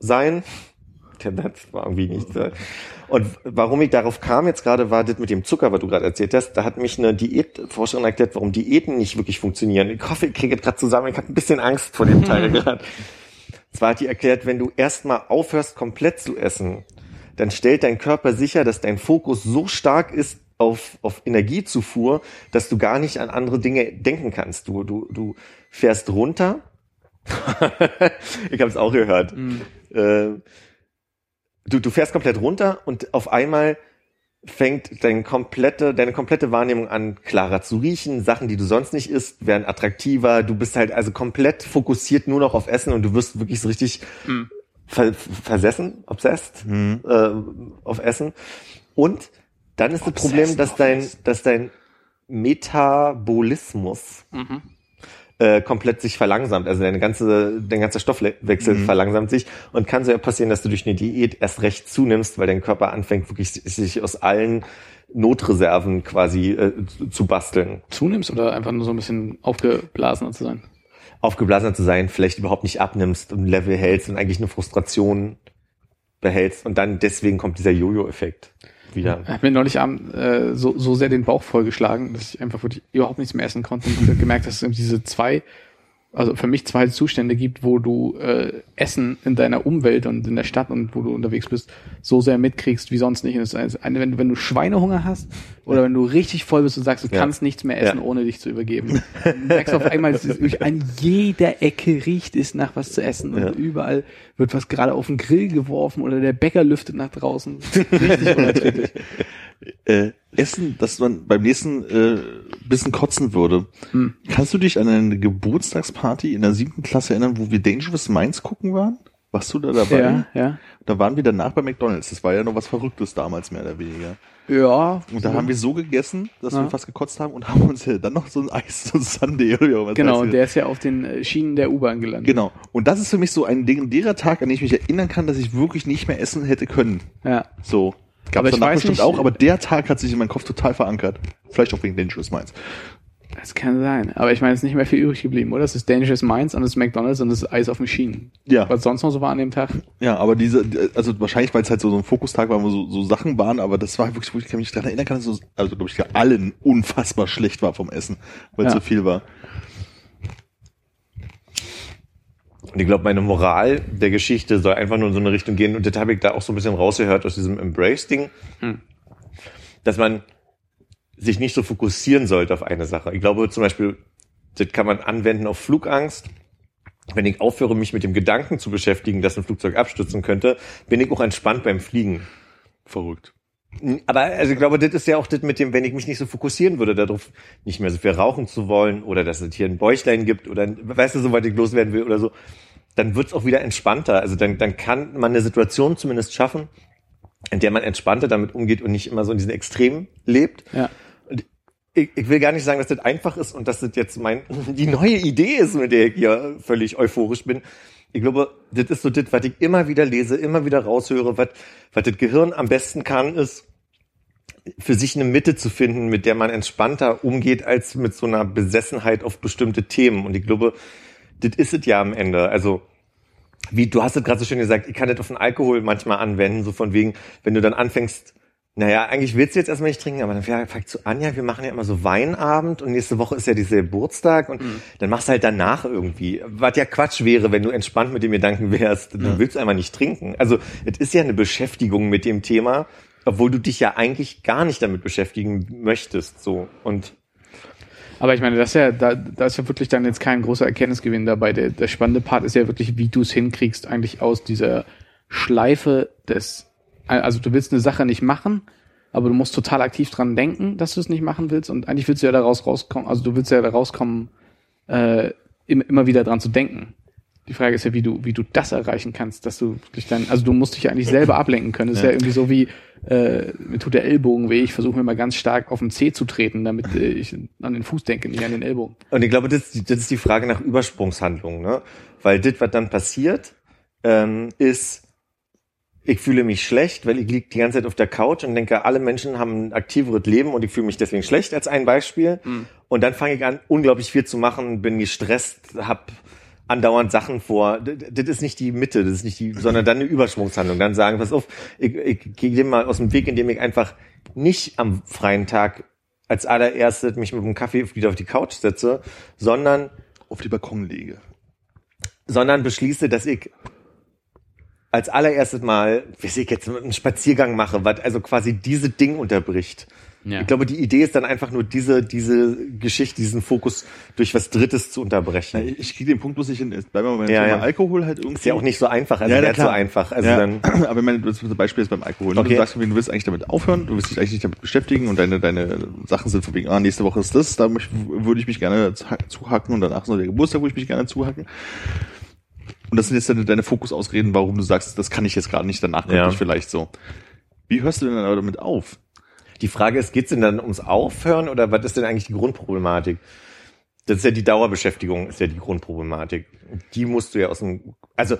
sein. Der Satz war irgendwie nicht. Äh. Und warum ich darauf kam jetzt gerade, war das mit dem Zucker, was du gerade erzählt hast. Da hat mich eine Diätforscherin erklärt, warum Diäten nicht wirklich funktionieren. Ich hoffe, ich kriege es gerade zusammen. Ich habe ein bisschen Angst vor dem Teil (laughs) gerade. Zwar hat die erklärt, wenn du erstmal aufhörst, komplett zu essen, dann stellt dein Körper sicher, dass dein Fokus so stark ist auf, auf Energiezufuhr, dass du gar nicht an andere Dinge denken kannst. Du, du, du fährst runter. (laughs) ich habe es auch gehört. Äh, du, du fährst komplett runter und auf einmal fängt deine komplette, deine komplette Wahrnehmung an, klarer zu riechen. Sachen, die du sonst nicht isst, werden attraktiver. Du bist halt also komplett fokussiert nur noch auf Essen und du wirst wirklich so richtig ver versessen, obsessed äh, auf Essen. Und dann ist das Problem, dass dein, dass dein Metabolismus Mhm. Äh, komplett sich verlangsamt. Also deine ganze, dein ganzer Stoffwechsel Mhm. verlangsamt sich und kann so ja passieren, dass du durch eine Diät erst recht zunimmst, weil dein Körper anfängt, wirklich sich aus allen Notreserven quasi äh, zu- basteln. Zunimmst oder einfach nur so ein bisschen aufgeblasener zu sein? Aufgeblasener zu sein, vielleicht überhaupt nicht abnimmst und Level hältst und eigentlich eine Frustration behältst und dann deswegen kommt dieser Jojo-Effekt wieder. Ich habe mir neulich Abend äh, so, so sehr den Bauch vollgeschlagen, dass ich einfach wirklich überhaupt nichts mehr essen konnte und gemerkt, dass diese zwei, also für mich zwei Zustände gibt, wo du äh, Essen in deiner Umwelt und in der Stadt und wo du unterwegs bist, so sehr mitkriegst wie sonst nicht. Und das ist eine, wenn, du- wenn du Schweinehunger hast oder wenn du richtig voll bist und sagst, du Ja. kannst nichts mehr essen, Ja. ohne dich zu übergeben. Dann merkst du auf einmal, es ist wirklich an jeder Ecke riecht es nach was zu essen und Ja. überall wird was gerade auf den Grill geworfen oder der Bäcker lüftet nach draußen. Richtig unerträglich. (laughs) äh, Essen, dass man beim nächsten äh, bisschen kotzen würde. Hm. Kannst du dich an eine Geburtstagsparty in der siebten Klasse erinnern, wo wir Dangerous Minds gucken waren? Warst du da dabei? Ja, ja. Da waren wir danach bei McDonalds. Das war ja noch was Verrücktes damals, mehr oder weniger. Ja. Und da haben wir so gegessen, dass Ja. wir fast gekotzt haben und (laughs) haben uns ja dann noch so ein Eis, so ein Sunday oder immer. Genau, heißt. der ist ja auf den Schienen der U-Bahn gelandet. Genau. Und das ist für mich so ein legendärer Tag, an den ich mich erinnern kann, dass ich wirklich nicht mehr essen hätte können. Ja. So. Gab Aber es danach bestimmt nicht- auch, aber der Tag hat sich in meinem Kopf total verankert. Vielleicht auch wegen Dangerous Minds. Das kann sein. Aber ich meine, es ist nicht mehr viel übrig geblieben, oder? Es ist Dangerous Minds und es ist McDonalds und es ist Eis auf den Schienen. Ja. Was sonst noch so war an dem Tag? Ja, aber diese, also wahrscheinlich, weil es halt so, so ein Fokustag war, wo so, so Sachen waren, aber das war wirklich, wo ich mich daran erinnern kann, dass so, also glaube ich, allen unfassbar schlecht war vom Essen, weil es Ja. so viel war. Und ich glaube, meine Moral der Geschichte soll einfach nur in so eine Richtung gehen. Und das habe ich da auch so ein bisschen rausgehört aus diesem Embrace-Ding, Hm. dass man sich nicht so fokussieren sollte auf eine Sache. Ich glaube zum Beispiel, das kann man anwenden auf Flugangst. Wenn ich aufhöre, mich mit dem Gedanken zu beschäftigen, dass ein Flugzeug abstürzen könnte, bin ich auch entspannt beim Fliegen. Verrückt. Aber also ich glaube, das ist ja auch das mit dem, wenn ich mich nicht so fokussieren würde, darauf nicht mehr so viel rauchen zu wollen oder dass es hier ein Bäuchlein gibt oder weißt du, so weit ich loswerden will oder so, dann wird's auch wieder entspannter. Also dann, dann kann man eine Situation zumindest schaffen, in der man entspannter damit umgeht und nicht immer so in diesen Extremen lebt. Ja. Und ich, ich will gar nicht sagen, dass das einfach ist und dass das jetzt mein (laughs) die neue Idee ist, mit der ich hier völlig euphorisch bin. Ich glaube, das ist so das, was ich immer wieder lese, immer wieder raushöre, was, was das Gehirn am besten kann, ist, für sich eine Mitte zu finden, mit der man entspannter umgeht, als mit so einer Besessenheit auf bestimmte Themen. Und ich glaube, das ist es ja am Ende. Also, wie du hast es gerade so schön gesagt, ich kann das auf den Alkohol manchmal anwenden, so von wegen, wenn du dann anfängst, naja, eigentlich willst du jetzt erstmal nicht trinken, aber dann fragt zu Anja, wir machen ja immer so Weinabend und nächste Woche ist ja dieser Geburtstag und dann machst du halt danach irgendwie, was ja Quatsch wäre, wenn du entspannt mit dem Gedanken wärst, du willst einfach nicht trinken. Also es ist ja eine Beschäftigung mit dem Thema, obwohl du dich ja eigentlich gar nicht damit beschäftigen möchtest, so und Aber ich meine, das ist ja, da, da ist ja wirklich dann jetzt kein großer Erkenntnisgewinn dabei. Der, der spannende Part ist ja wirklich, wie du es hinkriegst, eigentlich aus dieser Schleife des, also du willst eine Sache nicht machen, aber du musst total aktiv dran denken, dass du es nicht machen willst und eigentlich willst du ja daraus rauskommen, also du willst ja da rauskommen, äh, im, immer wieder dran zu denken. Die Frage ist ja, wie du, wie du das erreichen kannst, dass du wirklich dann, also du musst dich ja eigentlich selber ablenken können. Das ist ja irgendwie so wie, äh, mir tut der Ellbogen weh, ich versuche mir mal ganz stark auf den Zeh zu treten, damit äh, ich an den Fuß denke, nicht an den Ellbogen. Und ich glaube, das, das ist die Frage nach Übersprungshandlungen, ne? Weil das, was dann passiert, ähm, ist, ich fühle mich schlecht, weil ich liege die ganze Zeit auf der Couch und denke, alle Menschen haben ein aktiveres Leben und ich fühle mich deswegen schlecht als ein Beispiel. Und dann fange ich an, unglaublich viel zu machen, bin gestresst, hab andauernd Sachen vor. Das ist nicht die Mitte, das ist nicht die, sondern dann eine Übersprungshandlung. Dann sagen, pass auf, ich, ich gehe dem mal aus dem Weg, indem ich einfach nicht am freien Tag als allererstes mich mit einem Kaffee wieder auf die Couch setze, sondern Auf die Balkon lege. sondern beschließe, dass ich als allererstes mal, weiß ich jetzt, einen Spaziergang mache, was also quasi diese Ding unterbricht. Ja. Ich glaube, die Idee ist dann einfach nur diese, diese Geschichte, diesen Fokus durch was Drittes zu unterbrechen. Ich kriege den Punkt bloß nicht hin. Bleiben wir mal beim Ja, Thema ja. Alkohol halt irgendwie. Ist ja auch nicht so einfach, also Ja, ja, so einfach. Also ja, dann, (clears throat) aber ich meine, das Beispiel ist beim Alkohol. Ne? Okay. Du sagst, du willst eigentlich damit aufhören, du willst dich eigentlich nicht damit beschäftigen und deine, deine Sachen sind von wegen, ah, nächste Woche ist das, da würde ich mich gerne zu- zuhacken und danach ist noch der Geburtstag, wo ich mich gerne zuhacken. Und das sind jetzt deine, deine Fokusausreden, warum du sagst, das kann ich jetzt gerade nicht, danach könnte Ja. ich vielleicht so. Wie hörst du denn aber damit auf? Die Frage ist, geht's denn dann ums Aufhören oder was ist denn eigentlich die Grundproblematik? Das ist ja die Dauerbeschäftigung, ist ja die Grundproblematik. Die musst du ja aus dem, also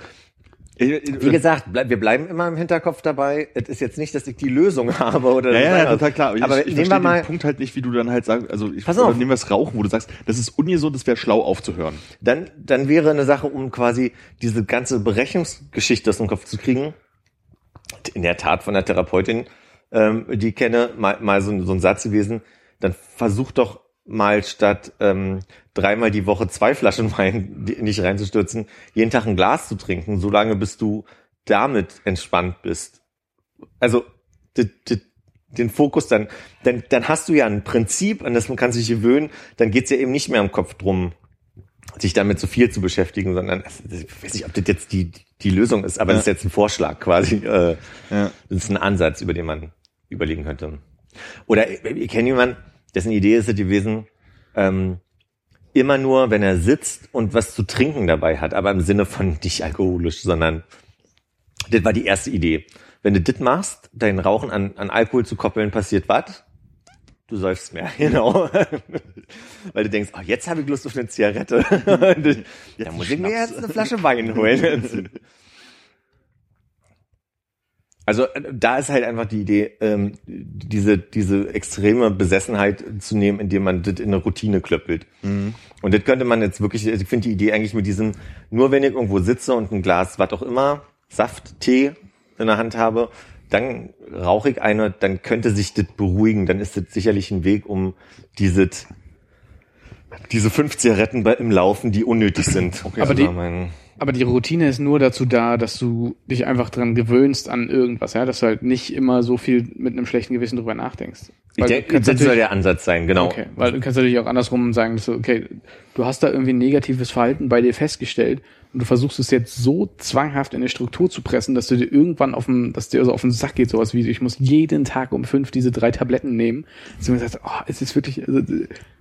wie gesagt, wir bleiben immer im Hinterkopf dabei. Es ist jetzt nicht, dass ich die Lösung (laughs) habe oder Ja, ja, ja, so. total klar. Aber, ich, aber ich nehmen verstehe wir mal, den Punkt halt nicht, wie du dann halt sagst, also ich Pass auf. nehmen wir das Rauchen, wo du sagst, das ist ungesund, das wäre schlau aufzuhören. dann, dann wäre eine Sache, um quasi diese ganze Berechnungsgeschichte aus dem Kopf zu kriegen. In der Tat von der Therapeutin, ähm, die ich kenne, mal, mal so, ein- so ein Satz gewesen. Dann versuch doch mal statt ähm, dreimal die Woche zwei Flaschen (laughs) Wein die- nicht reinzustürzen, jeden Tag ein Glas zu trinken, solange bis du damit entspannt bist. Also den Fokus dann, dann, dann hast du ja ein Prinzip, an das man kann sich gewöhnen, dann geht's ja eben nicht mehr im Kopf drum, sich damit zu viel zu beschäftigen, sondern ich weiß nicht, ob das jetzt die, die Lösung ist, aber Ja. das ist jetzt ein Vorschlag quasi. Äh, Ja. Das ist ein Ansatz, über den man überlegen könnte. Oder ich, ich kenne jemanden, dessen Idee ist es gewesen, ähm, immer nur, wenn er sitzt und was zu trinken dabei hat, aber im Sinne von (laughs) nicht alkoholisch, sondern das war die erste Idee. Wenn du das machst, dein Rauchen an, an Alkohol zu koppeln, passiert was? Du säufst mehr, (laughs) genau. Weil du denkst, oh, jetzt habe ich Lust auf eine Zigarette. (laughs) da muss ich mir jetzt eine Flasche Wein holen. Also äh, da ist halt einfach die Idee, ähm, diese, diese extreme Besessenheit zu nehmen, indem man das in eine Routine klöppelt. Und das könnte man jetzt wirklich, also ich finde die Idee eigentlich mit diesem, nur wenn ich irgendwo sitze und ein Glas, was auch immer, Saft, Tee in der Hand habe, dann rauche ich eine, dann könnte sich das beruhigen, dann ist das sicherlich ein Weg, um dieses diese fünf Zigaretten im Laufen, die unnötig sind. (laughs) Okay, aber die- Aber die Routine ist nur dazu da, dass du dich einfach dran gewöhnst an irgendwas, ja, dass du halt nicht immer so viel mit einem schlechten Gewissen drüber nachdenkst. ich Weil du denke, das soll der Ansatz sein, genau. Okay, weil du kannst natürlich auch andersrum sagen, dass du, okay, du hast da irgendwie ein negatives Verhalten bei dir festgestellt und du versuchst es jetzt so zwanghaft in eine Struktur zu pressen, dass du dir irgendwann auf den, dass dir so auf den Sack geht, sowas wie, ich muss jeden Tag um fünf diese drei Tabletten nehmen. Dass du mir sagst, oh, es ist wirklich, also,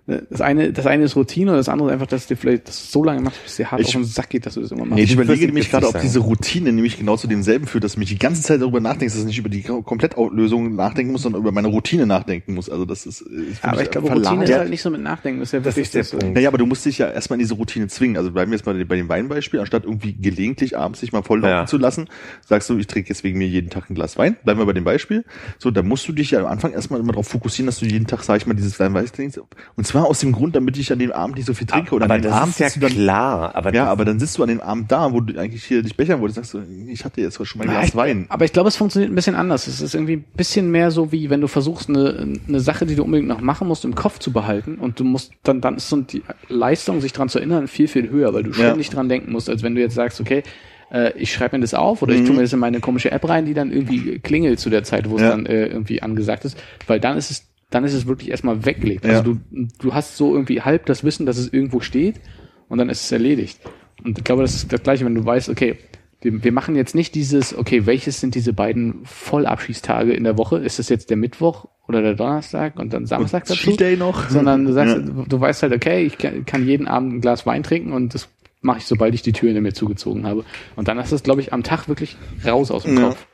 das eine, das eine ist Routine und das andere ist einfach, dass du vielleicht das so lange machst, bis dir hart Ich- auf den Sack geht, dass du das immer machst. Nee, ich Ich überlege nämlich gerade, ob diese Routine nämlich genau zu demselben führt, dass du mich die ganze Zeit darüber nachdenkst, dass ich nicht über die Komplettlösung nachdenken muss, sondern über meine Routine nachdenken muss. Also das ist, ist für aber ich glaube, verlagert. Routine ist halt nicht so mit Nachdenken. Das ist ja Das wirklich ist der das, Punkt. Naja, aber du musst dich ja erstmal in diese Routine zwingen. Also bleiben wir jetzt mal bei dem Weinbeispiel, anstatt irgendwie gelegentlich abends sich mal voll laufen Ja. zu lassen, sagst du, ich trinke jetzt wegen mir jeden Tag ein Glas Wein. Bleiben wir bei dem Beispiel. So, da musst du dich ja am Anfang erstmal immer darauf fokussieren, dass du jeden Tag, sag ich mal, dieses Wein weiß trinkst. Und zwar aus dem Grund, damit ich an dem Abend nicht so viel trinke. Oder aber an dem das Abend ist ja dann, klar. Aber Ja, aber dann sitzt du an dem Abend da, wo du eigentlich hier dich bechern wolltest, sagst du, ich hatte jetzt schon mal ein Ja, Glas ich, Wein. Aber ich glaube, es funktioniert ein bisschen anders. Es ist irgendwie ein bisschen mehr so, wie wenn du versuchst, eine, eine Sache, die du unbedingt noch machen musst, im Kopf zu behalten und du musst dann, dann ist so die Leistung, sich dran zu erinnern, viel, viel höher, weil du Ja. ständig dran denken musst, als wenn du jetzt sagst, okay, äh, ich schreibe mir das auf oder Mhm. ich tue mir das in meine komische App rein, die dann irgendwie klingelt zu der Zeit, wo es Ja. dann äh, irgendwie angesagt ist, weil dann ist es dann ist es wirklich erstmal weggelegt. Ja. Also du, du hast so irgendwie halb das Wissen, dass es irgendwo steht und dann ist es erledigt. Und ich glaube, das ist das Gleiche, wenn du weißt, okay, wir, wir machen jetzt nicht dieses, okay, welches sind diese beiden Vollabschießtage in der Woche? Ist das jetzt der Mittwoch oder der Donnerstag und dann Samstag dazu? Cheat Day noch. Sondern du sagst, Ja. du, weißt halt, okay, ich kann, kann jeden Abend ein Glas Wein trinken und das mache ich, sobald ich die Tür hinter mir zugezogen habe. Und dann hast du es, glaube ich, am Tag wirklich raus aus dem Ja. Kopf.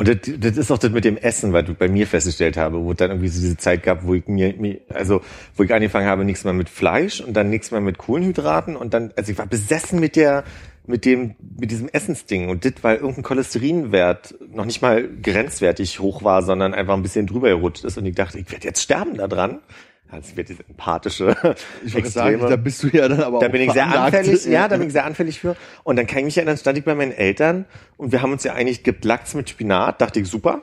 Und das, das ist auch das mit dem Essen, was ich bei mir festgestellt habe, wo dann irgendwie so diese Zeit gab, wo ich mir, also wo ich angefangen habe, nichts mehr mit Fleisch und dann nichts mehr mit Kohlenhydraten und dann, also ich war besessen mit der, mit dem, mit diesem Essensding. Und das, weil irgendein Cholesterinwert noch nicht mal grenzwertig hoch war, sondern einfach ein bisschen drüber gerutscht ist. Und ich dachte, ich werde jetzt sterben da Also wird diese empathische (laughs) Ich wollte sagen, da bist du ja dann aber da auch bin ich sehr anfällig, ja, da bin ich (laughs) sehr anfällig für. Und dann kann ich mich erinnern, stand ich bei meinen Eltern und wir haben uns ja eigentlich gibt Lachs mit Spinat, dachte ich, super.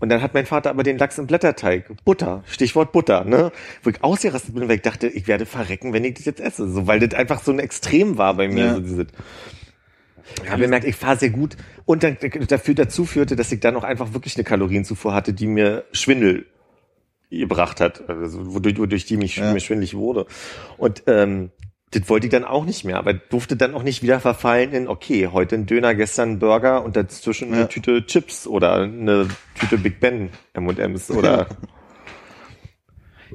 Und dann hat mein Vater aber den Lachs im Blätterteig. Butter, Stichwort Butter, ne? Wo ich ausgerastet bin, weil ich dachte, ich werde verrecken, wenn ich das jetzt esse. So, weil das einfach so ein Extrem war bei mir. Ja. So diese, ich habe gemerkt, ich fahre sehr gut. Und dann dafür, dazu führte, dass ich dann auch einfach wirklich eine Kalorienzufuhr hatte, die mir Schwindel gebracht hat, also wodurch, wodurch die mich Ja. mir schwindelig wurde. Und ähm, das wollte ich dann auch nicht mehr, aber durfte dann auch nicht wieder verfallen in, okay, heute ein Döner, gestern ein Burger und dazwischen Ja. eine Tüte Chips oder eine Tüte Big Ben M&M's oder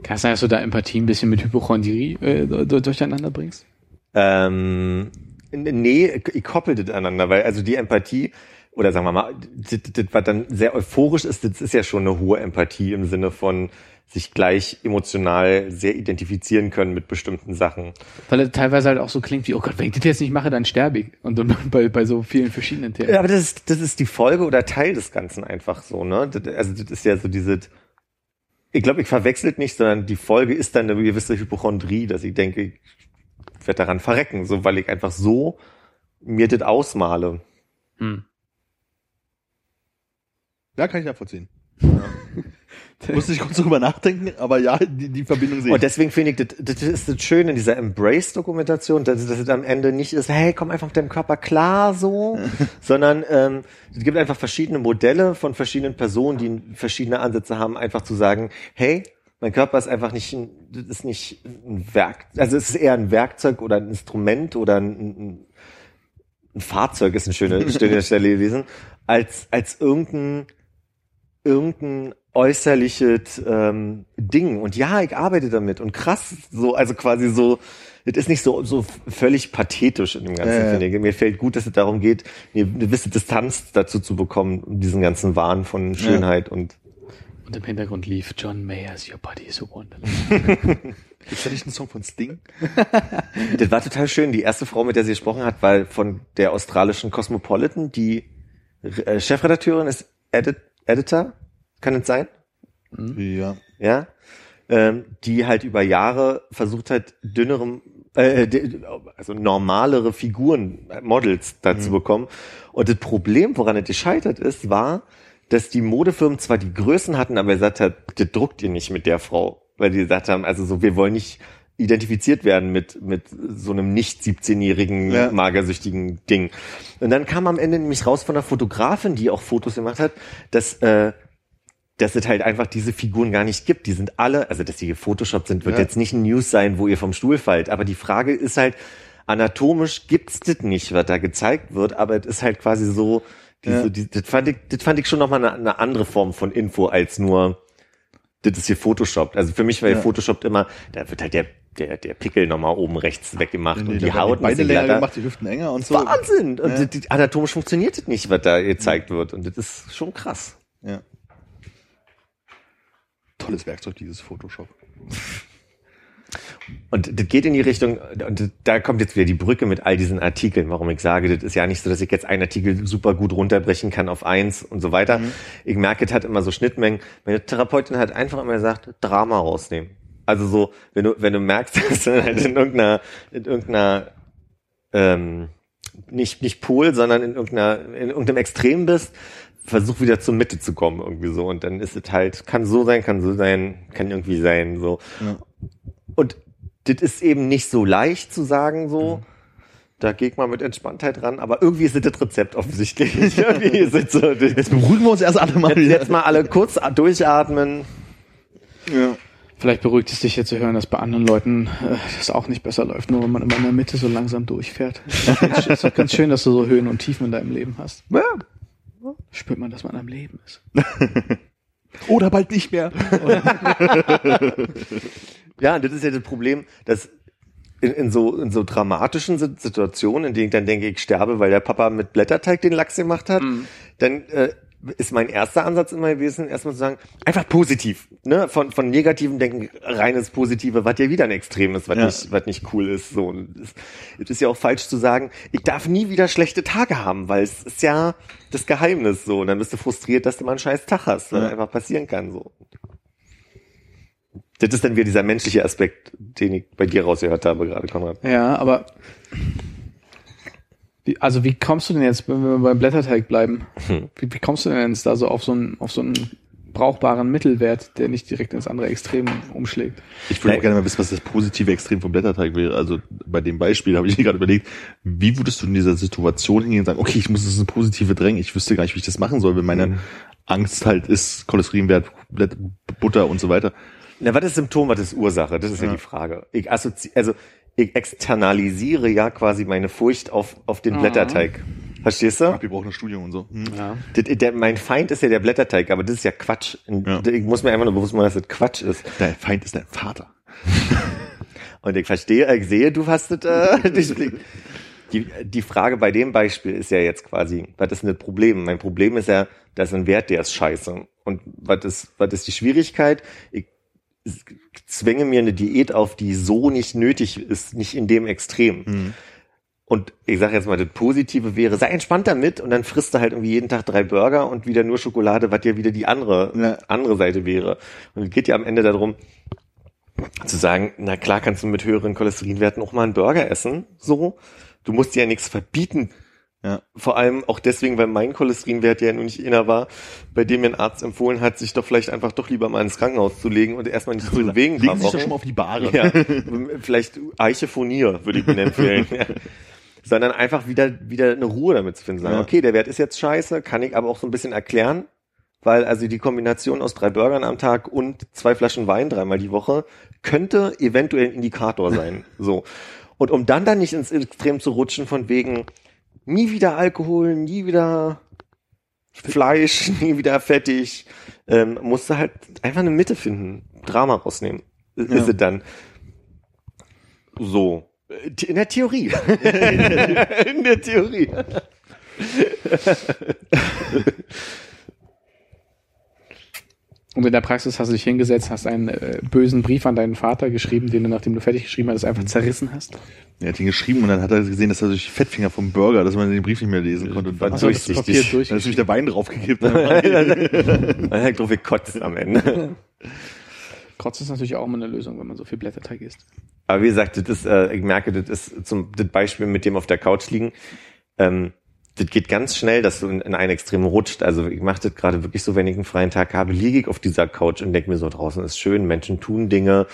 Kann es sein, dass du da Empathie ein bisschen mit Hypochondrie äh, du- durcheinander bringst? ähm, nee, ich koppel das aneinander, weil also die Empathie oder sagen wir mal, das, das, was dann sehr euphorisch ist, das ist ja schon eine hohe Empathie im Sinne von sich gleich emotional sehr identifizieren können mit bestimmten Sachen. Weil er teilweise halt auch so klingt wie, oh Gott, wenn ich das jetzt nicht mache, dann sterbe ich. Und dann (laughs) bei, bei so vielen verschiedenen Themen. Ja, aber das ist, das ist die Folge oder Teil des Ganzen einfach so, ne? Das, also das ist ja so diese, ich glaube, ich verwechselt nicht, sondern die Folge ist dann eine gewisse Hypochondrie, dass ich denke, ich werde daran verrecken, so weil ich einfach so mir das ausmale. Hm. Ja, kann ich nachvollziehen. (laughs) Ja. Musste ich kurz drüber nachdenken, aber ja, die, die Verbindung sehe ich. Und deswegen finde ich, das, das ist das Schöne in dieser Embrace-Dokumentation, dass, dass es am Ende nicht ist, hey, komm einfach mit deinem Körper klar so, (laughs) sondern ähm, es gibt einfach verschiedene Modelle von verschiedenen Personen, die verschiedene Ansätze haben, einfach zu sagen, hey, mein Körper ist einfach nicht ein, das ist nicht ein Werk, also es ist eher ein Werkzeug oder ein Instrument oder ein, ein, ein Fahrzeug ist eine schöne, (laughs) schöne Stelle gewesen, als, als irgendein, irgendein äußerliches ähm, Ding. Und ja, ich arbeite damit und krass, so, also quasi so, das ist nicht so, so völlig pathetisch in dem Ganzen, Ja, ja. finde ich. Mir fällt gut, dass es darum geht, eine gewisse Distanz dazu zu bekommen, um diesen ganzen Wahn von Schönheit und Und im Hintergrund lief John Mayers Your Body is a Wonderland. (laughs) Gibt's da nicht einen Song von Sting? (laughs) Das war total schön. Die erste Frau, mit der sie gesprochen hat, war von der australischen Cosmopolitan. Die äh, Chefredakteurin ist Edit Editor, kann es sein? Ja. Ja. Ähm, die halt über Jahre versucht hat, dünnerem, äh, d- also normalere Figuren, äh, Models dazu bekommen. Und das Problem, woran es gescheitert ist, war, dass die Modefirmen zwar die Größen hatten, aber er gesagt hat, das druckt ihr nicht mit der Frau. Weil die gesagt haben, also so, wir wollen nicht identifiziert werden mit, mit so einem nicht 17-jährigen, Ja. magersüchtigen Ding. Und dann kam am Ende nämlich raus von der Fotografin, die auch Fotos gemacht hat, dass, äh, dass es halt einfach diese Figuren gar nicht gibt. Die sind alle, also dass die gefotoshoppt sind, wird Ja. jetzt nicht ein News sein, wo ihr vom Stuhl fallt. Aber die Frage ist halt, anatomisch gibt's das nicht, was da gezeigt wird, aber es ist halt quasi so, diese, Ja. die, das, fand ich, das fand ich schon nochmal eine, eine andere Form von Info als nur, das ist hier Photoshoppt. Also für mich war ja. Photoshoppt immer, da wird halt der, der, der Pickel nochmal oben rechts weggemacht und die Haut bisschen länger glatter. gemacht, die Hüften enger und so. Wahnsinn! Und Ja. die, die, anatomisch funktioniert das nicht, was da gezeigt wird. Und das ist schon krass. Ja. Tolles Werkzeug, dieses Photoshop. Und das geht in die Richtung, und da kommt jetzt wieder die Brücke mit all diesen Artikeln, warum ich sage, das ist ja nicht so, dass ich jetzt einen Artikel super gut runterbrechen kann auf eins und so weiter. Ich merke, es hat immer so Schnittmengen. Meine Therapeutin hat einfach immer gesagt, Drama rausnehmen. Also so, wenn du, wenn du merkst, (laughs) dass du halt in irgendeiner, in irgendeiner, ähm, nicht, nicht Pol, sondern in irgendeiner, in irgendeinem Extrem bist, versuch wieder zur Mitte zu kommen, irgendwie so. Und dann ist es halt, kann so sein, kann so sein, kann irgendwie sein, so. Ja. Und das ist eben nicht so leicht zu sagen, so. Da geht man mit Entspanntheit ran, aber irgendwie ist das das Rezept offensichtlich. (laughs) irgendwie ist es so. Jetzt beruhigen wir uns erst alle mal Jetzt, jetzt mal alle kurz durchatmen. Ja. Vielleicht beruhigt es dich jetzt zu hören, dass bei anderen Leuten äh, das auch nicht besser läuft, nur wenn man immer in der Mitte so langsam durchfährt. Es (laughs) ist doch ganz schön, dass du so Höhen und Tiefen in deinem Leben hast. Ja. Spürt man, dass man am Leben ist. (laughs) Oder bald nicht mehr. (laughs) Ja, und das ist ja das Problem, dass in, in so in so dramatischen Si- Situationen, in denen ich dann denke, ich sterbe, weil der Papa mit Blätterteig den Lachs gemacht hat, dann äh, ist mein erster Ansatz immer gewesen, erstmal zu sagen, einfach positiv, ne, von von negativen Denken reines Positive, was ja wieder ein Extrem ist, was Ja. nicht was nicht cool ist, so. Und Es es ist ja auch falsch zu sagen, ich darf nie wieder schlechte Tage haben, weil es ist ja das Geheimnis so. Und dann bist du frustriert, dass du mal einen scheiß Tag hast, weil Ja. einfach passieren kann so. Das ist dann wieder dieser menschliche Aspekt, den ich bei dir rausgehört habe gerade, Konrad. Ja, aber wie, also wie kommst du denn jetzt, wenn wir beim Blätterteig bleiben, Hm. wie, wie kommst du denn jetzt da so auf so einen, auf so einen brauchbaren Mittelwert, der nicht direkt ins andere Extrem umschlägt? Ich würde auch gerne mal wissen, was das positive Extrem vom Blätterteig wäre. Also bei dem Beispiel habe ich mir gerade überlegt, wie würdest du in dieser Situation hingehen und sagen, okay, ich muss das in positive drängen. Ich wüsste gar nicht, wie ich das machen soll, wenn meine Angst halt ist, Cholesterinwert, Butter und so weiter. Na, was ist Symptom, was ist Ursache? Das ist ja, Ja. die Frage. Ich assozi also ich externalisiere ja quasi meine Furcht auf, auf den Blätterteig. Verstehst du? Ach, wir brauchen eine Studie und so. Hm. Ja. Das, der, mein Feind ist ja der Blätterteig, aber das ist ja Quatsch. Ja. Ich muss mir einfach nur bewusst machen, dass das Quatsch ist. Dein Feind ist dein Vater. (laughs) Und ich verstehe, ich sehe, du hast das, äh, (laughs) dich, Die, die Frage bei dem Beispiel ist ja jetzt quasi, was ist denn das Problem? Mein Problem ist ja, da ist ein Wert, der ist scheiße. Und was ist, was ist die Schwierigkeit? Ich zwänge mir eine Diät auf, die so nicht nötig ist, nicht in dem Extrem. Hm. Und ich sage jetzt mal, das Positive wäre, sei entspannt damit und dann frisst du halt irgendwie jeden Tag drei Burger und wieder nur Schokolade, was ja wieder die andere, Ja. andere Seite wäre. Und es geht ja am Ende darum, zu sagen, na klar kannst du mit höheren Cholesterinwerten auch mal einen Burger essen, so. Du musst dir ja nichts verbieten. Ja. Vor allem auch deswegen, weil mein Cholesterinwert ja nun nicht inner war, bei dem mir ein Arzt empfohlen hat, sich doch vielleicht einfach doch lieber mal ins Krankenhaus zu legen und erstmal nicht zu bewegen. Legen Sie sich doch schon mal auf die Bahre. Ja, vielleicht Eichephonier würde ich Ihnen empfehlen. (laughs) ja. Sondern einfach wieder, wieder eine Ruhe damit zu finden. Sagen, Ja. okay, der Wert ist jetzt scheiße, kann ich aber auch so ein bisschen erklären, weil also die Kombination aus drei Burgern am Tag und zwei Flaschen Wein dreimal die Woche könnte eventuell ein Indikator sein. So. Und um dann dann nicht ins Extrem zu rutschen von wegen nie wieder Alkohol, nie wieder Fleisch, (laughs) nie wieder fettig, ähm, musst du halt einfach eine Mitte finden, Drama rausnehmen. Ist Ja. es dann. So. In der Theorie. (laughs) In der Theorie. (laughs) Und in der Praxis hast du dich hingesetzt, hast einen äh, bösen Brief an deinen Vater geschrieben, den du, nachdem du fertig geschrieben hast, einfach zerrissen hast. Er hat ihn geschrieben und dann hat er gesehen, dass er durch die Fettfinger vom Burger, dass man den Brief nicht mehr lesen konnte. Und dann, War Hast du das durchsichtig. Papier dann ist nämlich der Wein draufgekippt. (laughs) Man hat drauf gekotzt am Ende. (laughs) Kotz ist natürlich auch immer eine Lösung, wenn man so viel Blätterteig isst. Aber wie gesagt, das ist, äh, ich merke, das ist zum das Beispiel mit dem auf der Couch liegen. Ähm, das geht ganz schnell, dass du in, in ein Extrem rutscht. Also ich mache das gerade wirklich so, wenn ich einen freien Tag habe, liege ich auf dieser Couch und denke mir so, draußen ist schön, Menschen tun Dinge,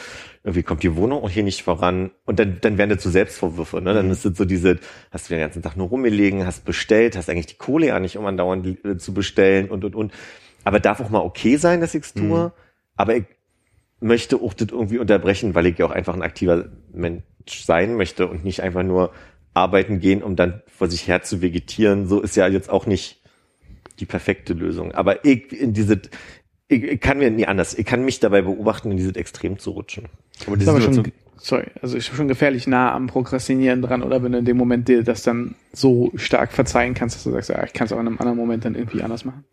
irgendwie kommt die Wohnung auch hier nicht voran. Und dann, dann werden das so Selbstvorwürfe. Ne? Dann ist das so diese, hast du den ganzen Tag nur rumgelegen, hast bestellt, hast eigentlich die Kohle ja nicht, um andauernd äh, zu bestellen und, und, und. Aber darf auch mal okay sein, dass ich's tue. Aber ich möchte auch das irgendwie unterbrechen, weil ich ja auch einfach ein aktiver Mensch sein möchte und nicht einfach nur arbeiten gehen, um dann vor sich her zu vegetieren. So ist ja jetzt auch nicht die perfekte Lösung. Aber ich in diese, ich, ich kann mir nie anders, ich kann mich dabei beobachten, in dieses Extrem zu rutschen. Aber die ist aber schon, sorry, also ist schon gefährlich nah am Prokrastinieren dran, oder wenn du in dem Moment dir das dann so stark verzeihen kannst, dass du sagst, ja, ich kann es auch in einem anderen Moment dann irgendwie anders machen.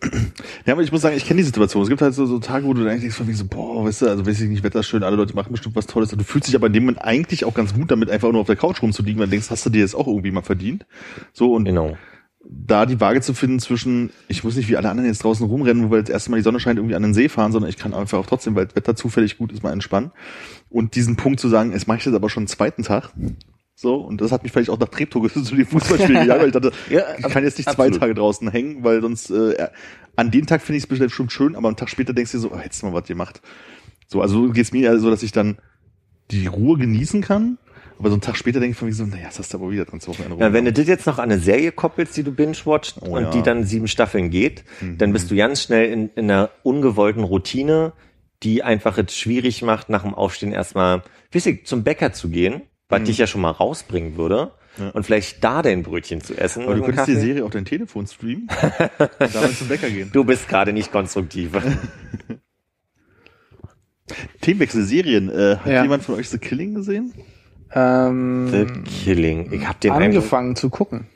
ja, aber ich muss sagen, ich kenne die Situation. Es gibt halt so, so Tage, wo du eigentlich denkst, von wegen so, boah, weißt du, also weiß ich nicht, Wetter schön, alle Leute machen bestimmt was Tolles. Und du fühlst dich aber in dem Moment eigentlich auch ganz gut damit, einfach nur auf der Couch rumzuliegen, weil du denkst, hast du dir jetzt auch irgendwie mal verdient. So, und Genau. da die Waage zu finden zwischen, ich muss nicht wie alle anderen jetzt draußen rumrennen, wo wir jetzt erstmal die Sonne scheint, irgendwie an den See fahren, sondern ich kann einfach auch trotzdem, weil das Wetter zufällig gut ist, mal entspannen. Und diesen Punkt zu sagen, jetzt mache ich das aber schon einen zweiten Tag. So, und das hat mich vielleicht auch nach Treptow zu dem Fußballspiel (laughs) gejagt, weil ich dachte, Ja, ich kann jetzt nicht absolut. zwei Tage draußen hängen, weil sonst, äh, an dem Tag finde ich es bestimmt schön, aber am Tag später denkst du dir so, oh, hättest du mal was gemacht. So, also geht's mir eher so, dass ich dann die Ruhe genießen kann, aber so einen Tag später denke ich von mir so, naja, das hast du aber wieder dran zu Wochenende Ja, wenn du das jetzt noch an eine Serie koppelst, die du binge-watcht Oh und ja. die dann sieben Staffeln geht, Mhm. dann bist du ganz schnell in, in einer ungewollten Routine, die einfach es schwierig macht, nach dem Aufstehen erstmal, ich, zum Bäcker zu gehen, was dich ja schon mal rausbringen würde. Mhm. Ja. Und vielleicht da dein Brötchen zu essen. Aber du könntest die. Serie auf dein Telefon streamen (laughs) und damit zum Bäcker gehen. Du bist gerade nicht konstruktiv. (laughs) Themenwechsel Serien. Äh, hat Ja. jemand von euch The Killing gesehen? Ähm, The Killing. Ich hab den Eindruck, angefangen zu gucken.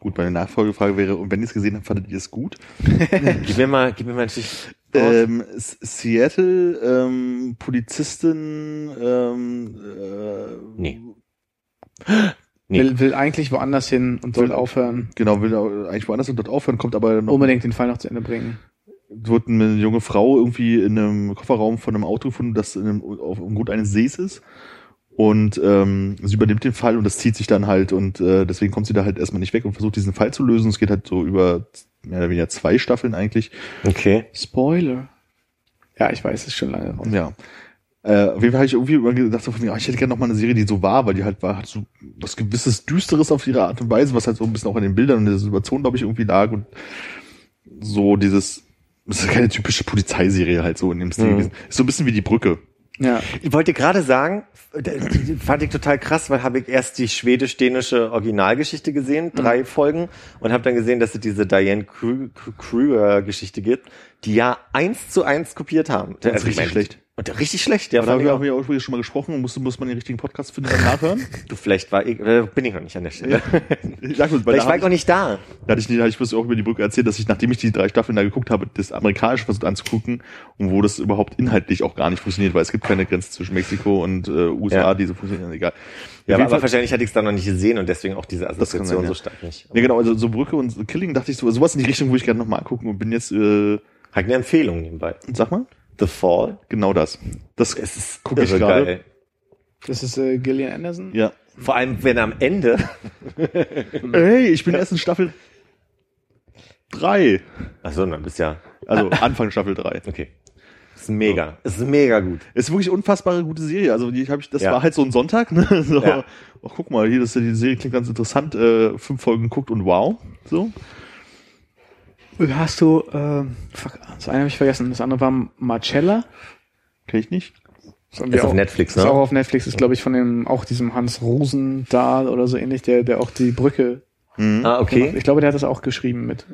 Gut, meine Nachfolgefrage wäre, und wenn ihr es gesehen habt, fandet ihr es gut? (laughs) gib mir mal, gib mir mal ein Stich. Ähm, Seattle, ähm, Polizistin, ähm, äh, Nee. (gasps) Nee. Will, will eigentlich woanders hin und soll aufhören. Genau, will eigentlich woanders und dort aufhören, kommt aber noch, Unbedingt den Fall noch zu Ende bringen. wird eine junge Frau irgendwie in einem Kofferraum von einem Auto gefunden, das in einem, auf dem Grund eines Sees ist. Und ähm, sie übernimmt den Fall und das zieht sich dann halt und äh, deswegen kommt sie da halt erstmal nicht weg und versucht diesen Fall zu lösen. Es geht halt so über mehr oder weniger zwei Staffeln eigentlich. Okay. Spoiler. Ja, ich weiß, es ist schon lange raus. Ja. Äh, auf jeden Fall habe ich irgendwie immer gedacht, so von mir, ah, ich hätte gerne noch mal eine Serie, die so war, weil die halt war, hat so was gewisses Düsteres auf ihre Art und Weise, was halt so ein bisschen auch in den Bildern und der Situation, glaube ich, irgendwie lag und so dieses, das ist keine typische Polizeiserie halt so in dem Stil Mhm. gewesen. Ist so ein bisschen wie die Brücke. Ja. Ich wollte gerade sagen, fand ich total krass, weil habe ich erst die schwedisch-dänische Originalgeschichte gesehen, drei Folgen, und habe dann gesehen, dass es diese Diane Kruger-Geschichte gibt, die ja eins zu eins kopiert haben. Das ist Also ich richtig schlecht. Und der richtig schlecht, ja. Aber da haben wir, auch. schon mal gesprochen und musste, muss man den richtigen Podcast finden und nachhören. (laughs) Du, vielleicht war ich, äh, bin ich noch nicht an der Stelle. Ich sag weil Vielleicht da war ich auch nicht da. Da hatte ich, nicht- hatte ich auch über die Brücke erzählt, dass ich, nachdem ich die drei Staffeln da geguckt habe, das amerikanische versucht anzugucken und wo das überhaupt inhaltlich auch gar nicht funktioniert, weil es gibt keine Grenze zwischen Mexiko und äh, USA, Ja. die so funktionieren, egal. Ja, aber, aber Fall- wahrscheinlich hatte ich es dann noch nicht gesehen und deswegen auch diese Assoziation sein, ja. so stark nicht. Ja, genau, also so Brücke und Killing dachte ich so, sowas in die Richtung, wo ich gerne nochmal angucken und bin jetzt, äh, Hat eine Empfehlung nebenbei. sag mal, The Fall. genau das. Das ist gucke ich gerade. geil. Das ist äh, Gillian Anderson. Ja. Vor allem, wenn am Ende, (laughs) Hey, ich bin erst in Staffel drei. achso, dann bist ja, Also Anfang Staffel drei. okay. Ist mega. Ist mega gut. Ist wirklich unfassbare gute Serie. Also die habe ich, das Ja. war halt so ein Sonntag. Ne? (laughs) So, Ja. ach, guck mal, hier, das, die Serie klingt ganz interessant. Äh, fünf Folgen geguckt und wow. So. Hast du, äh, fuck, das eine habe ich vergessen, das andere war Marcella. Kenn ich nicht. Ist wir auf auch- Netflix, Ist ne? auch auf Netflix, ist glaube ich von dem, auch diesem Hans Rosendahl oder so ähnlich, der, der auch die Brücke Mhm. Ah, gemacht. okay. Ich glaube, der hat das auch geschrieben mit.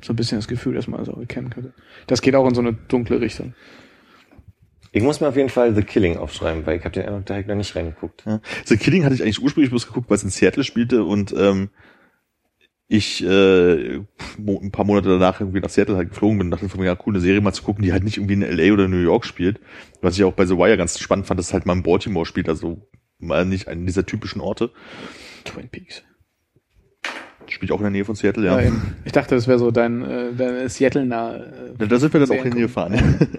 So ein bisschen das Gefühl, dass man das auch kennen könnte. Das geht auch in so eine dunkle Richtung. Ich muss mir auf jeden Fall The Killing aufschreiben, weil ich habe den hab ich noch nicht reingeguckt. Ja. The Killing hatte ich eigentlich ursprünglich bloß geguckt, weil es in Seattle spielte und ähm, ich äh, ein paar Monate danach irgendwie nach Seattle halt geflogen bin und dachte mir, ja, cool, eine Serie mal zu gucken, die halt nicht irgendwie in LA oder New York spielt. Was ich auch bei The Wire ganz spannend fand, dass halt mal in Baltimore spielt, also mal nicht einen dieser typischen Orte. Twin Peaks. Spielt auch in der Nähe von Seattle, ja. Ja. Ich dachte, das wäre so dein, äh, dein Seattle nah. Äh, Ja, da sind wir dann auch hingefahren. (laughs)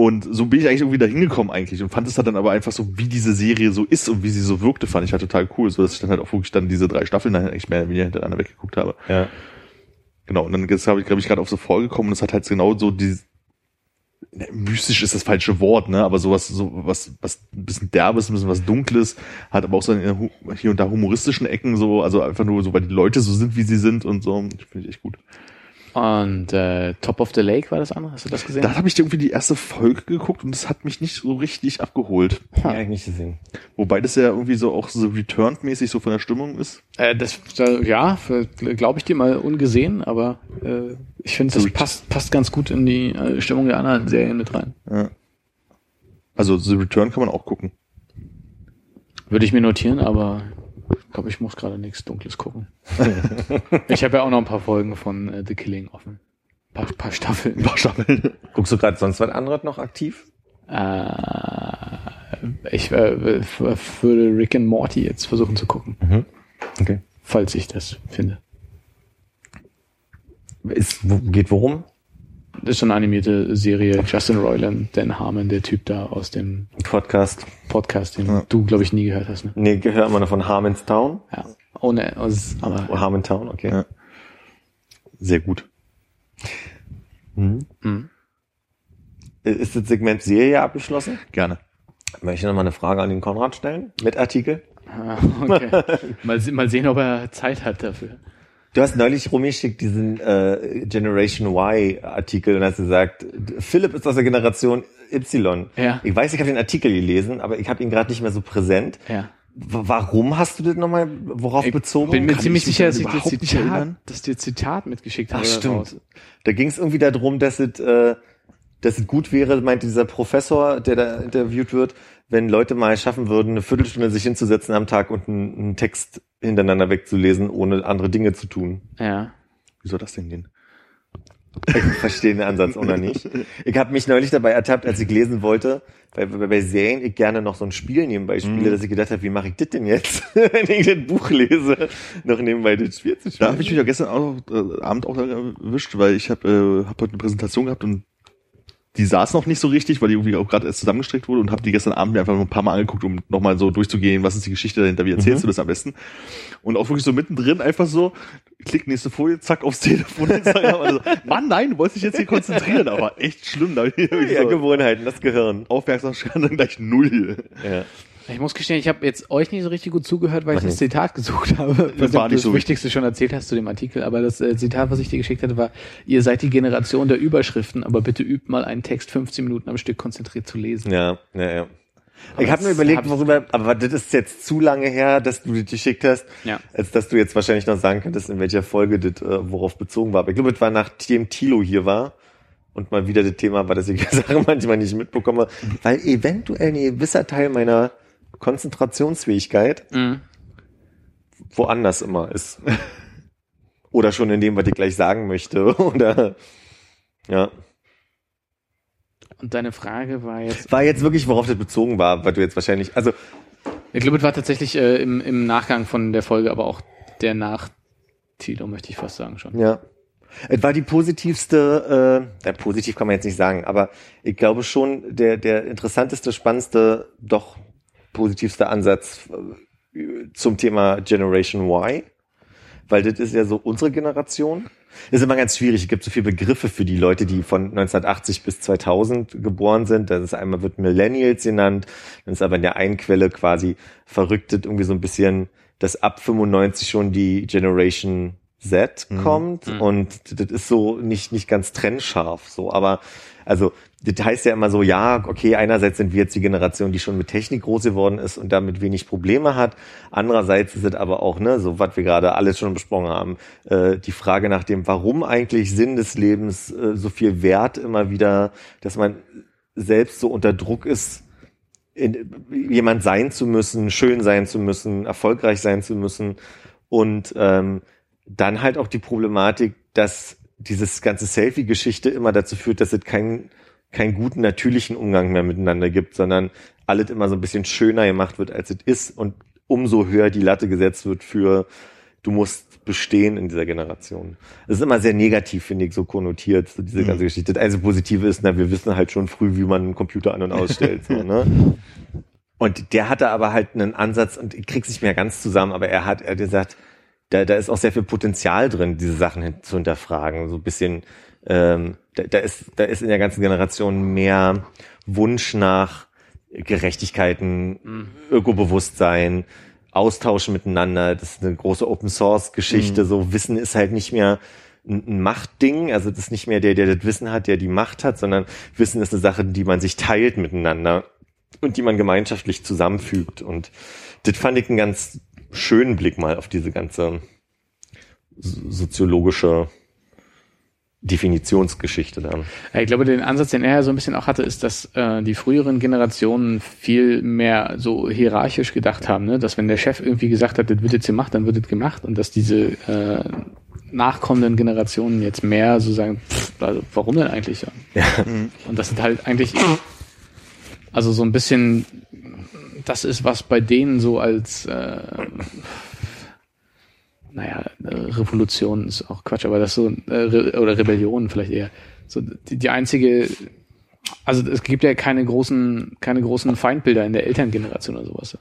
Und so bin ich eigentlich irgendwie da hingekommen eigentlich und fand es halt dann aber einfach so, wie diese Serie so ist und wie sie so wirkte, fand ich halt total cool, so dass ich dann halt auch wirklich dann diese drei Staffeln dann eigentlich mehr oder weniger hintereinander weggeguckt habe. Ja. Genau, und dann jetzt habe ich, glaube ich, gerade auf so vorgekommen und es hat halt genau so dieses ne, mystisch ist das falsche Wort, ne, aber sowas, so was, was ein bisschen derbes, ein bisschen was dunkles, hat aber auch so in hu- hier und da humoristischen Ecken so, also einfach nur so, weil die Leute so sind, wie sie sind und so, finde ich echt gut. Und äh, Top of the Lake war das andere? Hast du das gesehen? Da habe ich irgendwie die erste Folge geguckt und das hat mich nicht so richtig abgeholt. Ja, hab ich nicht gesehen. Wobei das ja irgendwie so auch so returned-mäßig so von der Stimmung ist. Äh, das, da, ja, glaube ich dir mal ungesehen, aber äh, ich finde, das passt, passt ganz gut in die äh, Stimmung der anderen Serien mit rein. Ja. Also The Return kann man auch gucken. Würde ich mir notieren, aber ich glaube, ich muss gerade nichts Dunkles gucken. (laughs) ich habe ja auch noch ein paar Folgen von äh, The Killing offen. Ein paar, paar Staffeln. Ein paar Staffeln. (laughs) Guckst du gerade sonst was anderes noch aktiv? Äh, ich äh, würde Rick and Morty jetzt versuchen zu gucken, Okay. falls ich das finde. Ist, geht worum? Das ist so eine animierte Serie. Justin Roiland, Dan Harmon, der Typ da aus dem Podcast. Podcast, den Ja. du, glaube ich, nie gehört hast. Ne? Nee, gehört immer noch von Harmonstown. Ja. Ohne, aus, aber Oh, Harmontown, okay. Ja. Sehr gut. Mhm. Mhm. Ist das Segment Serie abgeschlossen? Gerne. Möchte ich noch mal eine Frage an den Konrad stellen? Mit Artikel? Ah, okay. (laughs) mal, mal sehen, ob er Zeit hat dafür. Du hast neulich rumgeschickt diesen äh, Generation Y Artikel und hast gesagt, Philipp ist aus der Generation Y. Ja. Ich weiß, ich habe den Artikel gelesen, aber ich habe ihn gerade nicht mehr so präsent. Ja. Warum hast du das nochmal, worauf Ich bezogen? bin mir Kann ziemlich ich sicher, dass ich nicht Zitat, dass dir Zitat mitgeschickt Ach, habe. stimmt. daraus. Da ging es irgendwie darum, dass es, äh, dass es gut wäre, meinte dieser Professor, der da interviewt wird, wenn Leute mal schaffen würden, eine Viertelstunde sich hinzusetzen am Tag und einen, einen Text hintereinander wegzulesen, ohne andere Dinge zu tun. Ja. Wie soll das denn gehen? Ich verstehe den Ansatz oder nicht. Ich habe mich neulich dabei ertappt, als ich lesen wollte, weil bei, bei Serien ich gerne noch so ein Spiel nebenbei spiele, Mhm. dass ich gedacht habe, wie mache ich das denn jetzt, (laughs) wenn ich das Buch lese, noch nebenbei das Spiel zu Da spielen. habe ich mich ja gestern auch, äh, Abend auch erwischt, weil ich habe äh, hab heute eine Präsentation gehabt und die saß noch nicht so richtig, weil die irgendwie auch gerade erst zusammengestrickt wurde und habe die gestern Abend mir einfach noch ein paar Mal angeguckt, um nochmal so durchzugehen, was ist die Geschichte dahinter, wie erzählst Mhm. du das am besten? Und auch wirklich so mittendrin einfach so, klick nächste Folie, zack, aufs Telefon. Also, (laughs) Mann, nein, du wolltest dich jetzt hier konzentrieren, aber echt schlimm. Da ja, so Gewohnheiten, das Gehirn. Aufmerksamkeit dann (laughs) gleich null. Ja. Ich muss gestehen, ich habe jetzt euch nicht so richtig gut zugehört, weil ich Was das Zitat gesucht habe. Das Ich war nicht du so das Wichtigste schon erzählt hast zu dem Artikel, aber das äh, Zitat, was ich dir geschickt hatte, war, ihr seid die Generation der Überschriften, aber bitte übt mal einen Text 15 Minuten am Stück konzentriert zu lesen. Ja, ja, ja. ich Aber habe mir das überlegt, ich- worüber, aber das ist jetzt zu lange her, dass du das geschickt hast, Ja. als dass du jetzt wahrscheinlich noch sagen könntest, in welcher Folge das, äh, worauf bezogen war. Aber ich glaube, es war nachdem Tilo hier war, Und mal wieder das Thema war, dass ich (laughs) Sachen manchmal nicht mitbekomme, weil eventuell ein gewisser Teil meiner Konzentrationsfähigkeit Mhm. woanders immer ist. (laughs) Oder schon in dem, was ich gleich sagen möchte. (laughs) Oder ja. Und deine Frage war jetzt, War jetzt wirklich, worauf das bezogen war, weil du jetzt wahrscheinlich, also ich glaube, es war tatsächlich äh, im, im Nachgang von der Folge, aber auch der Nach-Tilo, möchte ich fast sagen schon. Ja. Es war die positivste, äh, ja, positiv kann man jetzt nicht sagen, aber ich glaube schon der, der interessanteste, spannendste, doch positivste Ansatz äh, zum Thema Generation Y. Weil das ist ja so unsere Generation. Das ist immer ganz schwierig. Es gibt so viele Begriffe für die Leute, die von 1980 bis 2000 geboren sind. Das ist einmal wird Millennials genannt. Dann ist aber in der einen Quelle quasi verrücktet irgendwie so ein bisschen, dass ab 95 schon die Generation Z kommt und das ist so nicht nicht ganz trennscharf so, aber also das heißt ja immer so, ja, okay, einerseits sind wir jetzt die Generation, die schon mit Technik groß geworden ist und damit wenig Probleme hat. Andererseits ist es aber auch, ne, so was wir gerade alles schon besprochen haben, äh, die Frage nach dem, warum eigentlich Sinn des Lebens äh, so viel Wert immer wieder, dass man selbst so unter Druck ist, in, jemand sein zu müssen, schön sein zu müssen, erfolgreich sein zu müssen und ähm, dann halt auch die Problematik, dass dieses ganze Selfie-Geschichte immer dazu führt, dass es keinen keinen guten natürlichen Umgang mehr miteinander gibt, sondern alles immer so ein bisschen schöner gemacht wird, als es ist und umso höher die Latte gesetzt wird für du musst bestehen in dieser Generation. Das ist immer sehr negativ, finde ich, so konnotiert, so diese ganze Geschichte. Das einzige Positive ist, na, wir wissen halt schon früh, wie man einen Computer an- und ausstellt, so, ne? (laughs) Und der hatte aber halt einen Ansatz, und ich krieg's nicht mehr ganz zusammen, aber er hat, er hat gesagt, da, da ist auch sehr viel Potenzial drin, diese Sachen hin, zu hinterfragen. So ein bisschen, ähm, da, da, ist, da ist in der ganzen Generation mehr Wunsch nach Gerechtigkeiten, Ökobewusstsein, Austauschen miteinander. Das ist eine große Open Source Geschichte. So Wissen ist halt nicht mehr ein Machtding. Also das ist nicht mehr der, der das Wissen hat, der die Macht hat, sondern Wissen ist eine Sache, die man sich teilt miteinander und die man gemeinschaftlich zusammenfügt. Und das fand ich einen ganz schönen Blick mal auf diese ganze so- soziologische Definitionsgeschichte da. Ja, Ich glaube, den Ansatz, den er ja so ein bisschen auch hatte, ist, dass äh, die früheren Generationen viel mehr so hierarchisch gedacht haben, ne? dass wenn der Chef irgendwie gesagt hat, das wird jetzt gemacht, dann wird das gemacht und dass diese äh, nachkommenden Generationen jetzt mehr so sagen, pff, also warum denn eigentlich? Ja. Und das sind halt eigentlich also so ein bisschen das ist, was bei denen so als äh, naja, Revolution ist auch Quatsch, aber das so, äh, oder Rebellion vielleicht eher. So die, die einzige, also es gibt ja keine großen, keine großen Feindbilder in der Elterngeneration oder sowas.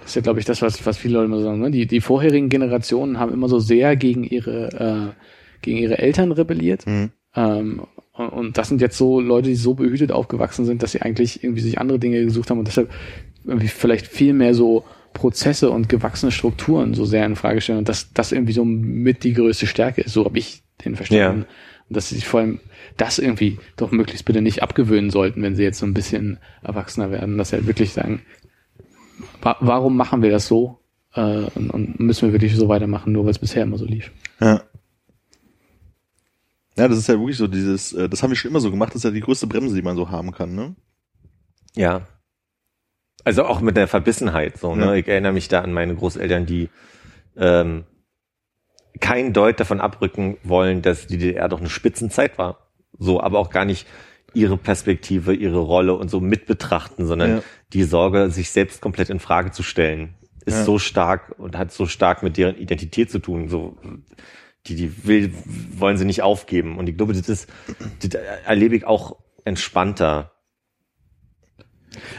Das ist ja, glaube ich, das, was, was viele Leute immer sagen. Ne? Die, die vorherigen Generationen haben immer so sehr gegen ihre, äh, gegen ihre Eltern rebelliert. Ähm, und, und das sind jetzt so Leute, die so behütet aufgewachsen sind, dass sie eigentlich irgendwie sich andere Dinge gesucht haben und deshalb irgendwie vielleicht viel mehr so Prozesse und gewachsene Strukturen so sehr in Frage stellen und dass das irgendwie so mit die größte Stärke ist. So habe ich den verstanden. Ja. Und dass sie sich vor allem das irgendwie doch möglichst bitte nicht abgewöhnen sollten, wenn sie jetzt so ein bisschen erwachsener werden, dass sie halt wirklich sagen, wa warum machen wir das so? Äh, und, und müssen wir wirklich so weitermachen, nur weil es bisher immer so lief. Ja. Ja, das ist ja wirklich so dieses, äh, das haben wir schon immer so gemacht, das ist ja die größte Bremse, die man so haben kann, ne? Ja. Also auch mit der Verbissenheit, so, ne? Ja. Ich erinnere mich da an meine Großeltern, die ähm, kein Deut davon abrücken wollen, dass die DDR doch eine Spitzenzeit war. So, aber auch gar nicht ihre Perspektive, ihre Rolle und so mit betrachten, sondern Ja. die Sorge, sich selbst komplett in Frage zu stellen, ist Ja. so stark und hat so stark mit deren Identität zu tun. So, die, die will, wollen sie nicht aufgeben. Und ich glaube, das ist, das erlebe ich auch entspannter.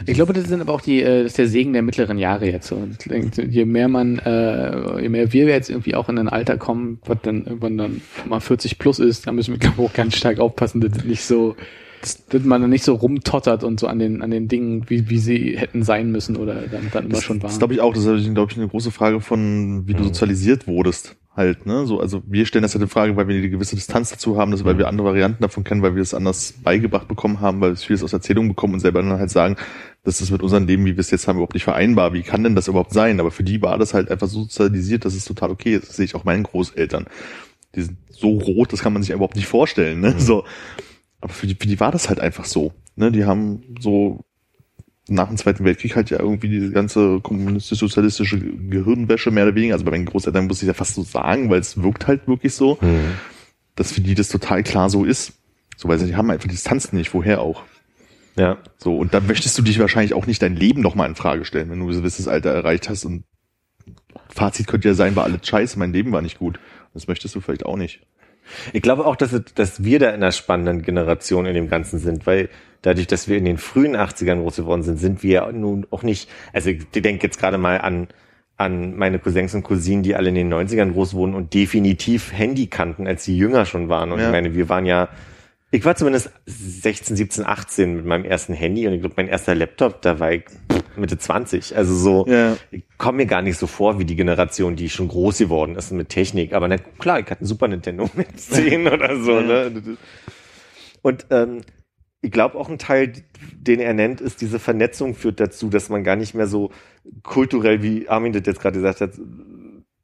Ich glaube, das sind aber auch die, äh, das ist der Segen der mittleren Jahre jetzt. Und Je mehr man, äh, je mehr wir jetzt irgendwie auch in ein Alter kommen, was dann irgendwann dann mal 40 plus ist, da müssen wir glaube ich auch ganz stark aufpassen, dass nicht so, dass man dann nicht so rumtottert und so an den an den Dingen, wie, wie sie hätten sein müssen oder dann, dann immer schon Das waren. glaube ich auch, das ist, glaube ich, eine große Frage von, wie du sozialisiert wurdest. Halt, ne? So, also wir stellen das ja in Frage, weil wir eine gewisse Distanz dazu haben, das, weil wir andere Varianten davon kennen, weil wir es anders beigebracht bekommen haben, weil wir vieles aus Erzählungen bekommen und selber dann halt sagen, das ist mit unserem Leben, wie wir es jetzt haben, überhaupt nicht vereinbar. Wie kann denn das überhaupt sein? Aber für die war das halt einfach so sozialisiert, dass es total okay ist. Das sehe ich auch meinen Großeltern. Die sind so rot, das kann man sich überhaupt nicht vorstellen. Ne? So. aber für die, für die war das halt einfach so. Ne? Die haben so nach dem Zweiten Weltkrieg halt ja irgendwie diese ganze kommunistisch-sozialistische Gehirnwäsche mehr oder weniger, also bei meinen Großeltern muss ich ja fast so sagen, weil es wirkt halt wirklich so, dass für die das total klar so ist. So, weil sie haben einfach die Distanz nicht, woher auch. Ja. So, und dann möchtest du dich wahrscheinlich auch nicht dein Leben nochmal in Frage stellen, wenn du ein gewisses Alter erreicht hast und Fazit könnte ja sein, war alles scheiße, mein Leben war nicht gut. Das möchtest du vielleicht auch nicht. Ich glaube auch, dass, dass wir da in einer spannenden Generation in dem Ganzen sind, weil dadurch, dass wir in den frühen 80ern groß geworden sind, sind wir nun auch nicht, also ich denke jetzt gerade mal an, an meine Cousins und Cousinen, die alle in den 90ern groß wurden und definitiv Handy kannten, als sie jünger schon waren. Und Ja. ich meine, wir waren ja, ich war zumindest 16, 17, 18 mit meinem ersten Handy und ich glaube, mein erster Laptop, da war ich Mitte 20. Also so, Ja. ich komme mir gar nicht so vor wie die Generation, die schon groß geworden ist mit Technik. Aber na, klar, ich hatte einen Super Nintendo (laughs) mit 10 oder so. Ne? Und ähm, ich glaube auch ein Teil, den er nennt, ist diese Vernetzung führt dazu, dass man gar nicht mehr so kulturell, wie Armin das jetzt gerade gesagt hat,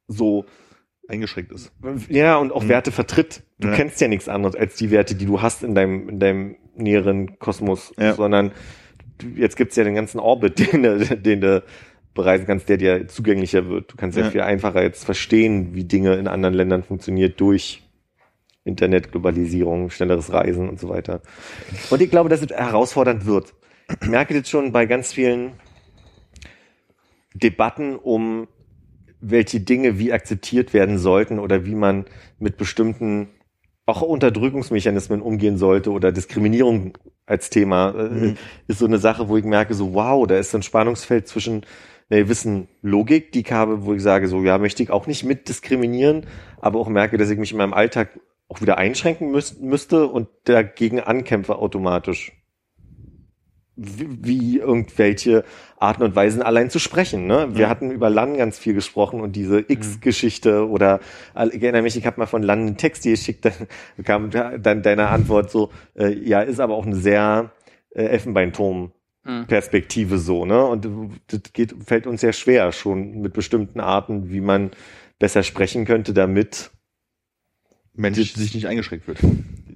so Eingeschränkt ist. ja und auch Mhm. Werte vertritt. Du Ja. kennst ja nichts anderes als die Werte, die du hast in deinem in deinem näheren Kosmos, Ja. sondern jetzt gibt's ja den ganzen Orbit, (laughs) den, du- den du bereisen kannst, der dir zugänglicher wird. Du kannst ja, Ja. viel einfacher jetzt verstehen, wie Dinge in anderen Ländern funktioniert durch Internet, Globalisierung, schnelleres Reisen und so weiter. Und ich glaube, dass es herausfordernd wird. Ich merke das schon bei ganz vielen Debatten um welche Dinge wie akzeptiert werden sollten oder wie man mit bestimmten auch Unterdrückungsmechanismen umgehen sollte oder Diskriminierung als Thema äh, Mhm. ist so eine Sache, wo ich merke, so wow, da ist so ein Spannungsfeld zwischen einer gewissen Logik, die ich habe, wo ich sage, so ja, möchte ich auch nicht mit diskriminieren, aber auch merke, dass ich mich in meinem Alltag auch wieder einschränken müß, müsste und dagegen ankämpfe automatisch. Wie, wie irgendwelche Arten und Weisen allein zu sprechen. Ne? Wir Ja. hatten über LAN ganz viel gesprochen und diese X-Geschichte oder ich erinnere mich, ich habe mal von LAN einen Text hier geschickt, dann kam da- dann deine Antwort so, äh, ja, ist aber auch eine sehr äh, Elfenbeinturm Mhm. Perspektive so, ne? Und das geht, fällt uns sehr schwer schon mit bestimmten Arten, wie man besser sprechen könnte, damit. Mensch sich nicht eingeschränkt wird.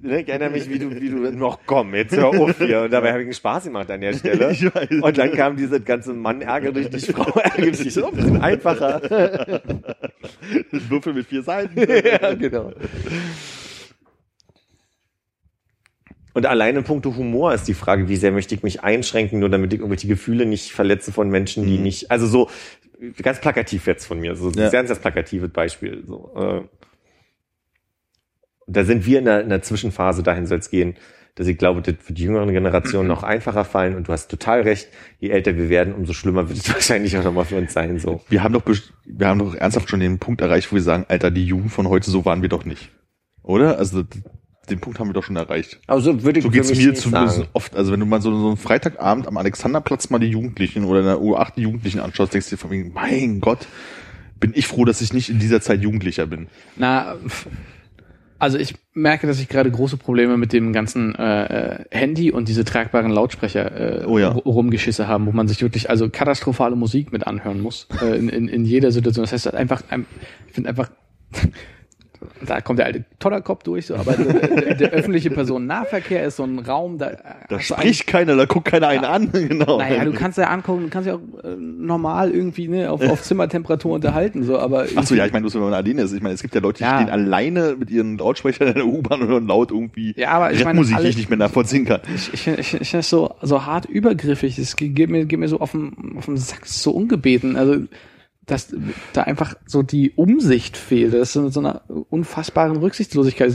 Ne, ich erinnere mich, wie du, wie du (laughs) noch komm, jetzt hör auf hier. Und dabei habe ich einen Spaß gemacht an der Stelle. (laughs) Ich weiß. Und dann kam diese ganze Mann ärgere dich nicht, Frau ärgere dich. Oh, wir sind einfacher. (laughs) Würfel mit vier Seiten. ja, genau. Und allein in puncto Humor ist die Frage, wie sehr möchte ich mich einschränken, nur damit ich irgendwelche Gefühle nicht verletze von Menschen, die Mhm. nicht, also so, ganz plakativ jetzt von mir, so Ja. ein ganz plakatives Beispiel, so, äh, da sind wir in der, in der Zwischenphase, dahin soll es gehen, dass ich glaube, das für die jüngeren Generationen noch einfacher fallen und du hast total recht, je älter wir werden, umso schlimmer wird es (laughs) wahrscheinlich auch nochmal für uns sein, so. Wir haben doch, wir haben doch ernsthaft schon den Punkt erreicht, wo wir sagen, Alter, die Jugend von heute, so waren wir doch nicht. Oder? Also, den Punkt haben wir doch schon erreicht. Also würde ich So geht's mir zumindest sagen. oft. Also, wenn du mal so, so einen Freitagabend am Alexanderplatz mal die Jugendlichen oder in der U8 die Jugendlichen anschaust, denkst du dir von wegen, mein Gott, bin ich froh, dass ich nicht in dieser Zeit Jugendlicher bin. Na, also ich merke, dass ich gerade große Probleme mit dem ganzen äh, äh, Handy und diese tragbaren Lautsprecher äh, Oh ja. ru- rumgeschisse haben, wo man sich wirklich also katastrophale Musik mit anhören muss äh, in, in, in jeder Situation. Das heißt einfach, ein- ich finde einfach da kommt der alte Todderkopf durch, so, aber der, der öffentliche Personennahverkehr ist so ein Raum, da, Da du spricht keiner, da guckt keiner einen an. (laughs) genau. Naja, du kannst ja angucken, du kannst ja auch äh, normal irgendwie ne, auf, auf Zimmertemperatur unterhalten, so, aber Ach so, ja, ich meine, bloß wenn man alleine ist. Ich meine, es gibt ja Leute, die Ja. stehen alleine mit ihren Lautsprechern in der U-Bahn und hören laut irgendwie Ja, aber ich meine, Rapmusik, die ich nicht mehr nachvollziehen kann. ich, ich, ich, ich finde das so, so hart übergriffig. Es geht mir, geht mir so auf den, auf den Sack, so ungebeten. Also, dass da einfach so die Umsicht fehlt. Das ist so, so einer unfassbaren Rücksichtslosigkeit.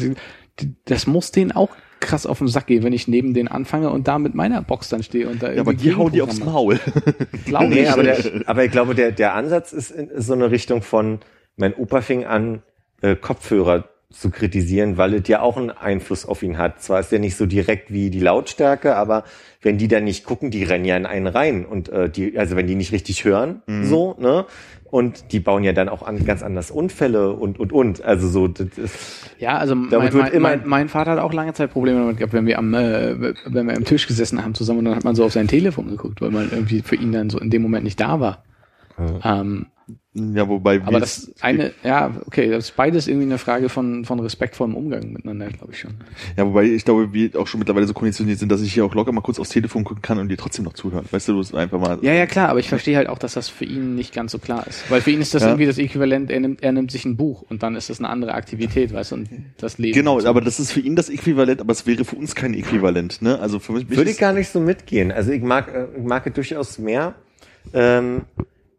Das muss denen auch krass auf den Sack gehen, wenn ich neben denen anfange und da mit meiner Box dann stehe und da Ja, aber die hauen die aufs Maul. (laughs) Glaube Nee, ich. aber, der, aber ich glaube, der, der Ansatz ist, in, so eine Richtung von, mein Opa fing an, äh, Kopfhörer zu kritisieren, weil es ja auch einen Einfluss auf ihn hat. Zwar ist der nicht so direkt wie die Lautstärke, aber wenn die dann nicht gucken, die rennen ja in einen rein und äh, die, also wenn die nicht richtig hören, so, ne? Und die bauen ja dann auch an, ganz anders Unfälle und und und. Also so, das ist Ja, also mein, mein, immer- mein, mein Vater hat auch lange Zeit Probleme damit gehabt, wenn wir am, äh, wenn wir am Tisch gesessen haben zusammen und dann hat man so auf sein Telefon geguckt, weil man irgendwie für ihn dann so in dem Moment nicht da war. Ähm, Ja, wobei aber wir- das eine, ja, okay, das ist beides irgendwie eine Frage von, von respektvollem Umgang miteinander, glaube ich schon. Ja, wobei ich glaube, wir auch schon mittlerweile so konditioniert sind, dass ich hier auch locker mal kurz aufs Telefon gucken kann und dir trotzdem noch zuhören. Weißt du, du bist einfach mal. Ja, ja, klar, aber ich verstehe halt auch, dass das für ihn nicht ganz so klar ist. Weil für ihn ist das Ja. irgendwie das Äquivalent, er nimmt, er nimmt sich ein Buch und dann ist das eine andere Aktivität, weißt du, und das Leben. Genau, dazu. aber das ist für ihn das Äquivalent, aber es wäre für uns kein Äquivalent, ne? Also für mich Würde ich gar nicht so mitgehen. Also ich mag, äh, ich mag es durchaus mehr, ähm,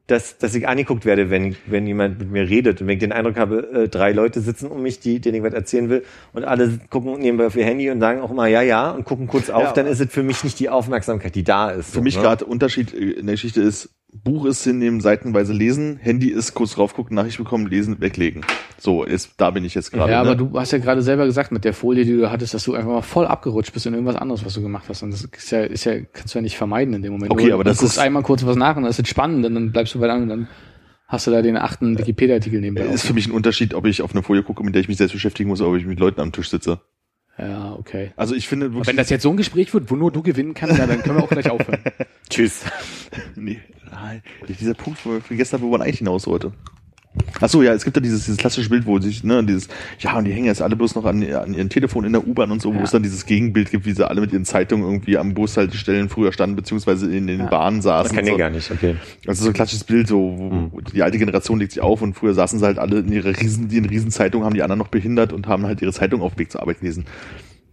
dass, dass ich angeguckt werde, wenn, wenn jemand mit mir redet. Und wenn ich den Eindruck habe, äh, drei Leute sitzen um mich, die, denen ich was erzählen will, und alle gucken nebenbei auf ihr Handy und sagen auch immer ja, ja und gucken kurz auf, Ja, dann ist es für mich nicht die Aufmerksamkeit, die da ist. für mich ne? gerade Unterschied äh, in der Geschichte ist, Buch ist hinnehmen, seitenweise lesen, Handy ist kurz drauf gucken, Nachricht bekommen, lesen, weglegen. So, ist, da bin ich jetzt gerade. ja, ne? aber du hast ja gerade selber gesagt mit der Folie, die du hattest, dass du einfach mal voll abgerutscht bist in irgendwas anderes, was du gemacht hast. Und das ist ja, ist ja, kannst du ja nicht vermeiden in dem Moment. Okay, Du- aber du das guckst ist- einmal kurz was nach und das ist spannend und dann bleibst du weiter an und dann hast du da den achten Wikipedia-Artikel nebenbei. ist offen. für mich ein Unterschied, ob ich auf eine Folie gucke, mit der ich mich selbst beschäftigen muss, oder ob ich mit Leuten am Tisch sitze. Ja, okay. Also ich finde wirklich. Wenn das jetzt so ein Gespräch wird, wo nur du gewinnen kannst, ja, dann können wir auch gleich aufhören. (laughs) Tschüss. (laughs) Nee, nein, dieser Punkt, wo wir vergessen haben, wo man eigentlich hinaus wollte. Ach so, ja, es gibt ja dieses, dieses klassische Bild, wo sich, ne, dieses, ja, und die hängen jetzt alle bloß noch an, an ihren Telefon in der U-Bahn und so, wo Ja. es dann dieses Gegenbild gibt, wie sie alle mit ihren Zeitungen irgendwie am Bushaltestellen früher standen, beziehungsweise in den Ja. Bahnen Das saßen. kann so. ich gar nicht, okay. Also so ein klassisches Bild, so, wo wo die alte Generation legt sich auf und früher saßen sie halt alle in ihrer riesen, in riesen Zeitung, haben die anderen noch behindert und haben halt ihre Zeitung auf dem Weg zur Arbeit gelesen.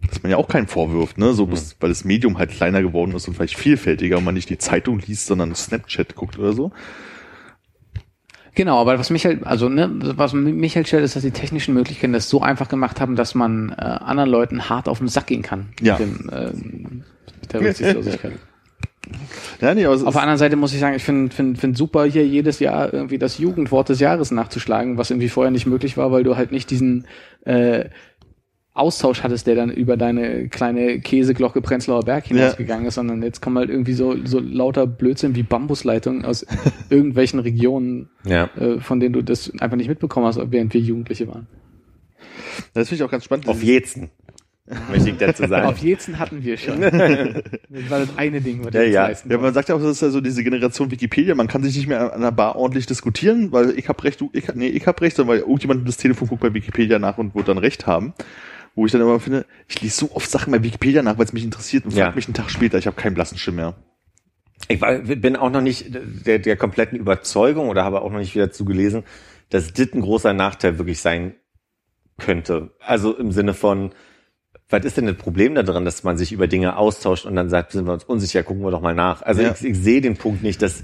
Das man ja auch keinen vorwirft, ne? So, bloß, weil das Medium halt kleiner geworden ist und vielleicht vielfältiger und man nicht die Zeitung liest, sondern Snapchat guckt oder so. Genau, aber was mich halt, also ne, was mich halt stellt, ist, dass die technischen Möglichkeiten das so einfach gemacht haben, dass man äh, anderen Leuten hart auf den Sack gehen kann. Ja. Mit, dem, ähm, mit der Rücksichtslosigkeit. (laughs) Ja, nee, aber Auf der anderen Seite muss ich sagen, ich finde find, find super, hier jedes Jahr irgendwie das Jugendwort des Jahres nachzuschlagen, was irgendwie vorher nicht möglich war, weil du halt nicht diesen äh, Austausch hattest, der dann über deine kleine Käseglocke Prenzlauer Berg hinausgegangen ist, sondern jetzt kommen halt irgendwie so, so lauter Blödsinn wie Bambusleitungen aus (laughs) irgendwelchen Regionen, Ja. äh, von denen du das einfach nicht mitbekommen hast, während wir Jugendliche waren. das finde ich auch ganz spannend. Auf jeden. Möchte ich dazu sagen. Auf Jetzen hatten wir schon. (laughs) das war das eine Ding, was Ja, ja. leisten Ja, man sagt ja auch, das ist ja so diese Generation Wikipedia, man kann sich nicht mehr an der Bar ordentlich diskutieren, weil ich hab recht, du, ich, nee, ich hab recht, sondern weil irgendjemand das Telefon guckt bei Wikipedia nach und wird dann recht haben. Wo ich dann immer finde, ich lese so oft Sachen bei Wikipedia nach, weil es mich interessiert und Ja. frag mich einen Tag später, ich habe keinen blassen Schimmer mehr. Ich war, bin auch noch nicht der, der kompletten Überzeugung oder habe auch noch nicht wieder zugelesen, dass das ein großer Nachteil wirklich sein könnte. Also im Sinne von, was ist denn das Problem daran, dass man sich über Dinge austauscht und dann sagt, sind wir uns unsicher, gucken wir doch mal nach. Also Ja. ich, ich sehe den Punkt nicht, dass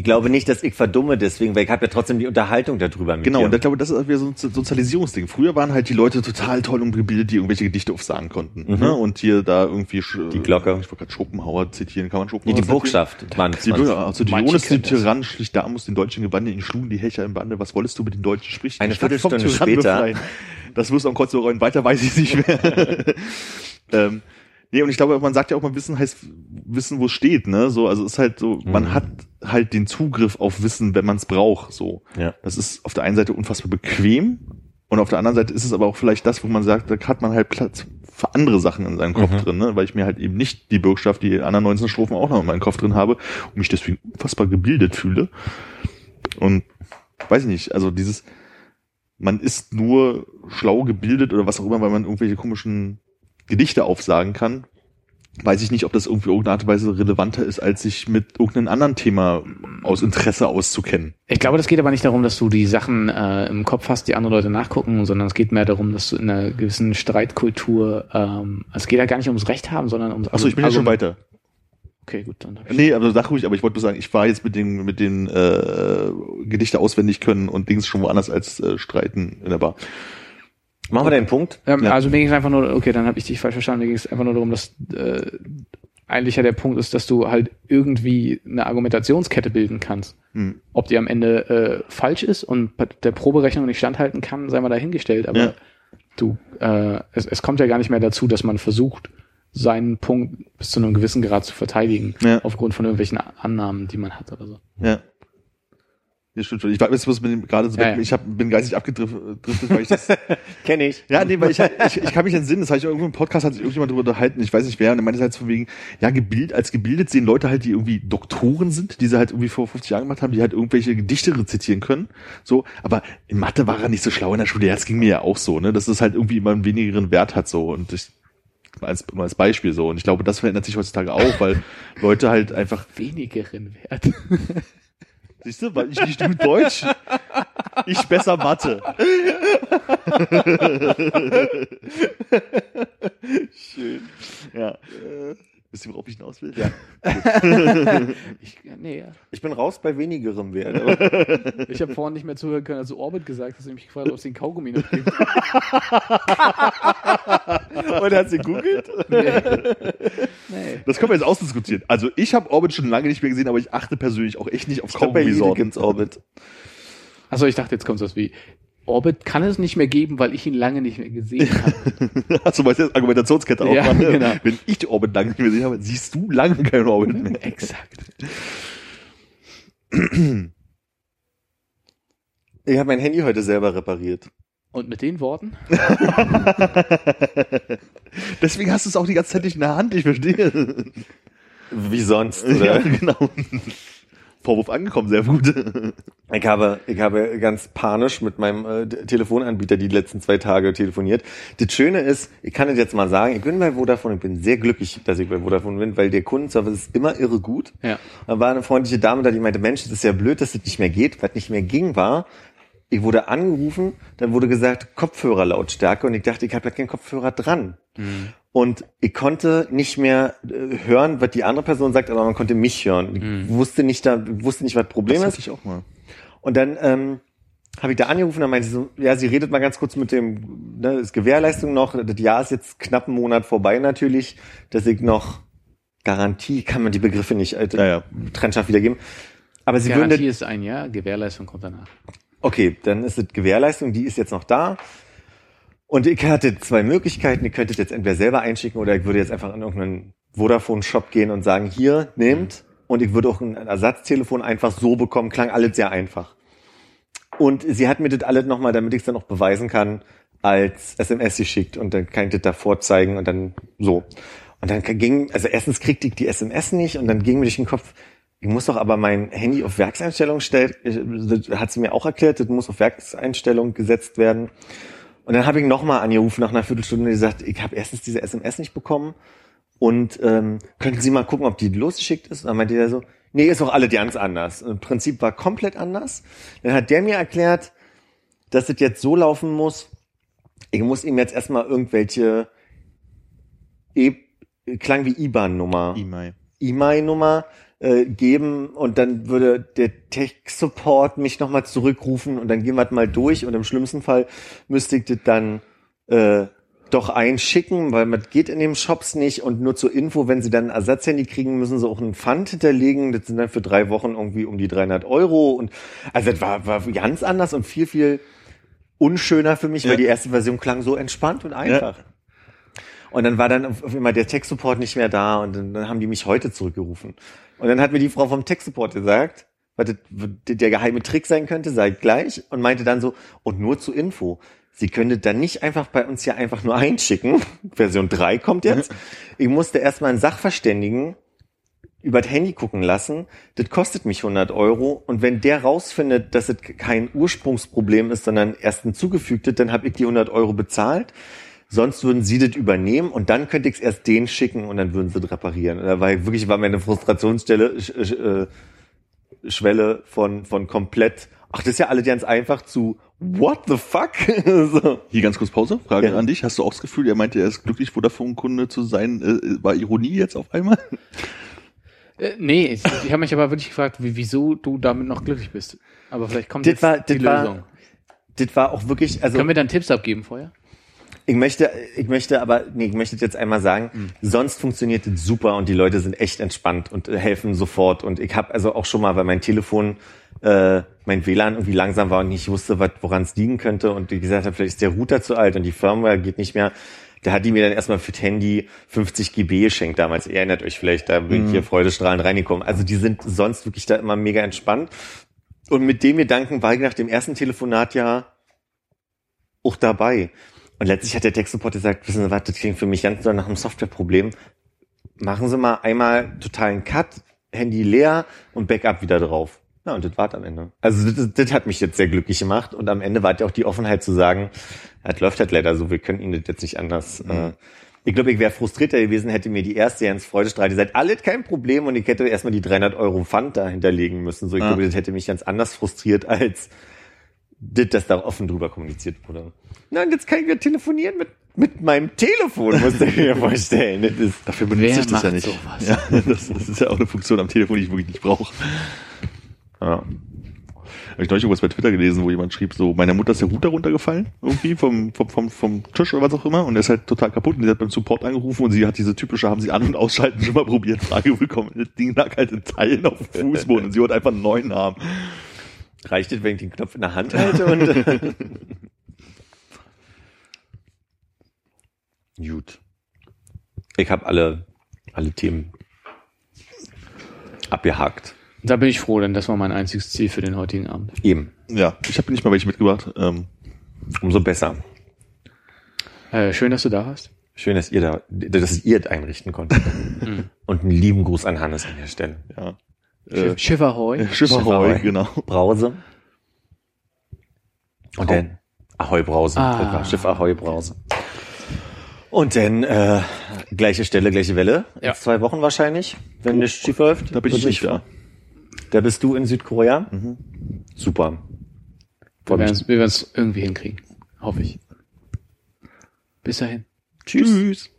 ich glaube nicht, dass ich verdumme deswegen, weil ich habe ja trotzdem die Unterhaltung darüber mit Genau, dir. und ich glaube, das ist wieder so ein Sozialisierungsding. Früher waren halt die Leute total toll und gebildet, die irgendwelche Gedichte aufsagen konnten. Ne? Und hier da irgendwie Die Glocke. Ich wollte gerade Schopenhauer zitieren, kann man Schopenhauer die zitieren? Botschaft. Mann, Die Bürger, also die können das. Tyrann schlich da muss den Deutschen gewandt, ihn schlugen die Hecher im Bande. Was wolltest du mit den Deutschen? Sprich, die Eine Viertelstunde später. befreien. Das wirst du am Kreuz rollen. Weiter weiß ich nicht mehr. (laughs) ähm, nee, und ich glaube, man sagt ja auch mal, Wissen heißt wissen, wo es steht, ne? So, also es ist halt so, man Mhm. hat halt den Zugriff auf Wissen, wenn man es braucht. So. Ja. Das ist auf der einen Seite unfassbar bequem und auf der anderen Seite ist es aber auch vielleicht das, wo man sagt, da hat man halt Platz für andere Sachen in seinem Kopf Mhm. drin, ne? weil ich mir halt eben nicht die Bürgschaft, die anderen 19 Strophen auch noch in meinem Kopf drin habe und mich deswegen unfassbar gebildet fühle. Und weiß ich nicht, also dieses, man ist nur schlau gebildet oder was auch immer, weil man irgendwelche komischen Gedichte aufsagen kann. Weiß ich nicht, ob das irgendwie irgendeine Art und Weise relevanter ist, als sich mit irgendeinem anderen Thema aus Interesse auszukennen. Ich glaube, das geht aber nicht darum, dass du die Sachen äh, im Kopf hast, die andere Leute nachgucken, sondern es geht mehr darum, dass du in einer gewissen Streitkultur, ähm, es geht ja gar nicht ums Recht haben, sondern ums Achso, ich bin jetzt schon weiter. Okay, gut, dann hab ich Nee, aber sag ruhig, aber ich wollte nur sagen, ich war jetzt mit den, mit den äh, Gedichte auswendig können und Dings schon woanders als äh, Streiten in der Bar. Machen wir den Punkt. Ähm, Ja. Also mir ging es einfach nur, okay, dann habe ich dich falsch verstanden, mir ging es einfach nur darum, dass äh, eigentlich ja der Punkt ist, dass du halt irgendwie eine Argumentationskette bilden kannst. Hm. Ob die am Ende äh, falsch ist und bei der Proberechnung nicht standhalten kann, sei mal dahingestellt, aber Ja. du, äh, es, es kommt ja gar nicht mehr dazu, dass man versucht, seinen Punkt bis zu einem gewissen Grad zu verteidigen, Ja. aufgrund von irgendwelchen Annahmen, die man hat oder so. Ja. Ja, stimmt schon. Ich weiß, was mit dem gerade so Ja, weg, ja. ich hab, bin geistig abgedriftet, weil ich das. (laughs) Kenne ich. ja, nee, weil ich, halt- ich, ich kann mich entsinnen, das habe ich irgendwo im Podcast hat sich irgendjemand darüber unterhalten, ich weiß nicht wer, und er meinte halt von wegen, ja, gebildet, als gebildet sehen Leute halt, die irgendwie Doktoren sind, die sie halt irgendwie vor 50 Jahren gemacht haben, die halt irgendwelche Gedichte rezitieren können. So, aber in Mathe war er nicht so schlau in der Schule, ja, das ging mir ja auch so, ne? Dass es halt irgendwie immer einen wenigeren Wert hat so. Und ich als, mal als Beispiel so. Und ich glaube, das verändert sich heutzutage auch, weil (laughs) Leute halt einfach Wenigeren Wert. (laughs) Siehst du, weil ich nicht gut Deutsch, ich besser Mathe. (laughs) Schön. Ja. Wisst ihr, worauf ich hinaus will? Ja. (laughs) Ich, ja, nee, ja. Ich bin raus bei wenigerem Wert. (laughs) Ich habe vorhin nicht mehr zuhören können, als du Orbit gesagt hast, und mich gefragt, ob es den Kaugummi noch gibt. (laughs) Und hat sie googelt? Nee. Das können wir jetzt ausdiskutieren. Also ich habe Orbit schon lange nicht mehr gesehen, aber ich achte persönlich auch echt nicht auf Kaugummisorten. Orbit. Achso, ich dachte, jetzt kommt was wie. Orbit kann es nicht mehr geben, weil ich ihn lange nicht mehr gesehen (laughs) habe. Achso, weißt du, jetzt Argumentationskette Ja, aufmachen. ne? genau. Wenn ich die Orbit lange nicht mehr gesehen habe, siehst du lange keinen Orbit mehr. (laughs) Exakt. Ich habe mein Handy heute selber repariert. Und mit den Worten? (laughs) Deswegen hast du es auch die ganze Zeit nicht in der Hand, ich verstehe. Wie sonst, Ja, oder? genau. Vorwurf angekommen, sehr gut. (laughs) Ich habe, ich habe ganz panisch mit meinem äh, Telefonanbieter die letzten zwei Tage telefoniert. Das Schöne ist, ich kann es jetzt mal sagen, ich bin bei Vodafone, ich bin sehr glücklich, dass ich bei Vodafone bin, weil der Kundenservice ist immer irre gut. Ja. Da war eine freundliche Dame da, die meinte, Mensch, das ist ja blöd, dass das nicht mehr geht. Was nicht mehr ging, war, ich wurde angerufen, dann wurde gesagt, Kopfhörerlautstärke und ich dachte, ich habe ja keinen Kopfhörer dran. Und ich konnte nicht mehr äh, hören, was die andere Person sagt, aber man konnte mich hören. Ich wusste nicht, da, wusste nicht, was Problem Das ist. hatte ich auch mal. Und dann ähm, habe ich da angerufen, dann meinte sie so, ja, sie redet mal ganz kurz mit dem, ne, ist Gewährleistung noch, das Jahr ist jetzt knapp einen Monat vorbei natürlich, dass ich noch Garantie, kann man die Begriffe nicht äh, Ja, ja. trennscharf wiedergeben. Aber sie würden, Garantie ist ein Jahr, Gewährleistung kommt danach. okay, dann ist es Gewährleistung, die ist jetzt noch da. Und ich hatte zwei Möglichkeiten, ihr könntet jetzt entweder selber einschicken oder ich würde jetzt einfach in irgendeinen Vodafone-Shop gehen und sagen, hier, nehmt. Und ich würde auch ein Ersatztelefon einfach so bekommen, klang alles sehr einfach. Und sie hat mir das alles nochmal, damit ich es dann auch beweisen kann, als SMS geschickt und dann kann ich das da vorzeigen und dann so. Und dann ging, also erstens kriegte ich die SMS nicht und dann ging mir durch den Kopf, ich muss doch aber mein Handy auf Werkseinstellung stellen, das hat sie mir auch erklärt, das muss auf Werkseinstellung gesetzt werden. Und dann habe ich nochmal angerufen nach einer Viertelstunde und gesagt, ich habe erstens diese SMS nicht bekommen und ähm, könnten Sie mal gucken, ob die losgeschickt ist? Und dann meinte der so, nee, ist doch alle ganz anders. Und Im Prinzip war komplett anders. Dann hat der mir erklärt, dass es jetzt so laufen muss, ich muss ihm jetzt erstmal irgendwelche e klang wie IBAN-Nummer. E-Mail. E-Mail-Nummer äh, geben und dann würde der Tech-Support mich nochmal zurückrufen und dann gehen wir mal durch und im schlimmsten Fall müsste ich das dann äh, doch einschicken, weil man geht in den Shops nicht und nur zur Info, wenn sie dann ein Ersatzhandy kriegen, müssen sie auch einen Pfand hinterlegen. Das sind dann für drei Wochen irgendwie um die 300 Euro und also das war, war ganz anders und viel, viel unschöner für mich, Ja. weil die erste Version klang so entspannt und einfach. Und dann war dann auf einmal der Tech-Support nicht mehr da und dann, dann haben die mich heute zurückgerufen. Und dann hat mir die Frau vom Tech-Support gesagt, was der geheime Trick sein könnte, sei gleich und meinte dann so, und nur zur Info, sie könnte dann nicht einfach bei uns hier einfach nur einschicken. (laughs) Version 3 kommt jetzt. Ich musste erstmal einen Sachverständigen über das Handy gucken lassen. Das kostet mich 100 Euro. Und wenn der rausfindet, dass es kein Ursprungsproblem ist, sondern erst ein zugefügtes, dann habe ich die 100 Euro bezahlt. Sonst würden sie das übernehmen und dann könnte ich es erst denen schicken und dann würden sie das reparieren. Und da war ich, wirklich war meine Frustrationsstelle sch, sch, äh, Schwelle von von komplett. Ach, das ist ja alle ganz einfach zu What the fuck? (laughs) so. Hier ganz kurz Pause. Frage Ja. an dich. Hast du auch das Gefühl, er meinte, er ist glücklich, Vodafone-Kunde zu sein? Äh, war Ironie jetzt auf einmal? (laughs) Äh, nee, ich, ich habe mich aber wirklich gefragt, wie, wieso du damit noch glücklich bist. Aber vielleicht kommt Das jetzt war- die das war- Lösung. Das war auch wirklich, also Können wir dann Tipps abgeben vorher? Ich möchte, ich möchte aber, nee, ich möchte jetzt einmal sagen, sonst funktioniert es super und die Leute sind echt entspannt und helfen sofort. Und ich habe also auch schon mal, weil mein Telefon, äh, mein WLAN irgendwie langsam war und ich wusste, woran es liegen könnte und die gesagt hat, vielleicht ist der Router zu alt und die Firmware geht nicht mehr. Da hat die mir dann erstmal für das Handy 50 GB geschenkt damals. Ihr erinnert euch vielleicht, da bin ich hier freudestrahlend reingekommen. Also die sind sonst wirklich da immer mega entspannt. Und mit dem Gedanken war ich nach dem ersten Telefonat ja auch dabei. Und letztlich hat der Tech-Support gesagt, wissen Sie was, das klingt für mich ganz nach einem Softwareproblem. Machen Sie mal einmal totalen Cut, Handy leer und Backup wieder drauf. Ja, und das war's am Ende. Also das, das hat mich jetzt sehr glücklich gemacht. Und am Ende war ja auch die Offenheit zu sagen, das läuft halt leider so, wir können Ihnen das jetzt nicht anders. Äh, ich glaube, ich wäre frustrierter gewesen, hätte mir die erste Jens Freudestrahl gesagt, alles kein Problem und ich hätte erstmal die 300 Euro Pfand da hinterlegen müssen. So, ich Ah. glaube, das hätte mich ganz anders frustriert als dass da offen drüber kommuniziert wurde. Nein, jetzt kann ich wieder telefonieren mit, mit meinem Telefon, muss ich mir vorstellen. Das ist, Dafür benutze Wer ich das ja nicht. sowas? Ja, das, das ist ja auch eine Funktion am Telefon, die ich wirklich nicht brauche. ja. Habe ich neulich irgendwas bei Twitter gelesen, wo jemand schrieb, so, meiner Mutter ist der Router runtergefallen, irgendwie vom, vom, vom, vom Tisch oder was auch immer, und der ist halt total kaputt und die hat beim Support angerufen und sie hat diese typische, haben sie an- und ausschalten (laughs) schon mal probiert, Frage bekommen. Das Ding lag halt in Teilen auf dem Fußboden und sie wollte einfach einen neuen haben. Reicht es, wenn ich den Knopf in der Hand halte und (laughs) Gut. Ich habe alle, alle Themen abgehakt. Da bin ich froh, denn das war mein einziges Ziel für den heutigen Abend. Eben. Ja, ich habe nicht mal welche mitgebracht. Ähm, Umso besser. Äh, schön, dass du da warst. Schön, dass ihr da, dass ihr das einrichten konntet. (laughs) Und einen lieben Gruß an Hannes an der Stelle. ja. Schiff, Äh, Schiff (laughs) Ahoy. Schiff Ahoy, genau. Brause. Und dann Ahoi Brause. Ah. Schiff Ahoi Brause. Und dann äh, gleiche Stelle, gleiche Welle. Ja. In zwei Wochen wahrscheinlich, wenn nichts schief läuft. Da bin ich nicht da. Da bist du in Südkorea? Mhm. Super. Wir werden es wir werden's irgendwie hinkriegen. Hoffe ich. Bis dahin. Tschüss. Tschüss.